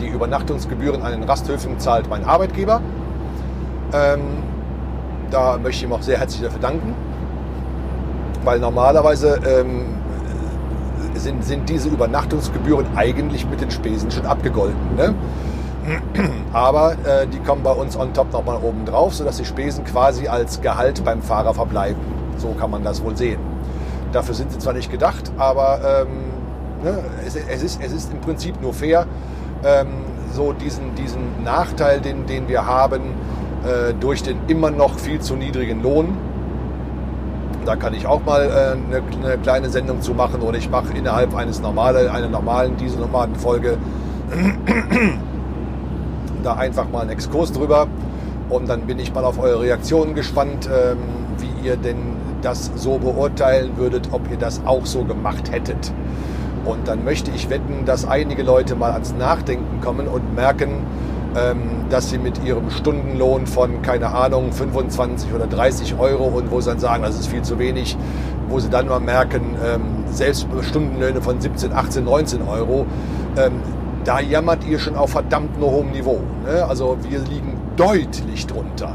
Die Übernachtungsgebühren an den Rasthöfen zahlt mein Arbeitgeber. Ähm, da möchte ich ihm auch sehr herzlich dafür danken weil normalerweise ähm, sind, sind diese Übernachtungsgebühren eigentlich mit den Spesen schon abgegolten. Ne? Aber äh, die kommen bei uns on top nochmal oben drauf, sodass die Spesen quasi als Gehalt beim Fahrer verbleiben. So kann man das wohl sehen. Dafür sind sie zwar nicht gedacht, aber ähm, ne, es, es, ist, es ist im Prinzip nur fair, ähm, so diesen, diesen Nachteil, den, den wir haben, äh, durch den immer noch viel zu niedrigen Lohn, da kann ich auch mal äh, eine, eine, kleine Sendung zu machen oder ich mache innerhalb eines normale, einer normalen Dieselnomaden-Folge da einfach mal einen Exkurs drüber. Und dann bin ich mal auf eure Reaktionen gespannt, ähm, wie ihr denn das so beurteilen würdet, ob ihr das auch so gemacht hättet. Und dann möchte ich wetten, dass einige Leute mal ans Nachdenken kommen und merken, dass sie mit ihrem Stundenlohn von, keine Ahnung, 25 oder 30 Euro und wo sie dann sagen, das ist viel zu wenig, wo sie dann mal merken, ähm, selbst Stundenlöhne von 17, 18, 19 Euro, ähm, da jammert ihr schon auf verdammt nur hohem Niveau. Ne? Also wir liegen deutlich drunter.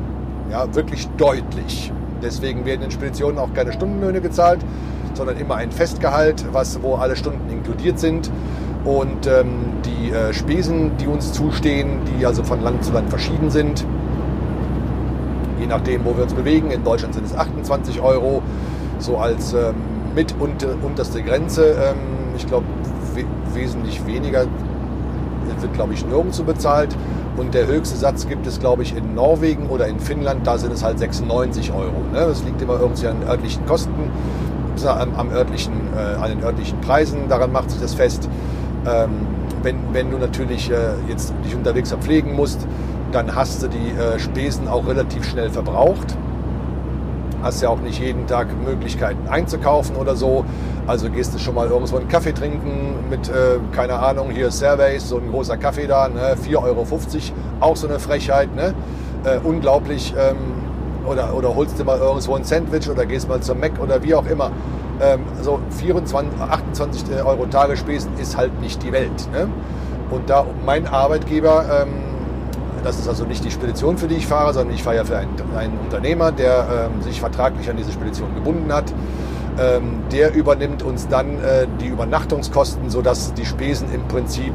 Ja, wirklich deutlich. Deswegen werden in Speditionen auch keine Stundenlöhne gezahlt, sondern immer ein Festgehalt, was, wo alle Stunden inkludiert sind. Und ähm, die äh, Spesen, die uns zustehen, die also von Land zu Land verschieden sind, je nachdem, wo wir uns bewegen. In Deutschland sind es 28 Euro, so als ähm, mit unter, unterste Grenze. Ähm, ich glaube, we wesentlich weniger wird, glaube ich, nirgendwo bezahlt. Und der höchste Satz gibt es, glaube ich, in Norwegen oder in Finnland. Da sind es halt 96 Euro. Ne? Das liegt immer irgendwie an örtlichen Kosten, am, am örtlichen, äh, an den örtlichen Preisen. Daran macht sich das fest. Ähm, wenn, wenn du natürlich äh, jetzt dich unterwegs verpflegen musst, dann hast du die äh, Spesen auch relativ schnell verbraucht. Hast ja auch nicht jeden Tag Möglichkeiten einzukaufen oder so. Also gehst du schon mal irgendwo einen Kaffee trinken mit, äh, keine Ahnung, hier Surveys, so ein großer Kaffee da, ne? 4,50 Euro, auch so eine Frechheit, ne? Äh, unglaublich. Ähm, oder, oder holst du mal irgendwo ein Sandwich oder gehst mal zum Mac oder wie auch immer ähm, so 24, 28 Euro Tagesspesen ist halt nicht die Welt. Ne? Und da mein Arbeitgeber, ähm, das ist also nicht die Spedition, für die ich fahre, sondern ich fahre ja für einen, einen Unternehmer, der ähm, sich vertraglich an diese Spedition gebunden hat. Ähm, der übernimmt uns dann äh, die Übernachtungskosten, sodass die Spesen im Prinzip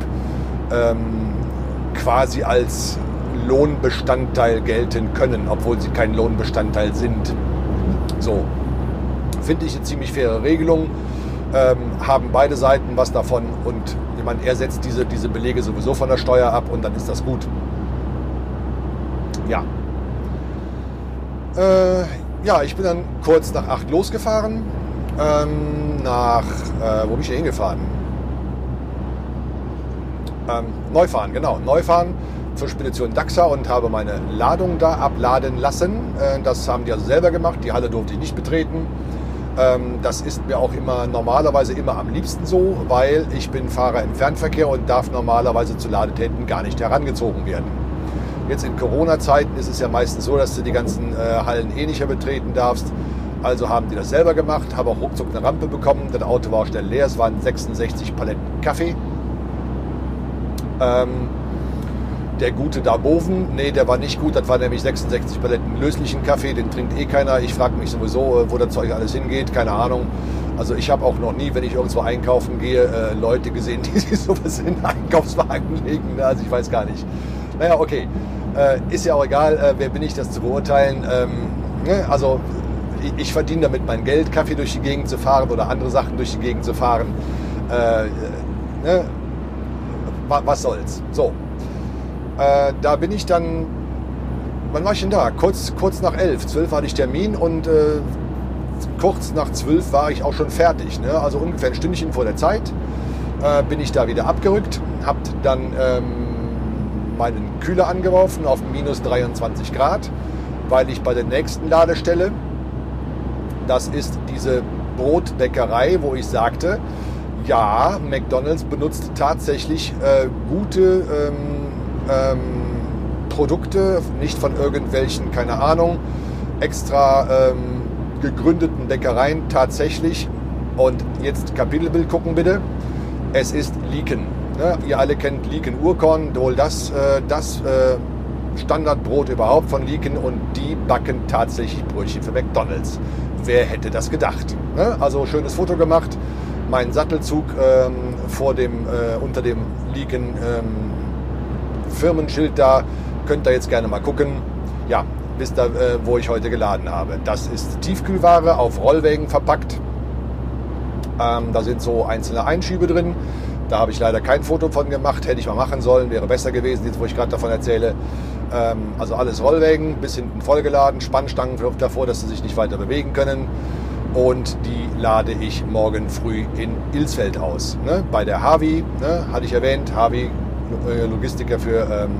ähm, quasi als Lohnbestandteil gelten können, obwohl sie kein Lohnbestandteil sind. So, finde ich eine ziemlich faire Regelung. Ähm, haben beide Seiten was davon und ich meine, er setzt diese, diese Belege sowieso von der Steuer ab und dann ist das gut. Ja. Äh, ja, ich bin dann kurz nach acht losgefahren. Ähm, nach, äh, wo bin ich hier hingefahren? Ähm, Neufahren, genau. Neufahren zur Spedition Daxa und habe meine Ladung da abladen lassen. Äh, das haben die also selber gemacht. Die Halle durfte ich nicht betreten. Ähm, das ist mir auch immer normalerweise immer am liebsten so, weil ich bin Fahrer im Fernverkehr und darf normalerweise zu Ladetäten gar nicht herangezogen werden. Jetzt in Corona-Zeiten ist es ja meistens so, dass du die ganzen äh, Hallen eh nicht mehr betreten darfst. Also haben die das selber gemacht, habe auch ruckzuck eine Rampe bekommen. Das Auto war schnell leer, es waren 66 Paletten Kaffee. Ähm, der gute Darboven, nee, der war nicht gut. Das war nämlich 66 Paletten löslichen Kaffee, den trinkt eh keiner. Ich frage mich sowieso, äh, wo das Zeug alles hingeht, keine Ahnung. Also ich habe auch noch nie, wenn ich irgendwo einkaufen gehe, äh, Leute gesehen, die sich sowas in Einkaufswagen legen. Ne? Also ich weiß gar nicht. Naja, okay. Äh, ist ja auch egal, wer bin ich, das zu beurteilen. Ähm, ne? Also ich, verdiene damit mein Geld, Kaffee durch die Gegend zu fahren oder andere Sachen durch die Gegend zu fahren. Ne? Was soll's. So, äh, da bin ich dann, wann war ich denn da? Kurz, kurz nach elf. Zwölf hatte ich Termin und äh, kurz nach zwölf war ich auch schon fertig. Ne? Also ungefähr ein Stündchen vor der Zeit äh, bin ich da wieder abgerückt, habe dann ähm, meinen Kühler angeworfen auf minus 23 Grad, weil ich bei der nächsten Ladestelle, das ist diese Brotbäckerei, wo ich sagte, ja, McDonald's benutzt tatsächlich äh, gute ähm, ähm, Produkte, nicht von irgendwelchen, keine Ahnung, extra ähm, gegründeten Bäckereien tatsächlich. Und jetzt Kapitelbild gucken bitte. Es ist Leaken. Ne? Ihr alle kennt Leaken Urkorn, wohl das, äh, das äh, Standardbrot überhaupt von Leaken und die backen tatsächlich Brötchen für McDonalds. Wer hätte das gedacht? Ne? Also schönes Foto gemacht. Mein Sattelzug ähm, vor dem, äh, unter dem Leaken ähm, Firmenschild da. Könnt ihr jetzt gerne mal gucken. Ja, wisst ihr, äh, wo ich heute geladen habe. Das ist Tiefkühlware auf Rollwägen verpackt. Ähm, da sind so einzelne Einschübe drin. Da habe ich leider kein Foto von gemacht. Hätte ich mal machen sollen, wäre besser gewesen, jetzt wo ich gerade davon erzähle. Ähm, also alles Rollwägen, bis hinten vollgeladen, Spannstangen davor, dass sie sich nicht weiter bewegen können. Und die lade ich morgen früh in Ilsfeld aus. Ne? Bei der Harvey, ne? hatte ich erwähnt, äh, Logistiker für ähm,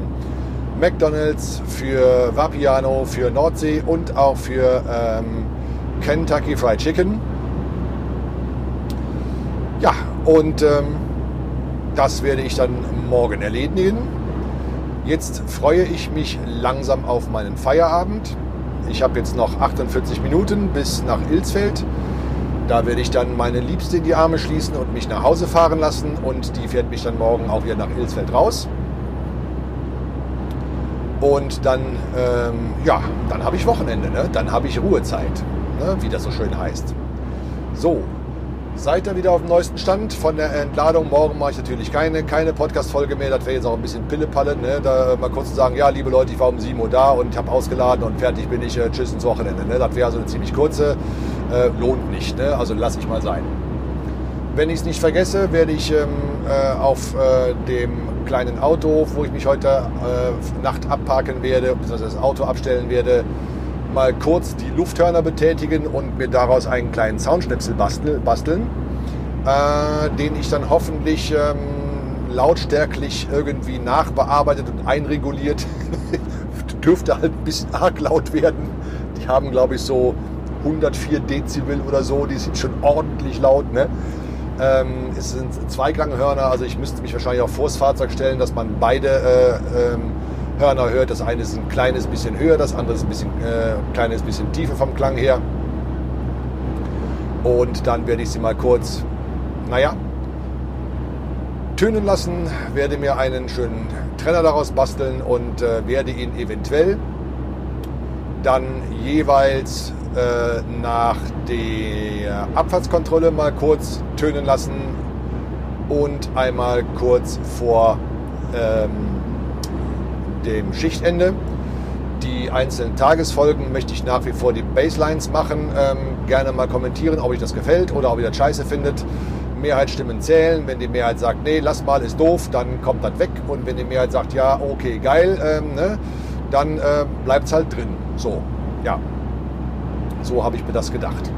McDonalds, für Vapiano, für Nordsee und auch für ähm, Kentucky Fried Chicken. Ja, Und ähm, das werde ich dann morgen erledigen. Jetzt freue ich mich langsam auf meinen Feierabend. Ich habe jetzt noch 48 Minuten bis nach Ilsfeld. Da werde ich dann meine Liebste in die Arme schließen und mich nach Hause fahren lassen. Und die fährt mich dann morgen auch wieder nach Ilsfeld raus. Und dann, ähm, ja, dann habe ich Wochenende, ne? dann habe ich Ruhezeit, ne? wie das so schön heißt. So, seid ihr wieder auf dem neuesten Stand von der Entladung. Morgen mache ich natürlich keine, keine Podcast-Folge mehr. Das wäre jetzt auch ein bisschen Pillepalle. Ne? Da mal kurz zu sagen, ja, liebe Leute, ich war um 7 Uhr da und ich habe ausgeladen und fertig bin ich. Äh, tschüss ins Wochenende. Ne? Das wäre also eine ziemlich kurze. Äh, lohnt nicht. Ne? Also lasse ich mal sein. Wenn ich es nicht vergesse, werde ich ähm, äh, auf äh, dem kleinen Auto, wo ich mich heute äh, Nacht abparken werde, beziehungsweise das Auto abstellen werde, mal kurz die Lufthörner betätigen und mir daraus einen kleinen Soundschnipsel bastel, basteln, äh, den ich dann hoffentlich ähm, lautstärklich irgendwie nachbearbeitet und einreguliert. Dürfte halt ein bisschen arg laut werden. Die haben, glaube ich, so 104 Dezibel oder so. Die sind schon ordentlich laut. Ne? Ähm, es sind Zweiklanghörner, also ich müsste mich wahrscheinlich auch vors Fahrzeug stellen, dass man beide äh, ähm, Hörner hört. Das eine ist ein kleines bisschen höher, das andere ist ein bisschen, äh, kleines bisschen tiefer vom Klang her. Und dann werde ich sie mal kurz, naja, tönen lassen, werde mir einen schönen Trenner daraus basteln und äh, werde ihn eventuell dann jeweils äh, nach der Abfahrtskontrolle mal kurz tönen lassen und einmal kurz vor ähm, dem Schichtende. Die einzelnen Tagesfolgen möchte ich nach wie vor die Baselines machen. Ähm, gerne mal kommentieren, ob euch das gefällt oder ob ihr das scheiße findet. Mehrheitsstimmen zählen. Wenn die Mehrheit sagt, nee, lass mal, ist doof, dann kommt das weg. Und wenn die Mehrheit sagt, ja, okay, geil, ähm, ne, dann äh, bleibt es halt drin. So, ja. So habe ich mir das gedacht.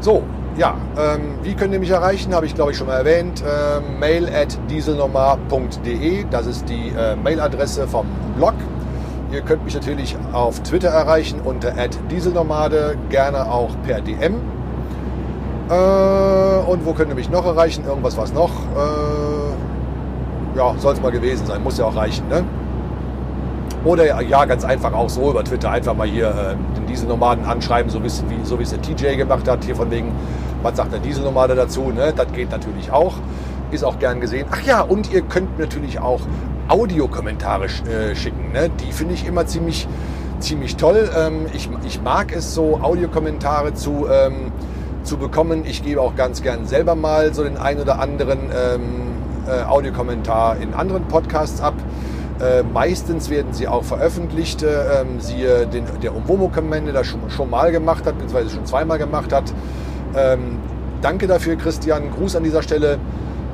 So, ja, ähm, wie könnt ihr mich erreichen? Habe ich glaube ich schon mal erwähnt. Ähm, mail at dieselnomar.de, das ist die äh, Mailadresse vom Blog. Ihr könnt mich natürlich auf Twitter erreichen unter dieselnomade, gerne auch per DM. Äh, und wo könnt ihr mich noch erreichen? Irgendwas was noch? Äh, ja, soll es mal gewesen sein, muss ja auch reichen, ne? Oder ja, ganz einfach auch so über Twitter einfach mal hier äh, den Dieselnomaden anschreiben, so wie, so wie es der TJ gemacht hat. Hier von wegen, was sagt der Dieselnomade dazu? Ne? Das geht natürlich auch. Ist auch gern gesehen. Ach ja, und ihr könnt natürlich auch Audiokommentare äh, schicken. Ne? Die finde ich immer ziemlich, ziemlich toll. Ähm, ich, ich mag es so, Audiokommentare zu, ähm, zu bekommen. Ich gebe auch ganz gern selber mal so den ein oder anderen ähm, äh, Audiokommentar in anderen Podcasts ab. Äh, meistens werden sie auch veröffentlicht. Äh, siehe den, der Umwomo-Kommende, der schon, schon mal gemacht hat, beziehungsweise schon zweimal gemacht hat. Ähm, danke dafür, Christian. Gruß an dieser Stelle.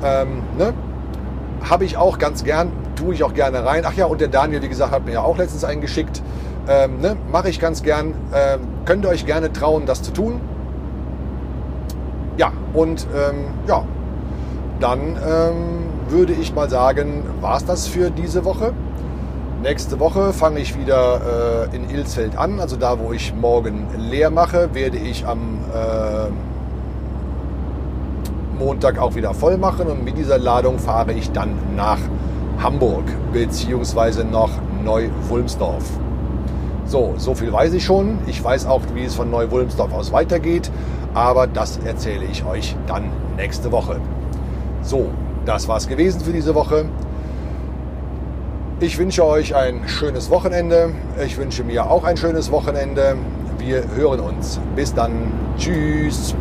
Ähm, ne? Habe ich auch ganz gern, tue ich auch gerne rein. Ach ja, und der Daniel, wie gesagt, hat mir ja auch letztens einen geschickt. Ähm, ne? Mache ich ganz gern. Ähm, könnt ihr euch gerne trauen, das zu tun. Ja, und ähm, ja, dann ähm, würde ich mal sagen, war es das für diese Woche. Nächste Woche fange ich wieder äh, in Ilsfeld an, also da, wo ich morgen leer mache, werde ich am äh, Montag auch wieder voll machen und mit dieser Ladung fahre ich dann nach Hamburg beziehungsweise nach Neu-Wulmsdorf. So, so viel weiß ich schon. Ich weiß auch, wie es von Neu-Wulmsdorf aus weitergeht, aber das erzähle ich euch dann nächste Woche. So, das war's gewesen für diese Woche. Ich wünsche euch ein schönes Wochenende. Ich wünsche mir auch ein schönes Wochenende. Wir hören uns. Bis dann. Tschüss.